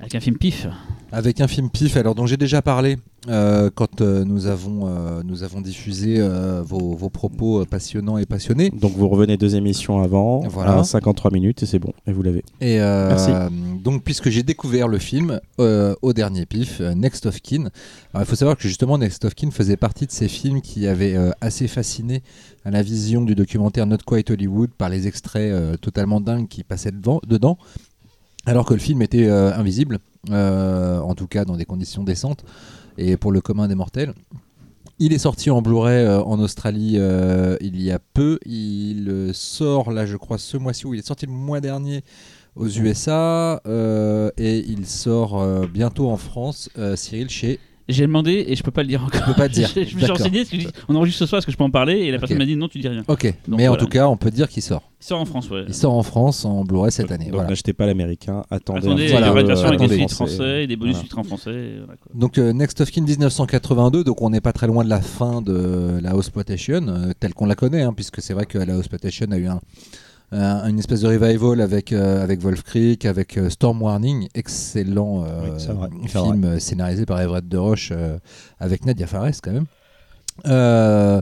Avec un film pif. Avec un film pif. Alors dont j'ai déjà parlé euh, quand euh, nous avons euh, nous avons diffusé vos, vos propos passionnants et passionnés. Donc vous revenez deux émissions avant, Voilà. à 53 minutes et c'est bon, et vous l'avez. Et Merci. donc, puisque j'ai découvert le film au dernier pif, Next of Kin, alors, il faut savoir que justement Next of Kin faisait partie de ces films qui avaient assez fasciné à la vision du documentaire Not Quite Hollywood par les extraits totalement dingues qui passaient devant, dedans, alors que le film était euh, invisible, euh, en tout cas dans des conditions décentes, et pour le commun des mortels. Il est sorti en Blu-ray euh, en Australie il y a peu. Il sort là, je crois, ce mois-ci, ou il est sorti le mois dernier aux USA et il sort bientôt en France, Cyril, chez. J'ai demandé et je peux pas le dire encore. Je peux pas te dire. (laughs) je me suis renseigné, parce que on enregistre ce soir, est-ce que je peux en parler Et la personne m'a dit non, tu dis rien. Ok, Donc, mais en voilà. tout cas, on peut dire qu'il sort. Il sort en France, ouais. Il sort en France en Blu-ray cette année. Donc voilà. n'achetez pas l'américain, attendez. Attendez, un il y Voilà, aura une euh, version avec des titres français et des bonus Voilà. titres en français. voilà, quoi. Donc euh, Next of Kin 1982, donc on n'est pas très loin de la fin de la Hosploitation, euh, telle qu'on la connaît, hein, puisque c'est vrai que la Hosploitation a eu un- une espèce de revival avec, euh, avec Wolf Creek, avec euh, Storm Warning, excellent euh, Oui, vrai, film euh, scénarisé par Everett de Roche euh, avec Nadia Fares quand même. Euh,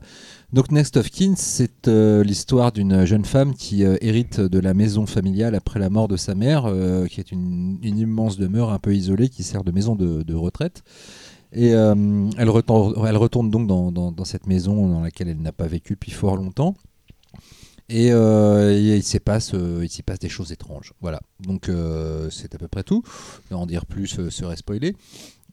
donc Next of Kin, c'est euh, l'histoire d'une jeune femme qui euh, hérite de la maison familiale après la mort de sa mère, euh, qui est une, une immense demeure un peu isolée qui sert de maison de, de retraite. Et euh, elle, retourne, elle retourne donc dans, dans- dans cette maison dans laquelle elle n'a pas vécu depuis fort longtemps. Et, euh, et il s'y passe, euh, passe des choses étranges. Voilà. Donc euh, c'est à peu près tout. En dire plus serait spoilé.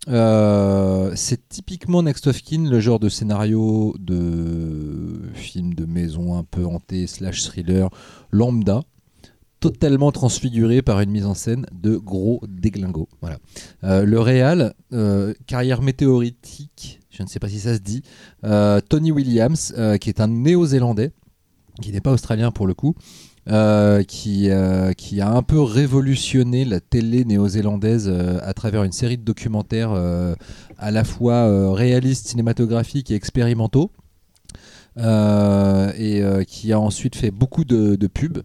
C'est typiquement Next of Kin, le genre de scénario de film de maison un peu hanté slash thriller lambda, totalement transfiguré par une mise en scène de gros déglingos. Voilà. Le réal, carrière météoritique, je ne sais pas si ça se dit, Tony Williams, qui est un néo-zélandais, qui n'est pas australien pour le coup, euh, qui, euh, qui a un peu révolutionné la télé néo-zélandaise euh, à travers une série de documentaires à la fois réalistes, cinématographiques et expérimentaux, et qui a ensuite fait beaucoup de pubs.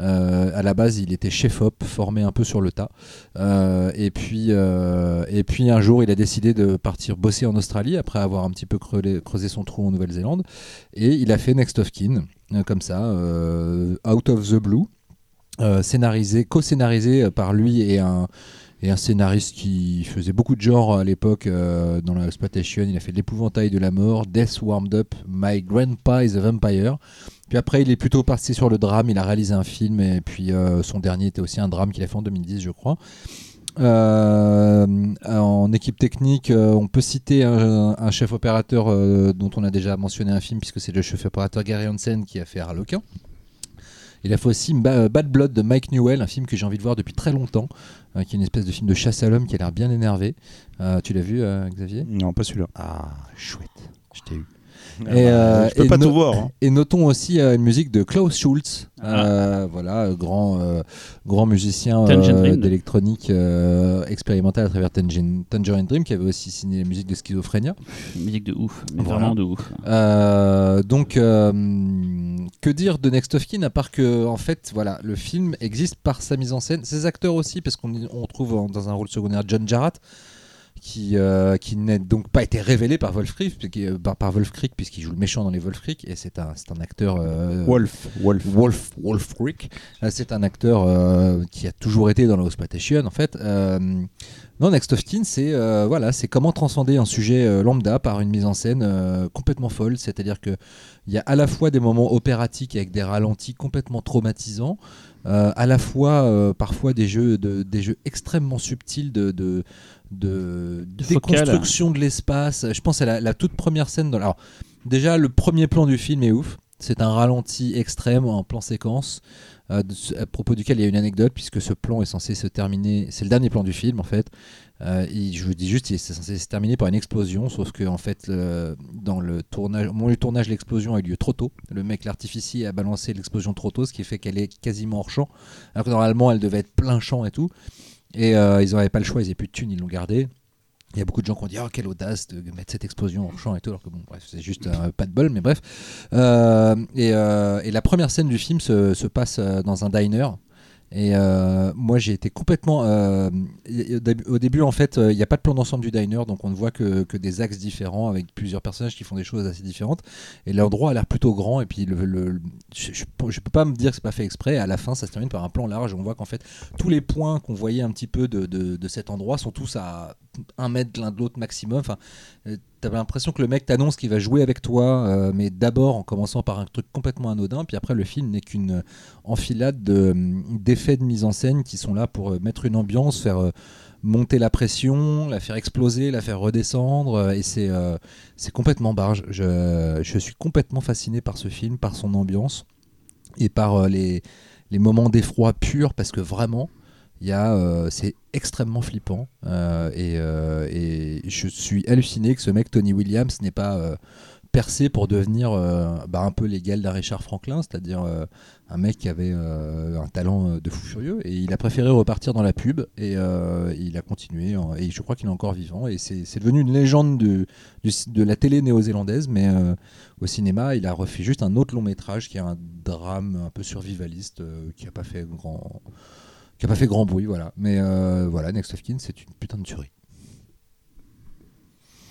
Euh, à la base, il était chef-op, formé un peu sur le tas. Euh, et, puis, euh, et puis un jour, il a décidé de partir bosser en Australie après avoir un petit peu creusé, son trou en Nouvelle-Zélande. Et il a fait Next of Kin, euh, comme ça, out of the blue, scénarisé, co-scénarisé par lui et un, et un scénariste qui faisait beaucoup de genres à l'époque euh, dans la exploitation. Il a fait L'épouvantail de la mort, Death Warmed Up, My Grandpa is a Vampire. Puis après, il est plutôt parti sur le drame. Il a réalisé un film et puis euh, son dernier était aussi un drame qu'il a fait en 2010, je crois. Euh, en équipe technique, euh, on peut citer un, un chef opérateur dont on a déjà mentionné un film, puisque c'est le chef opérateur Gary Hansen qui a fait Harlequin. Il a fait aussi Ba- Bad Blood de Mike Newell, un film que j'ai envie de voir depuis très longtemps, euh, qui est une espèce de film de chasse à l'homme qui a l'air bien énervé. Euh, tu l'as vu, euh, Xavier? Non, pas celui-là. Ah, chouette, je t'ai eu. Ah Et, bah, euh, je peux et pas no- tout voir. hein. Et notons aussi euh, une musique de Klaus Schulz, Ah. euh, voilà, grand, euh, grand musicien euh, Tangerine Dream. d'électronique euh, expérimental à travers Tangerine, Tangerine Dream, qui avait aussi signé la musique de Schizophrénia. Musique de ouf, mais Voilà. vraiment de ouf. Euh, donc, euh, que dire de Next of Kin à part que, en fait, voilà, le film existe par sa mise en scène, ses acteurs aussi, parce qu'on on trouve dans un rôle secondaire John Jarratt, qui, euh, qui n'a donc pas été révélé par Wolf Creek, puisqu'il- euh, par, par Wolf Creek, puisqu'il joue le méchant dans les Wolf Creek, et c'est un, c'est un acteur. euh, Wolf. Wolf. Wolf, Wolf Creek. Euh, c'est un acteur euh, qui a toujours été dans la Exploitation en fait. Non, Next of Kin, c'est voilà, c'est comment transcender un sujet lambda par une mise en scène complètement folle. C'est-à-dire que il y a à la fois des moments opératiques avec des ralentis complètement traumatisants, à la fois parfois des jeux, de, des jeux extrêmement subtils de, de, de, De déconstruction de l'espace. Je pense à la, la toute première scène. Dans, alors, déjà, le premier plan du film est ouf. C'est un ralenti extrême en plan séquence, euh, à propos duquel il y a une anecdote, puisque ce plan est censé se terminer. C'est le dernier plan du film, en fait. Euh, il- je vous dis juste, il est censé se terminer par une explosion, sauf que en fait, le- dans le tournage, au moment du tournage, l'explosion a eu lieu trop tôt. Le mec, l'artificier, a balancé l'explosion trop tôt, ce qui fait qu'elle est quasiment hors champ, alors que normalement, elle devait être plein champ et tout. Et euh, ils n'avaient pas le choix, ils n'avaient plus de thunes, ils l'ont gardé. Il y a beaucoup de gens qui ont dit oh, quelle audace de mettre cette explosion hors champ et tout, alors que bon, bref, c'est juste euh, pas de bol, mais bref. Euh, et, euh, et la première scène du film se, se passe dans un diner. Et euh, moi, j'ai été complètement. euh, au début- en fait, euh, il n'y a pas de plan d'ensemble du diner, donc on ne voit que, que des axes différents avec plusieurs personnages qui font des choses assez différentes. Et l'endroit a l'air plutôt grand. Et puis, le, je, peux pas me dire que c'est pas fait exprès. À la fin, ça se termine par un plan large. On voit qu'en fait, tous les points qu'on voyait un petit peu de, de, de cet endroit sont tous à un mètre l'un de l'autre maximum. Enfin, t'avais l'impression que le mec t'annonce qu'il va jouer avec toi, euh, mais d'abord en commençant par un truc complètement anodin, puis après le film n'est qu'une enfilade de, d'effets de mise en scène qui sont là pour euh, mettre une ambiance, faire euh, monter la pression, la faire exploser, la faire redescendre, euh, et c'est, euh, complètement barge. Je, je suis complètement fasciné par ce film, par son ambiance, et par euh, les, les moments d'effroi pur, parce que vraiment, il y euh, c'est extrêmement flippant euh, et, euh, et je suis halluciné que ce mec Tony Williams n'ait pas percé pour devenir bah, un peu l'égal d'un Richard Franklin, c'est-à-dire un mec qui avait un talent de fou furieux et il a préféré repartir dans la pub et il a continué et je crois qu'il est encore vivant et c'est devenu une légende de, de la télé néo-zélandaise mais au cinéma il a refait juste un autre long métrage qui est un drame un peu survivaliste qui a pas fait grand qui a pas fait grand bruit, voilà. Mais euh, voilà, Next of Kin, c'est une putain de tuerie.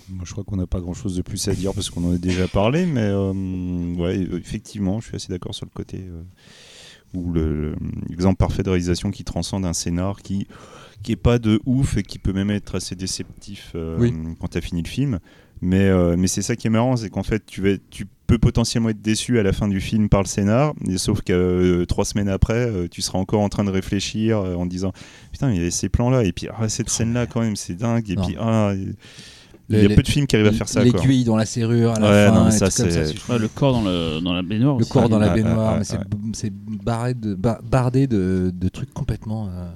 Moi, je crois qu'on n'a pas grand-chose de plus à dire parce qu'on en a déjà parlé, mais euh, ouais, effectivement, je suis assez d'accord sur le côté euh, où le- l'exemple parfait de réalisation qui transcende un scénar qui qui est pas de ouf et qui peut même être assez déceptif euh, Oui. quand tu as fini le film. Mais, euh, mais c'est ça qui est marrant, c'est qu'en fait, tu, vas, tu peux potentiellement être déçu à la fin du film par le scénar, et sauf que euh, trois semaines après, euh, tu seras encore en train de réfléchir euh, en disant Putain, il y avait ces plans-là, et puis ah, cette scène-là, quand même, c'est dingue, et Non. puis ah, il Le- y a les- peu de films qui arrivent à faire ça. L'aiguille dans la serrure à la Ouais, fin, non, ça, ça, Ouais, le corps dans, le, dans la baignoire. Le corps dans la baignoire, mais c'est barré de, bardé de, de trucs complètement euh,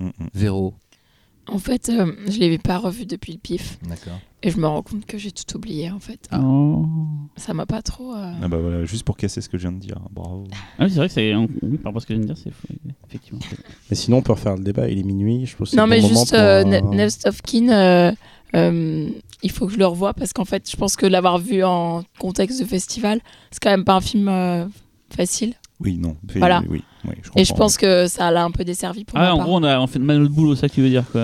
Mm, mm. véro. En fait, euh, je l'avais pas revu depuis le pif D'accord. et je me rends compte que j'ai tout oublié en fait. Oh. Ça m'a pas trop. euh, Ah bah voilà, juste pour casser ce que je viens de dire, bravo. Ah oui, c'est vrai que c'est. Oui, par rapport à ce que je viens de dire, c'est fou, effectivement. Mais sinon, on peut refaire le débat. Il est minuit. Je pense que c'est Non, mais bon juste euh, euh, Ne- euh, euh, il faut que je le revoie parce qu'en fait, je pense que l'avoir vu en contexte de festival, c'est quand même pas un film euh, facile. Oui, non. Voilà. Oui, oui, je Et je pense que ça l'a un peu desservi pour Ah, en part. gros, on a on fait mal notre boulot, c'est ça que tu veux dire, quoi.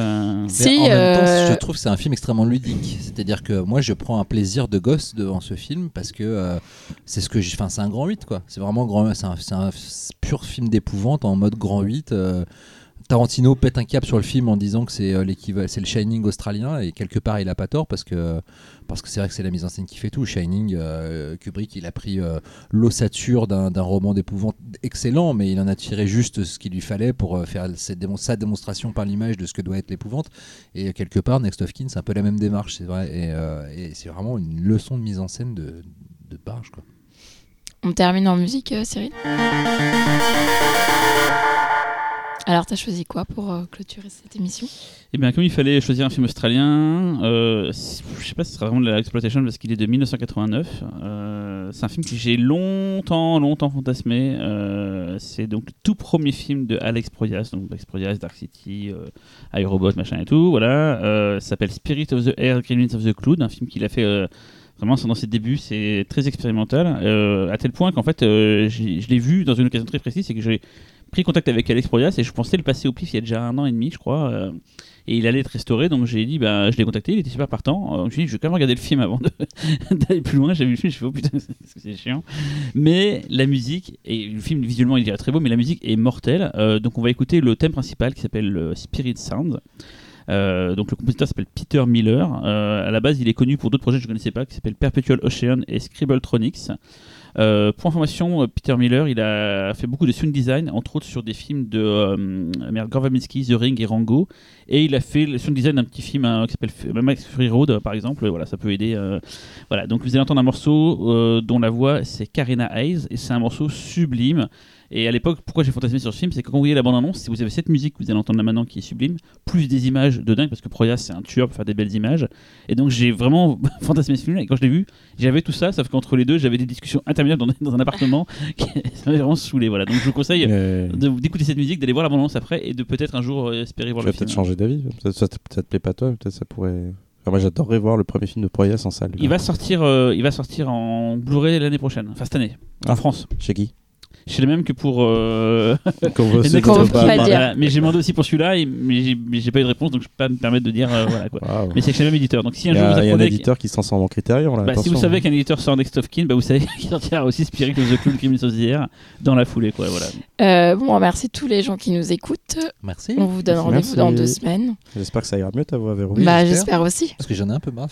Si, en même temps, euh, je trouve que c'est un film extrêmement ludique. C'est-à-dire que moi, je prends un plaisir de gosse devant ce film parce que euh, c'est ce que j'ai. Enfin, c'est un grand 8, quoi. C'est vraiment grand. C'est un, pur film d'épouvante en mode grand 8. euh, Tarantino pète un cap sur le film en disant que c'est euh, l'équivalent, c'est le Shining australien et quelque part il a pas tort parce que parce que c'est vrai que c'est la mise en scène qui fait tout. Shining, euh, Kubrick, il a pris euh, l'ossature d'un roman d'épouvante excellent, mais il en a tiré juste ce qu'il lui fallait pour faire cette sa démonstration par l'image de ce que doit être l'épouvante. Et quelque part, Next of Kin, c'est un peu la même démarche, c'est vrai. Et, c'est vraiment une leçon de mise en scène de, de barge, quoi. On termine en musique, Cyril? Alors, t'as choisi quoi pour euh, clôturer cette émission? Eh bien, comme il fallait choisir un film australien, euh, je sais pas si ce sera vraiment de l'exploitation parce qu'il est de 1989. Euh, c'est un film que j'ai longtemps, longtemps fantasmé. Euh, c'est donc le tout premier film de Alex Proyas, donc Alex Proyas, Dark City, iRobot, machin et tout. Voilà, s'appelle Spirit of the Air, Gremlins of the Cloud, un film qu'il a fait. Vraiment, dans ses débuts, c'est très expérimental, à tel point qu'en fait, je l'ai vu dans une occasion très précise, c'est que j'ai pris contact avec Alex Proyas et je pensais le passer au pif il y a déjà un an et demi, je crois. euh, et il allait être restauré, donc j'ai dit, bah, je l'ai contacté, il était super partant. Euh, je me suis dit, je vais quand même regarder le film avant (laughs) d'aller plus loin. J'ai vu le film, je fais, oh putain, (laughs) c'est chiant. Mais la musique, et le film visuellement il est très beau, mais la musique est mortelle. Euh, donc on va écouter le thème principal qui s'appelle Spirit Sound. Euh, donc le compositeur s'appelle Peter Miller. À la base, il est connu pour d'autres projets que je ne connaissais pas, qui s'appellent Perpetual Ocean et Scribbletronics. Euh, pour information, euh, Peter Miller, il a fait beaucoup de sound design, entre autres sur des films de euh, Gore The Ring et Rango. Et il a fait le sound design d'un petit film euh, qui s'appelle Max Fury Road, par exemple. Voilà, ça peut aider. euh, voilà, donc vous allez entendre un morceau dont la voix c'est Karina Hayes et c'est un morceau sublime. Et à l'époque, pourquoi j'ai fantasmé sur ce film, c'est que quand vous voyez la bande-annonce, si vous avez cette musique que vous allez entendre là maintenant qui est sublime, plus des images de dingue, parce que Proyas c'est un tueur pour faire des belles images. Et donc j'ai vraiment (laughs) fantasmé ce film, et quand je l'ai vu, j'avais tout ça, sauf qu'entre les deux, j'avais des discussions interminables dans, dans un appartement (laughs) qui ça m'avait vraiment saoulé. Voilà. Donc je vous conseille d'écouter cette musique, d'aller voir la bande-annonce après, et de peut-être un jour euh, espérer voir Tu vas le peut-être film. changer d'avis. Peut-être ça, te- ça te plaît pas toi? Peut-être ça pourrait. Moi, j'adorerais voir le premier film de Proyas en salle. Il va sortir, euh, il va sortir en Blu-ray l'année prochaine, enfin cette année, en Ah. France. Chez qui? Chez les mêmes que pour. euh, (laughs) (laughs) se voilà. Mais j'ai demandé aussi pour celui-là, et- mais j'ai- pas eu de réponse, donc je peux pas me permettre de dire euh, voilà quoi. Waouh. Mais c'est chez le même éditeur. Donc si un jour vous a, il y a un apprenez. éditeur qui s'en sort en critérium. Là, Bah, si vous savez qu'un éditeur sort Next of Kin, bah, vous savez (laughs) qu'il sortira aussi Spirit of the Clown the Year dans la foulée. Quoi, voilà. Euh, Bon, merci tous les gens qui nous écoutent. Merci. On vous donne rendez-vous dans deux semaines. J'espère que ça ira mieux ta voix, Véro. Oui, bah, j'espère. aussi. Parce que j'en ai un peu marre